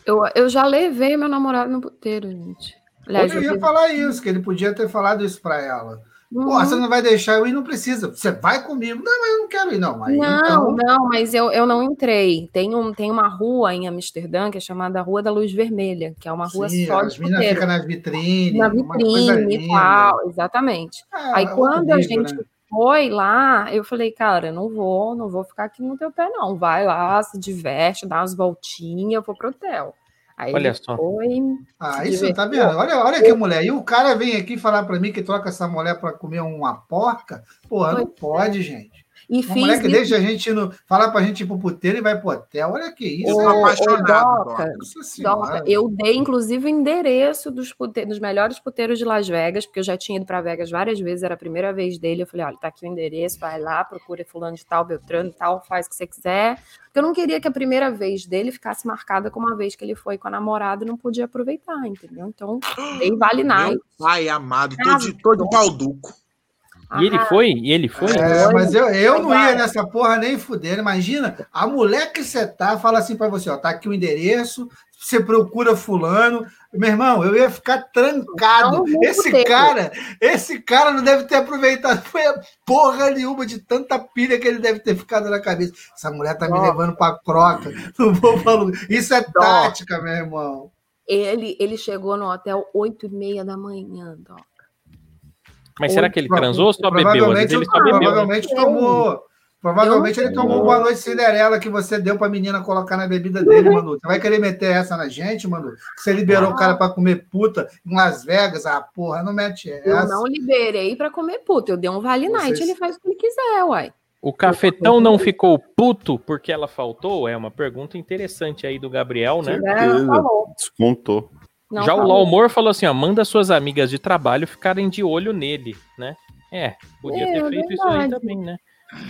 Speaker 2: Eu, eu já levei meu namorado no puteiro, gente. Aliás,
Speaker 4: eu ia
Speaker 2: eu-
Speaker 4: falar isso, que ele podia ter falado isso pra ela. Pô,
Speaker 2: Uhum.
Speaker 4: você não vai deixar eu ir, não precisa. Você vai comigo. Não, mas eu não quero ir, não. Aí,
Speaker 2: Não,
Speaker 4: então,
Speaker 2: não, mas eu, eu não entrei. Tem, um, tem uma rua em Amsterdã que é chamada Rua da Luz Vermelha, que é uma rua
Speaker 4: sim,
Speaker 2: só
Speaker 4: as
Speaker 2: de puteiro.
Speaker 4: ficam nas vitrines.
Speaker 2: Na vitrine e tal, exatamente.
Speaker 4: É,
Speaker 2: Aí
Speaker 4: é
Speaker 2: quando a gente
Speaker 4: né?
Speaker 2: foi lá, eu falei, cara, não vou, não vou ficar aqui no teu pé, não. Vai lá, se diverte, dá umas voltinhas, eu vou pro hotel. Aí
Speaker 1: Olha só.
Speaker 2: foi.
Speaker 4: Ah, isso, tá
Speaker 2: divertiu.
Speaker 4: vendo? Olha, olha que mulher. E o cara vem aqui falar pra mim que troca essa mulher pra comer uma porca. Porra, não pode, gente.
Speaker 2: E
Speaker 4: Uma
Speaker 2: fiz
Speaker 4: mulher que
Speaker 2: isso.
Speaker 4: deixa a gente no, falar pra gente ir pro puteiro e vai pro hotel. Olha que isso.
Speaker 5: Eu
Speaker 2: Ô, ô,
Speaker 5: apaixonado,
Speaker 2: Doca,
Speaker 5: Doca.
Speaker 2: Doca, eu dei, inclusive, o endereço dos, pute- dos melhores puteiros de Las Vegas, porque eu já tinha ido para Vegas várias vezes, era a primeira vez dele. Eu falei: olha, tá aqui o endereço, vai lá, procura fulano de tal, Beltrano e tal, faz o que você quiser. Porque eu não queria que a primeira vez dele ficasse marcada como uma vez que ele foi com a namorada e não podia aproveitar, entendeu? Então, dei vale
Speaker 5: Meu
Speaker 2: night.
Speaker 5: pai amado, tô de, tô de balduco.
Speaker 1: E ele foi? E ele foi?
Speaker 4: É, mas eu, eu não ia nessa porra nem fuder. Imagina, a mulher que você tá fala assim pra você: ó, tá aqui o endereço, você procura fulano. Meu irmão, eu ia ficar trancado. Esse cara, esse cara não deve ter aproveitado foi a porra nenhuma de tanta pilha que ele deve ter ficado na cabeça. Essa mulher tá me levando pra croca. Não vou falar. Isso é tática, meu irmão.
Speaker 2: Ele, ele chegou no hotel 8 e meia da manhã, Doc.
Speaker 1: Mas será que ele transou ou só bebeu? Às
Speaker 4: Provavelmente,
Speaker 1: ele só bebeu. né?
Speaker 4: provavelmente tomou. Provavelmente ele tomou boa noite Cinderela que você deu pra menina colocar na bebida dele, Manu. Você vai querer meter essa na gente, Manu? Que Você liberou o cara pra comer puta em Las Vegas? Ah, porra, não mete
Speaker 2: Eu
Speaker 4: essa.
Speaker 2: não liberei pra comer puto. Eu dei um vale night,
Speaker 4: Vocês-
Speaker 2: ele faz o que ele quiser, uai.
Speaker 1: O cafetão não ficou puto porque ela faltou? É uma pergunta interessante aí do Gabriel, né?
Speaker 2: É, não falou.
Speaker 3: Descontou.
Speaker 2: Não
Speaker 1: Já o
Speaker 2: falou.
Speaker 1: Laumor falou assim, ó, manda suas amigas de trabalho ficarem de olho nele, né? É, podia
Speaker 2: É,
Speaker 1: ter
Speaker 2: é
Speaker 1: feito isso aí
Speaker 2: verdade.
Speaker 1: também, né?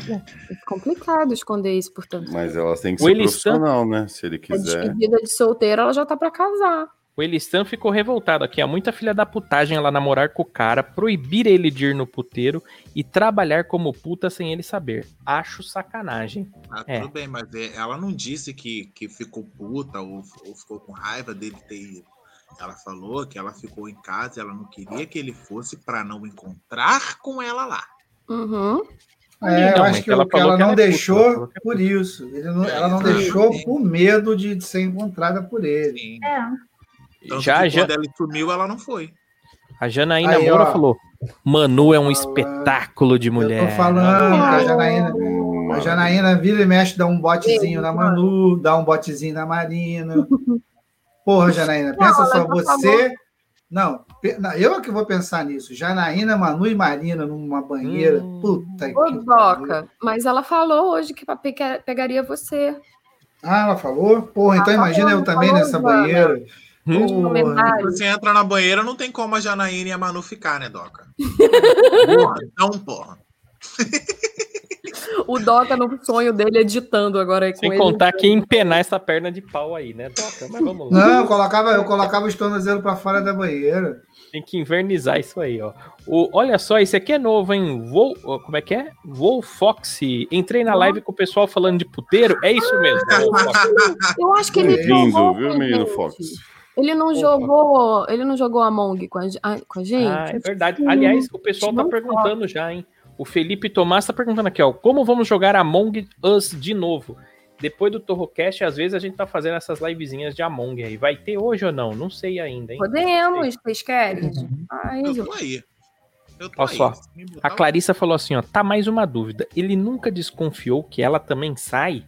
Speaker 2: É complicado esconder isso, portanto.
Speaker 3: Mas elas têm que
Speaker 1: O
Speaker 3: ser
Speaker 1: Elistan-
Speaker 3: profissional, né? Se ele
Speaker 2: A
Speaker 3: quiser.
Speaker 2: despedida de solteira, ela já tá pra casar.
Speaker 1: O Elistan ficou revoltado aqui. Há muita filha da putagem ela namorar com o cara, proibir ele de ir no puteiro e trabalhar como puta sem ele saber. Acho sacanagem.
Speaker 5: Ah,
Speaker 1: É.
Speaker 5: tudo bem, mas é- ela não disse que, que ficou puta ou, ou ficou com raiva dele ter ido. Ela falou que ela ficou em casa, ela não queria que ele fosse para não encontrar com ela lá.
Speaker 2: Uhum.
Speaker 4: É, eu
Speaker 1: Não,
Speaker 4: acho que,
Speaker 1: ela
Speaker 4: que ela não
Speaker 1: é puta, ela
Speaker 4: deixou
Speaker 1: é
Speaker 4: por isso. Não- ela não
Speaker 5: É,
Speaker 4: deixou
Speaker 5: sim.
Speaker 4: por medo de ser encontrada por ele.
Speaker 6: É.
Speaker 1: Já,
Speaker 5: que
Speaker 1: já,
Speaker 5: quando ela sumiu, ela não foi.
Speaker 1: a Janaína
Speaker 4: Aí,
Speaker 1: Moura
Speaker 4: ó.
Speaker 1: falou: Manu é um espetáculo de mulher.
Speaker 4: Eu tô falando a Janaína, a Janaína vira e mexe, dá um botezinho na Manu, dá um botezinho na Marina. Porra, Janaína, pensa só,
Speaker 2: já
Speaker 4: você. Não, eu é que vou pensar nisso. Janaína, Manu e Marina numa banheira.
Speaker 1: Hum.
Speaker 4: Puta que
Speaker 2: Ô,
Speaker 4: pariu.
Speaker 2: Doca, mas ela falou hoje que papai quer- pegaria você.
Speaker 4: Ah, ela falou? Porra, então
Speaker 2: Ah,
Speaker 4: imagina eu também
Speaker 2: falou,
Speaker 4: nessa
Speaker 2: Ivana.
Speaker 4: banheira.
Speaker 1: Hum.
Speaker 4: Porra.
Speaker 5: Você entra na banheira, não tem como a Janaína e a Manu ficar, né, Doca? porra, não, porra.
Speaker 2: O Doca no sonho dele editando agora aí com
Speaker 1: Sem
Speaker 2: ele.
Speaker 1: contar que empenar essa perna de pau aí, né, Doca? Mas vamos lá.
Speaker 4: Não, eu colocava, eu colocava os tornozelos pra fora da banheira.
Speaker 1: Tem que invernizar isso aí, ó. O, olha só, esse aqui é novo, hein? Vou, como é que é? Vou Foxy. Entrei na live com o pessoal falando de puteiro. É isso mesmo.
Speaker 2: Eu acho que ele
Speaker 3: Bem-vindo,
Speaker 2: jogou
Speaker 3: viu,
Speaker 2: com a
Speaker 3: menino
Speaker 2: gente.
Speaker 3: Fox?
Speaker 2: Ele não jogou, ele não jogou Among com a, com a gente.
Speaker 1: Ah, é verdade. Aliás, o pessoal tá perguntando já, hein? O Felipe Tomás tá perguntando aqui, ó. Como vamos jogar Among Us de novo? Depois do Torrocast, às vezes a gente tá fazendo essas livezinhas de Among aí. Vai ter hoje ou não? Não sei ainda, hein?
Speaker 2: Podemos, vocês querem? Ai,
Speaker 5: Eu tô aí. Eu tô
Speaker 1: Olha
Speaker 5: aí.
Speaker 1: só, A Clarissa falou assim, ó. Tá mais uma dúvida. Ele nunca desconfiou que ela também sai?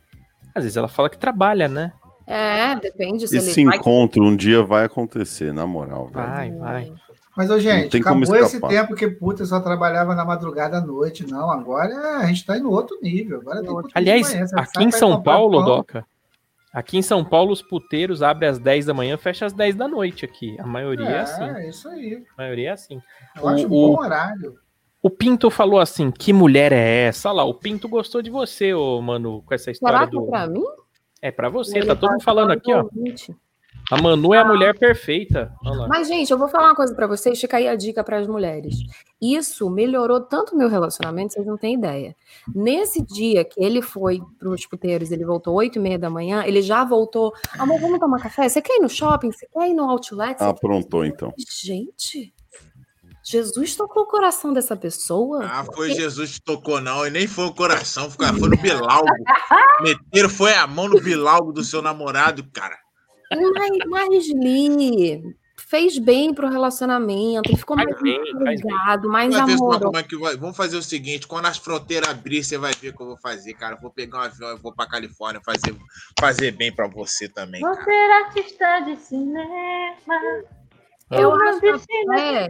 Speaker 1: Às vezes ela fala que trabalha, né?
Speaker 2: É, depende se
Speaker 3: Esse
Speaker 2: ele vai.
Speaker 3: encontro um dia vai acontecer, na moral. velho.
Speaker 1: Vai, vai.
Speaker 4: Mas, ô, gente,
Speaker 3: tem como
Speaker 4: acabou esse tempo que puta só trabalhava na madrugada à noite. Não, agora a gente tá indo outro nível. Agora tem
Speaker 1: Aliás,
Speaker 4: manhã, você
Speaker 1: aqui em São Paulo,
Speaker 4: pão.
Speaker 1: Doca, aqui em São Paulo os puteiros abrem às 10 da manhã, fecha às 10 da noite aqui. A maioria é, assim.
Speaker 4: É, isso aí.
Speaker 1: A maioria é assim.
Speaker 4: Eu acho um
Speaker 1: O-
Speaker 4: bom horário.
Speaker 1: O Pinto falou assim: que mulher é essa? Olha lá, o Pinto gostou de você, ô, mano, com essa história
Speaker 2: Será que é
Speaker 1: do.
Speaker 2: pra mim?
Speaker 1: É pra você,
Speaker 2: Ele
Speaker 1: tá todo mundo falando aqui, ó.
Speaker 2: ouvinte.
Speaker 1: A Manu é a mulher perfeita.
Speaker 2: Mas, gente, eu vou falar uma coisa pra vocês, fica aí a dica para as mulheres. Isso melhorou tanto o meu relacionamento, vocês não têm ideia. Nesse dia que ele foi para os puteiros, ele voltou 8 e meia da manhã, ele já voltou. Amor, vamos tomar café? Você quer ir no shopping? Você quer ir no outlet? Você
Speaker 3: Ah, prontou então.
Speaker 2: Gente, Jesus tocou o coração dessa pessoa.
Speaker 5: Ah, foi Jesus que tocou, não. E nem foi o coração, foi foi no bilalgo. Meteram, foi a mão no bilalgo do seu namorado, cara.
Speaker 2: Mas, mas Li, fez bem pro relacionamento, ficou
Speaker 1: Faz
Speaker 2: mais
Speaker 1: bem,
Speaker 2: ligado, mais amoroso.
Speaker 5: como é que vai. Vamos fazer o seguinte: quando as fronteiras abrir, você vai ver o que eu vou fazer, cara. Eu vou pegar um avião e vou pra Califórnia fazer, fazer bem pra você também,
Speaker 6: Vou ser artista de cinema.
Speaker 2: Eu acho
Speaker 6: piscina.
Speaker 2: É,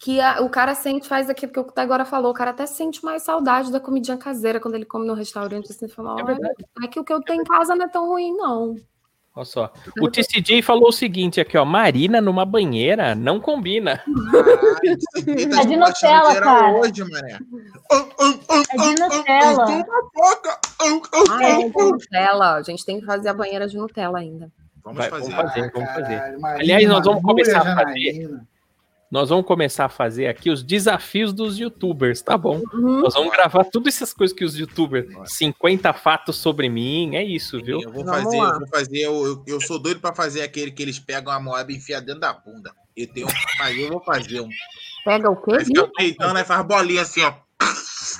Speaker 2: que a- o cara sente, faz aquilo que o Tá agora falou, o cara até sente mais saudade da comidinha caseira quando ele come no restaurante, assim, fala,
Speaker 1: É
Speaker 2: é que o que eu tenho em casa não é tão ruim, não.
Speaker 1: Olha só. O TCJ falou o seguinte aqui, ó. Marina numa banheira não combina.
Speaker 5: Aqui tá
Speaker 6: É de Nutella,
Speaker 5: geral
Speaker 6: cara.
Speaker 5: hoje, mané.
Speaker 6: É de
Speaker 5: hum,
Speaker 6: Nutella.
Speaker 2: Ah, é, de. Nutella, a gente tem que fazer a banheira de Nutella ainda.
Speaker 5: Vamos
Speaker 1: Vai,
Speaker 5: fazer.
Speaker 1: vamos fazer. vamos fazer.
Speaker 4: Caralho, Marina,
Speaker 1: Aliás, nós vamos começar a fazer.
Speaker 4: Janaína.
Speaker 1: Nós vamos começar a fazer aqui os desafios dos youtubers, tá bom?
Speaker 2: Uhum.
Speaker 1: Nós vamos gravar todas essas coisas que os youtubers. 50 fatos sobre mim, é isso, viu?
Speaker 5: Eu vou
Speaker 2: Vamos
Speaker 5: fazer,
Speaker 2: lá.
Speaker 5: eu vou fazer, eu, eu, eu sou doido pra fazer aquele que eles pegam a moeba e enfiam dentro da bunda. Eu tenho, mas eu vou fazer um.
Speaker 2: Pega o quê?
Speaker 5: Aí fica peitando, aí faz bolinha assim, ó.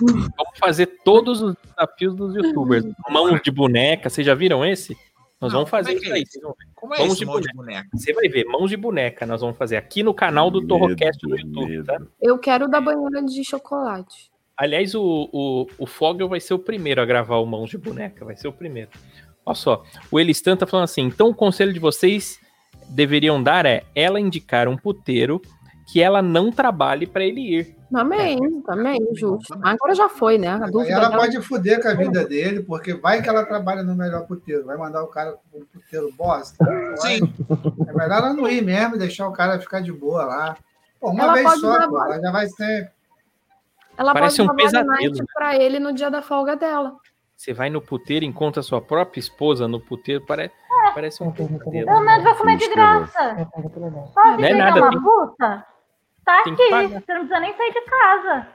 Speaker 1: Vamos fazer todos os desafios dos youtubers. Mãos de boneca, vocês já viram esse? Nós
Speaker 5: Não,
Speaker 1: vamos fazer
Speaker 5: como é que
Speaker 1: isso
Speaker 5: é
Speaker 1: aí.
Speaker 5: isso?
Speaker 1: vão ver.
Speaker 5: Como é
Speaker 1: Mãos
Speaker 5: isso,
Speaker 1: de
Speaker 5: mão de boneca?
Speaker 1: Você vai ver, mãos de boneca nós vamos fazer aqui no canal do Torrocast no YouTube,
Speaker 3: medo.
Speaker 1: tá?
Speaker 2: Eu quero da banheira de chocolate.
Speaker 1: Aliás, o, o, o Fogel vai ser o primeiro a gravar o Mãos de Boneca, vai ser o primeiro. Olha só, o Elistan tá falando assim, então o conselho de vocês deveriam dar é ela indicar um puteiro que ela não trabalhe pra ele ir.
Speaker 2: Também, também, justo. Agora já foi, né? A dúvida
Speaker 4: ela
Speaker 2: dela-
Speaker 4: pode fuder com a vida dele, porque vai que ela trabalha no melhor puteiro. Vai mandar o cara pro puteiro bosta.
Speaker 5: Sim.
Speaker 4: É melhor ela não ir mesmo e deixar o cara ficar de boa lá. Pô, uma
Speaker 2: Ela
Speaker 4: vez só,
Speaker 2: dar
Speaker 4: pô, ela já vai ser.
Speaker 2: Ela
Speaker 1: Parece
Speaker 2: pode
Speaker 1: um pesadelo,
Speaker 2: night
Speaker 1: né?
Speaker 2: pra ele no dia da folga dela.
Speaker 1: Você vai no puteiro, encontra sua própria esposa no puteiro, pare... parece um pesadelo.
Speaker 6: Pelo menos vai comer de graça.
Speaker 7: Não
Speaker 1: é nada,
Speaker 6: uma puta? Tá
Speaker 1: tem que
Speaker 6: aqui. Você não precisa nem sair de casa.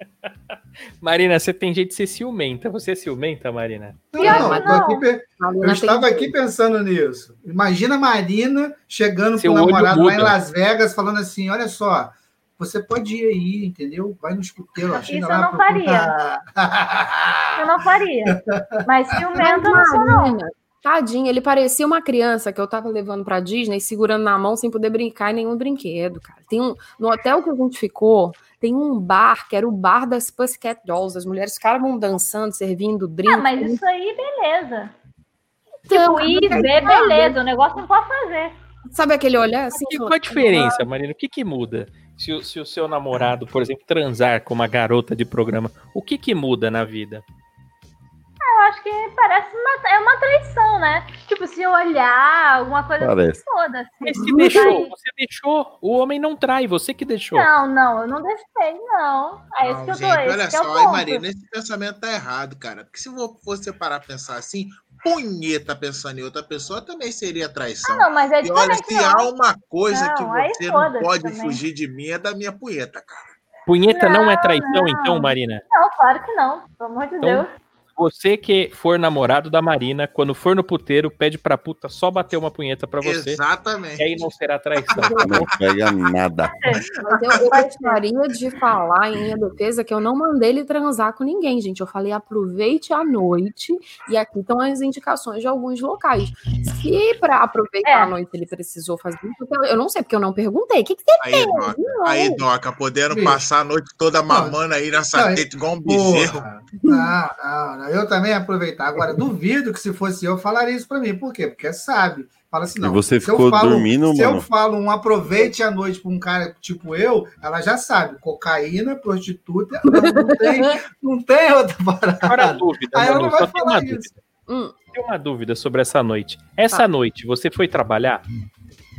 Speaker 1: Marina, você tem jeito de ser ciumenta. Você é ciumenta, Marina?
Speaker 4: Não, não,
Speaker 6: não.
Speaker 4: aqui eu estava aqui pensando nisso. Imagina a Marina chegando
Speaker 1: Seu
Speaker 4: com o
Speaker 1: olho
Speaker 4: namorado lá em. Las Vegas, falando assim: olha só, você pode ir aí, entendeu? Vai no escuteiro,
Speaker 6: Isso eu não
Speaker 4: procura-
Speaker 6: Eu não faria. Mas ciumenta não sou, não.
Speaker 2: Tadinho, ele parecia uma criança que eu tava levando pra Disney, segurando na mão sem poder brincar em nenhum brinquedo, cara. Tem um, no hotel que a gente ficou, tem um bar, que era o bar das Pussycat Dolls. As mulheres ficavam dançando, servindo drink.
Speaker 6: Ah, mas isso aí, beleza.
Speaker 2: Então,
Speaker 6: Tipo, ir ver, beleza. O negócio não pode fazer.
Speaker 2: Sabe aquele olhar assim?
Speaker 1: Qual a diferença, Marina? O que que muda? Se, o- se o seu namorado, por exemplo, transar com uma garota de programa, o que que muda na vida?
Speaker 6: Eu acho que parece uma, é uma traição, né? Tipo, se eu olhar, alguma coisa
Speaker 3: Parece.
Speaker 6: assim, foda-se.
Speaker 1: Mas se deixou,
Speaker 6: Mas-
Speaker 1: você deixou. O homem não trai, você que deixou.
Speaker 6: Não, não, eu não deixei, não. É isso
Speaker 5: Não,
Speaker 6: que eu tô,
Speaker 5: gente,
Speaker 6: esse
Speaker 5: olha
Speaker 6: é o
Speaker 5: só, aí,
Speaker 6: ponto.
Speaker 5: Marina, esse pensamento tá errado, cara. Porque se vo- você parar pra pensar assim, punheta pensando em outra pessoa também seria traição.
Speaker 6: Ah, não, mas é
Speaker 5: e olha, se
Speaker 6: não.
Speaker 5: há uma coisa
Speaker 6: Não,
Speaker 5: que
Speaker 6: aí
Speaker 5: você não pode
Speaker 6: também.
Speaker 5: fugir de mim, é da minha punheta, cara.
Speaker 1: Punheta não, é
Speaker 6: Não,
Speaker 1: traição,
Speaker 6: não.
Speaker 1: então, Marina?
Speaker 6: Não, claro que não. Pelo amor de
Speaker 1: Então,
Speaker 6: Deus.
Speaker 1: Você que for namorado da Marina, quando for no puteiro, pede pra puta só bater uma punheta pra você.
Speaker 5: Exatamente.
Speaker 1: E aí não será traição.
Speaker 3: Não pega nada.
Speaker 2: Mas eu, eu gostaria de falar em minha defesa que eu não mandei ele transar com ninguém, gente. Eu falei aproveite a noite e aqui estão as indicações de alguns locais. Se para aproveitar
Speaker 6: É.
Speaker 2: a noite ele precisou fazer isso, eu- eu não sei porque eu não perguntei. O que, que você
Speaker 5: Aí, Doca,
Speaker 2: Não.
Speaker 5: aí, Doca, podendo passar a noite toda mamando aí nessa
Speaker 4: Não,
Speaker 5: teta igual um bezerro.
Speaker 4: Porra. Não, não, não. Eu também ia aproveitar. Agora, duvido que se fosse eu, falaria isso pra mim. Por quê? Porque sabe. Fala assim,
Speaker 3: E
Speaker 4: não.
Speaker 3: você
Speaker 4: se eu
Speaker 3: ficou
Speaker 4: falo-
Speaker 3: dormindo,
Speaker 4: Se eu
Speaker 3: mano?
Speaker 4: falo um aproveite a noite pra um cara tipo eu, ela já sabe. Cocaína, prostituta, não, não tem, não tem outra parada.
Speaker 1: Agora a dúvida,
Speaker 4: Aí ela não vai falar
Speaker 1: dúvida.
Speaker 4: isso.
Speaker 2: Hum,
Speaker 1: Tem uma dúvida sobre essa noite. Essa
Speaker 2: Tá.
Speaker 1: noite, você foi trabalhar?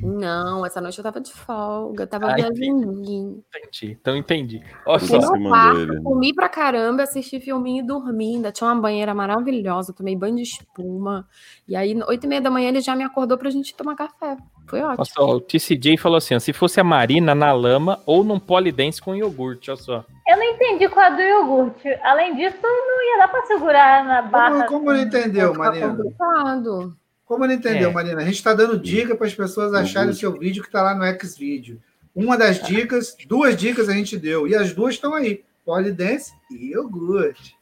Speaker 2: Não, essa noite eu tava de folga, eu tava viajando.
Speaker 1: Entendi. Então entendi. Olha só.
Speaker 3: Você
Speaker 2: quarto,
Speaker 3: ele.
Speaker 2: comi pra caramba, assisti filminho e dormi. Ainda tinha uma banheira maravilhosa, tomei banho de espuma. E aí, oito e meia da manhã, ele já me acordou pra gente tomar café. Foi ótimo.
Speaker 1: Olha só, o TCJ falou assim: ó, se fosse a Marina na lama ou num polidense com iogurte, olha só.
Speaker 6: Eu não entendi qual é do iogurte. Além disso, não ia dar pra segurar na barra.
Speaker 4: Como, como não entendeu,
Speaker 2: Fica
Speaker 4: Marina?
Speaker 2: complicado.
Speaker 4: Como não entendeu,
Speaker 1: É.
Speaker 4: Marina? A gente está dando dica para as pessoas acharem o seu vídeo que está lá no Xvideo. Uma das dicas, duas dicas a gente deu, e as duas estão aí: Polidense e iogurte.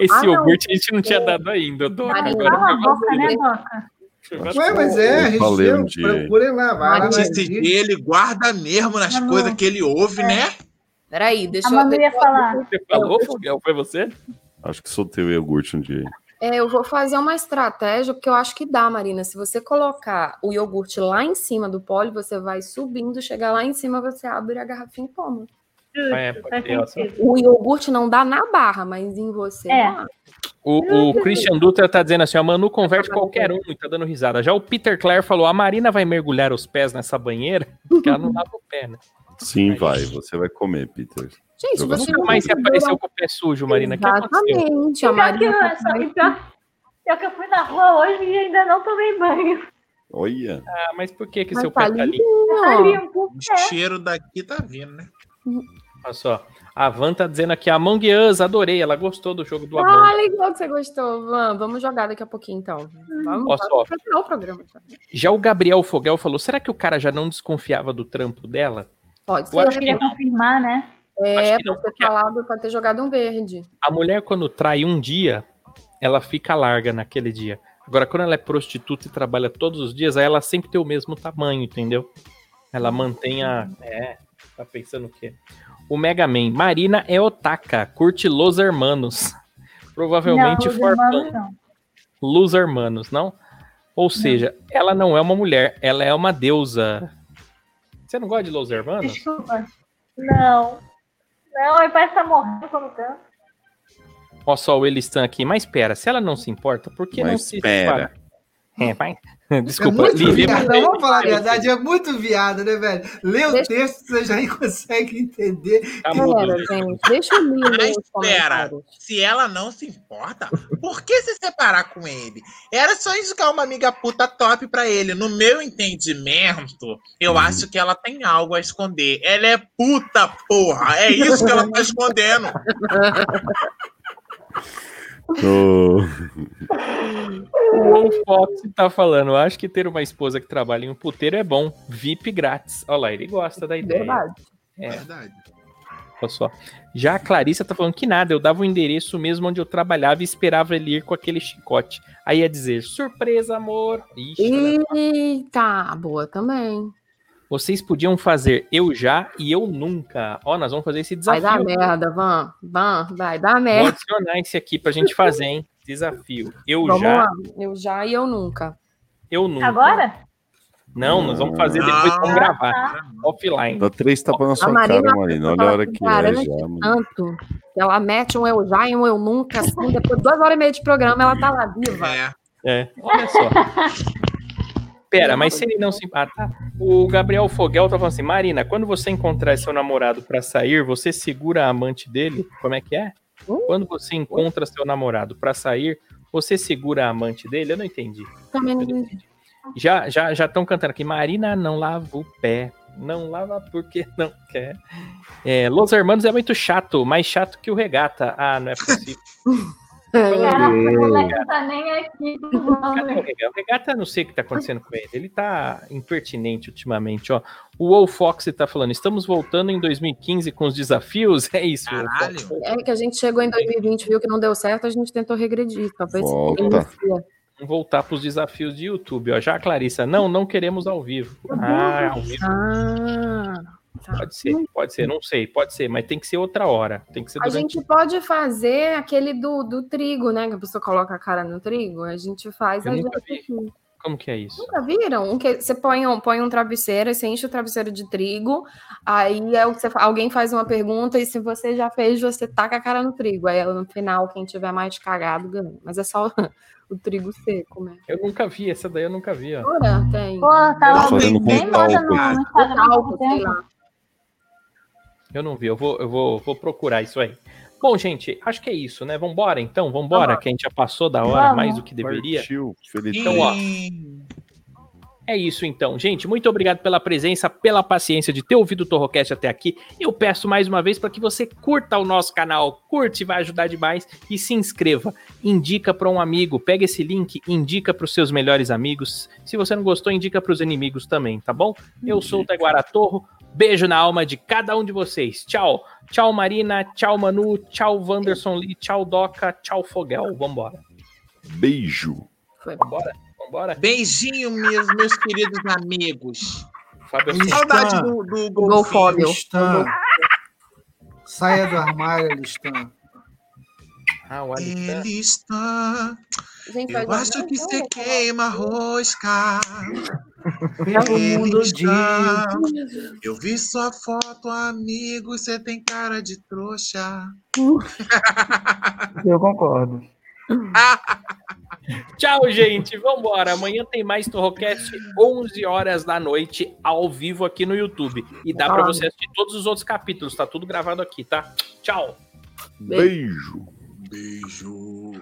Speaker 1: Esse
Speaker 2: Ah, não.
Speaker 1: iogurte a gente não tinha dado ainda, Doc.
Speaker 2: Marina,
Speaker 1: Agora
Speaker 6: Cala a boca, né,
Speaker 1: você.
Speaker 4: Ué, mas é, a gente deu.
Speaker 3: um dia.
Speaker 4: Procurem lá, vai lá
Speaker 5: ele guarda mesmo nas
Speaker 6: Manu.
Speaker 5: coisas que ele ouve, né?
Speaker 2: Peraí, deixa
Speaker 6: A
Speaker 2: eu. Eu-
Speaker 6: falar.
Speaker 1: Você falou, Foguel? Foi você?
Speaker 3: Acho que soltei o iogurte um dia.
Speaker 2: É, eu vou fazer uma estratégia, porque eu acho que dá, Marina. Se você colocar o iogurte lá em cima do pole, você vai subindo, chegar lá em cima, você abre a garrafinha e toma.
Speaker 1: É.
Speaker 2: O iogurte não dá na barra, mas em você
Speaker 6: É.
Speaker 2: dá.
Speaker 1: O, o Christian Dutra tá dizendo assim: a Manu converte qualquer um e tá dando risada. Já o Peter Clare falou: a Marina vai mergulhar os pés nessa banheira, porque ela não lava o pé, né?
Speaker 3: Sim, vai. Você vai comer, Peter.
Speaker 2: Gente,
Speaker 3: Eu
Speaker 2: você
Speaker 1: Nunca mais
Speaker 2: segura-
Speaker 1: apareceu com o pé sujo, Marina.
Speaker 2: Exatamente. A
Speaker 6: Pior que,
Speaker 2: Marina
Speaker 6: eu, só que pior, pior que eu fui na rua hoje e ainda não tomei banho.
Speaker 3: Olha.
Speaker 1: Ah, mas por que que
Speaker 2: Mas
Speaker 1: seu
Speaker 2: tá
Speaker 1: pé tá limpo?
Speaker 6: Tá limpo.
Speaker 5: O cheiro daqui tá vindo, né?
Speaker 1: Olha só. A Van tá dizendo aqui: Among Us, adorei. Ela gostou do jogo do
Speaker 2: Ah,
Speaker 1: amor.
Speaker 2: legal que você gostou, Van. Vamos jogar daqui a pouquinho, então. Vamos,
Speaker 1: Ó, só.
Speaker 2: o programa. já.
Speaker 1: Já o Gabriel Fogel falou: será que o cara já não desconfiava do trampo dela?
Speaker 2: Pode
Speaker 1: Eu acho
Speaker 2: ser.
Speaker 1: que
Speaker 6: Queria confirmar, né?
Speaker 2: É,
Speaker 1: não,
Speaker 2: pode ter falado, pode ter jogado um verde.
Speaker 1: A mulher, quando trai um dia, ela fica larga naquele dia. Agora, quando ela é prostituta e trabalha todos os dias, aí ela sempre tem o mesmo tamanho, entendeu? Ela mantém a. É, tá pensando o quê? O Mega Man. Marina é otaka, curte Los Hermanos. Provavelmente
Speaker 6: não,
Speaker 1: for
Speaker 6: irmãos, não.
Speaker 1: Los Hermanos, não? Ou seja, ela não é uma mulher, ela é uma deusa. Você não gosta de Los Hermanos?
Speaker 6: Desculpa. Não. Não, meu pai tá morrendo quando tanto.
Speaker 1: Ó, só o Elistan aqui. Mas espera, se ela não se importa, por que não
Speaker 3: Mas
Speaker 1: se
Speaker 3: espera.
Speaker 1: É, vai. Desculpa,
Speaker 4: é muito
Speaker 1: Lívia.
Speaker 4: viado, não, vamos falar a verdade, é muito viado, né, velho? Lê o texto, você já consegue entender.
Speaker 1: Tá Lívia.
Speaker 2: gente, deixa eu ler
Speaker 5: Mas espera, se ela não se importa, por que se separar com ele? Era só indicar uma amiga puta top pra ele. No meu entendimento, eu acho que ela tem algo a esconder. Ela é puta, porra. É isso que ela tá escondendo.
Speaker 3: Ô,
Speaker 1: O Wolf Fox tá falando, acho que ter uma esposa que trabalha em um puteiro é bom. VIP grátis. Olha lá, ele gosta da ideia.
Speaker 2: Verdade.
Speaker 1: É.
Speaker 5: Verdade.
Speaker 1: Olha só. Já a Clarissa tá falando que nada, eu dava o endereço mesmo onde eu trabalhava e esperava ele ir com aquele chicote. Aí ia dizer, surpresa, amor. Ixi.
Speaker 2: Eita, boa também.
Speaker 1: Vocês podiam fazer eu já e eu nunca. Ó, nós vamos fazer esse
Speaker 2: Vai
Speaker 1: desafio.
Speaker 2: dar merda, Van. Van, vai dar
Speaker 1: Vou
Speaker 2: merda.
Speaker 1: adicionar esse aqui pra gente fazer, hein? Desafio. Eu
Speaker 2: Vamos
Speaker 1: já,
Speaker 2: lá. Eu já e eu nunca.
Speaker 1: eu nunca.
Speaker 6: Agora?
Speaker 1: Não, nós vamos fazer depois, vamos
Speaker 5: Ah.
Speaker 1: gravar. Offline.
Speaker 3: dá três tapas na
Speaker 2: A
Speaker 3: sua
Speaker 2: Marina,
Speaker 3: cara, Marina. Olha a hora que é já,
Speaker 2: tanto. que Ela mete um eu já e um eu nunca, assim, depois de duas horas e meia de programa, ela tá lá viva.
Speaker 5: É.
Speaker 1: É, olha só. Pera, mas se ele não se. Ah, tá. O Gabriel Fogel tá falando assim: Marina, quando você encontrar seu namorado pra sair, você segura a amante dele? Como é que é?
Speaker 2: Hum?
Speaker 1: Quando você encontra seu namorado pra sair, você segura a amante dele? Eu não entendi.
Speaker 2: Também não entendi.
Speaker 1: Já já já estão cantando aqui. Marina não lava o pé. Não lava porque não quer. É, Los Hermanos é muito chato, mais chato que o regata. Ah, não é possível.
Speaker 6: Caraca, o moleque tá nem aqui.
Speaker 1: O Regata? O Regata, não sei o que tá acontecendo com ele. Ele tá impertinente ultimamente, ó. O Wolf Fox tá falando, estamos voltando em 2015 com os desafios. É isso,
Speaker 5: Caralho.
Speaker 2: É que a gente chegou em 2020, viu que não deu certo, a gente tentou regredir. Talvez
Speaker 3: Volta.
Speaker 1: Vamos voltar pros desafios de YouTube, ó. Já a Clarissa, não, não queremos ao vivo. Ah, ao vivo.
Speaker 2: Ah, tá.
Speaker 1: Pode ser, pode ser, não sei, pode ser, mas tem que ser outra hora. Tem que ser
Speaker 2: A
Speaker 1: durante.
Speaker 2: gente pode fazer aquele do, do trigo, né? Que a pessoa coloca a cara no trigo. A gente faz
Speaker 1: Eu
Speaker 2: a
Speaker 1: nunca
Speaker 2: gente aqui.
Speaker 1: Como que é isso?
Speaker 2: Nunca viram? Um que você põe um, põe um travesseiro, você enche o travesseiro de trigo, aí é o que você, alguém faz uma pergunta, e se você já fez, você taca a cara no trigo. Aí no final, quem tiver mais cagado ganha. Mas é só o trigo seco, né?
Speaker 1: Eu nunca vi, essa daí eu nunca vi, ó.
Speaker 2: Ora, tem.
Speaker 6: Pô, tava
Speaker 3: fazendo com
Speaker 6: bem moda no, Instagram.
Speaker 2: Talco, sei lá.
Speaker 1: Eu não vi, eu vou, eu vou, vou procurar isso aí. Bom, gente, acho que é isso, né? Vambora então, vambora,
Speaker 2: Vamos.
Speaker 1: que a gente já passou da hora mais do que deveria.
Speaker 3: Partiu, feliz.
Speaker 1: Então, ó. É isso então, gente. Muito obrigado pela presença, pela paciência de ter ouvido o Torrocast até aqui. Eu peço mais uma vez para que você curta o nosso canal, curte, vai ajudar demais e se inscreva. Indica para um amigo, pega esse link, indica para os seus melhores amigos. Se você não gostou, indica para os inimigos também, tá bom? Eu sou o Taguara Torro. Beijo na alma de cada um de vocês. Tchau. Tchau, Marina. Tchau, Manu. Tchau, Wanderson Lee. Tchau, Doca. Tchau, Fogel. Vambora.
Speaker 3: Beijo.
Speaker 2: Foi.
Speaker 1: Vambora. Vambora.
Speaker 5: Beijinho, meus, meus queridos amigos.
Speaker 1: Fábio.
Speaker 5: Saudade do, do.
Speaker 2: Golfóbio.
Speaker 4: Listan. Saia do armário, Listan.
Speaker 1: Ah, o Alistan.
Speaker 5: Ele está.
Speaker 2: Gente,
Speaker 5: Eu acho que você queima rosca.
Speaker 4: Mundo diz.
Speaker 5: Eu vi sua foto, amigo. Você tem cara de trouxa.
Speaker 7: Eu concordo.
Speaker 1: Tchau, gente. Vambora. Amanhã tem mais Torrocast, 11 horas da noite, ao vivo aqui no YouTube. E dá pra você assistir todos os outros capítulos. Tá tudo gravado aqui, tá? Tchau.
Speaker 3: Beijo.
Speaker 5: Beijo.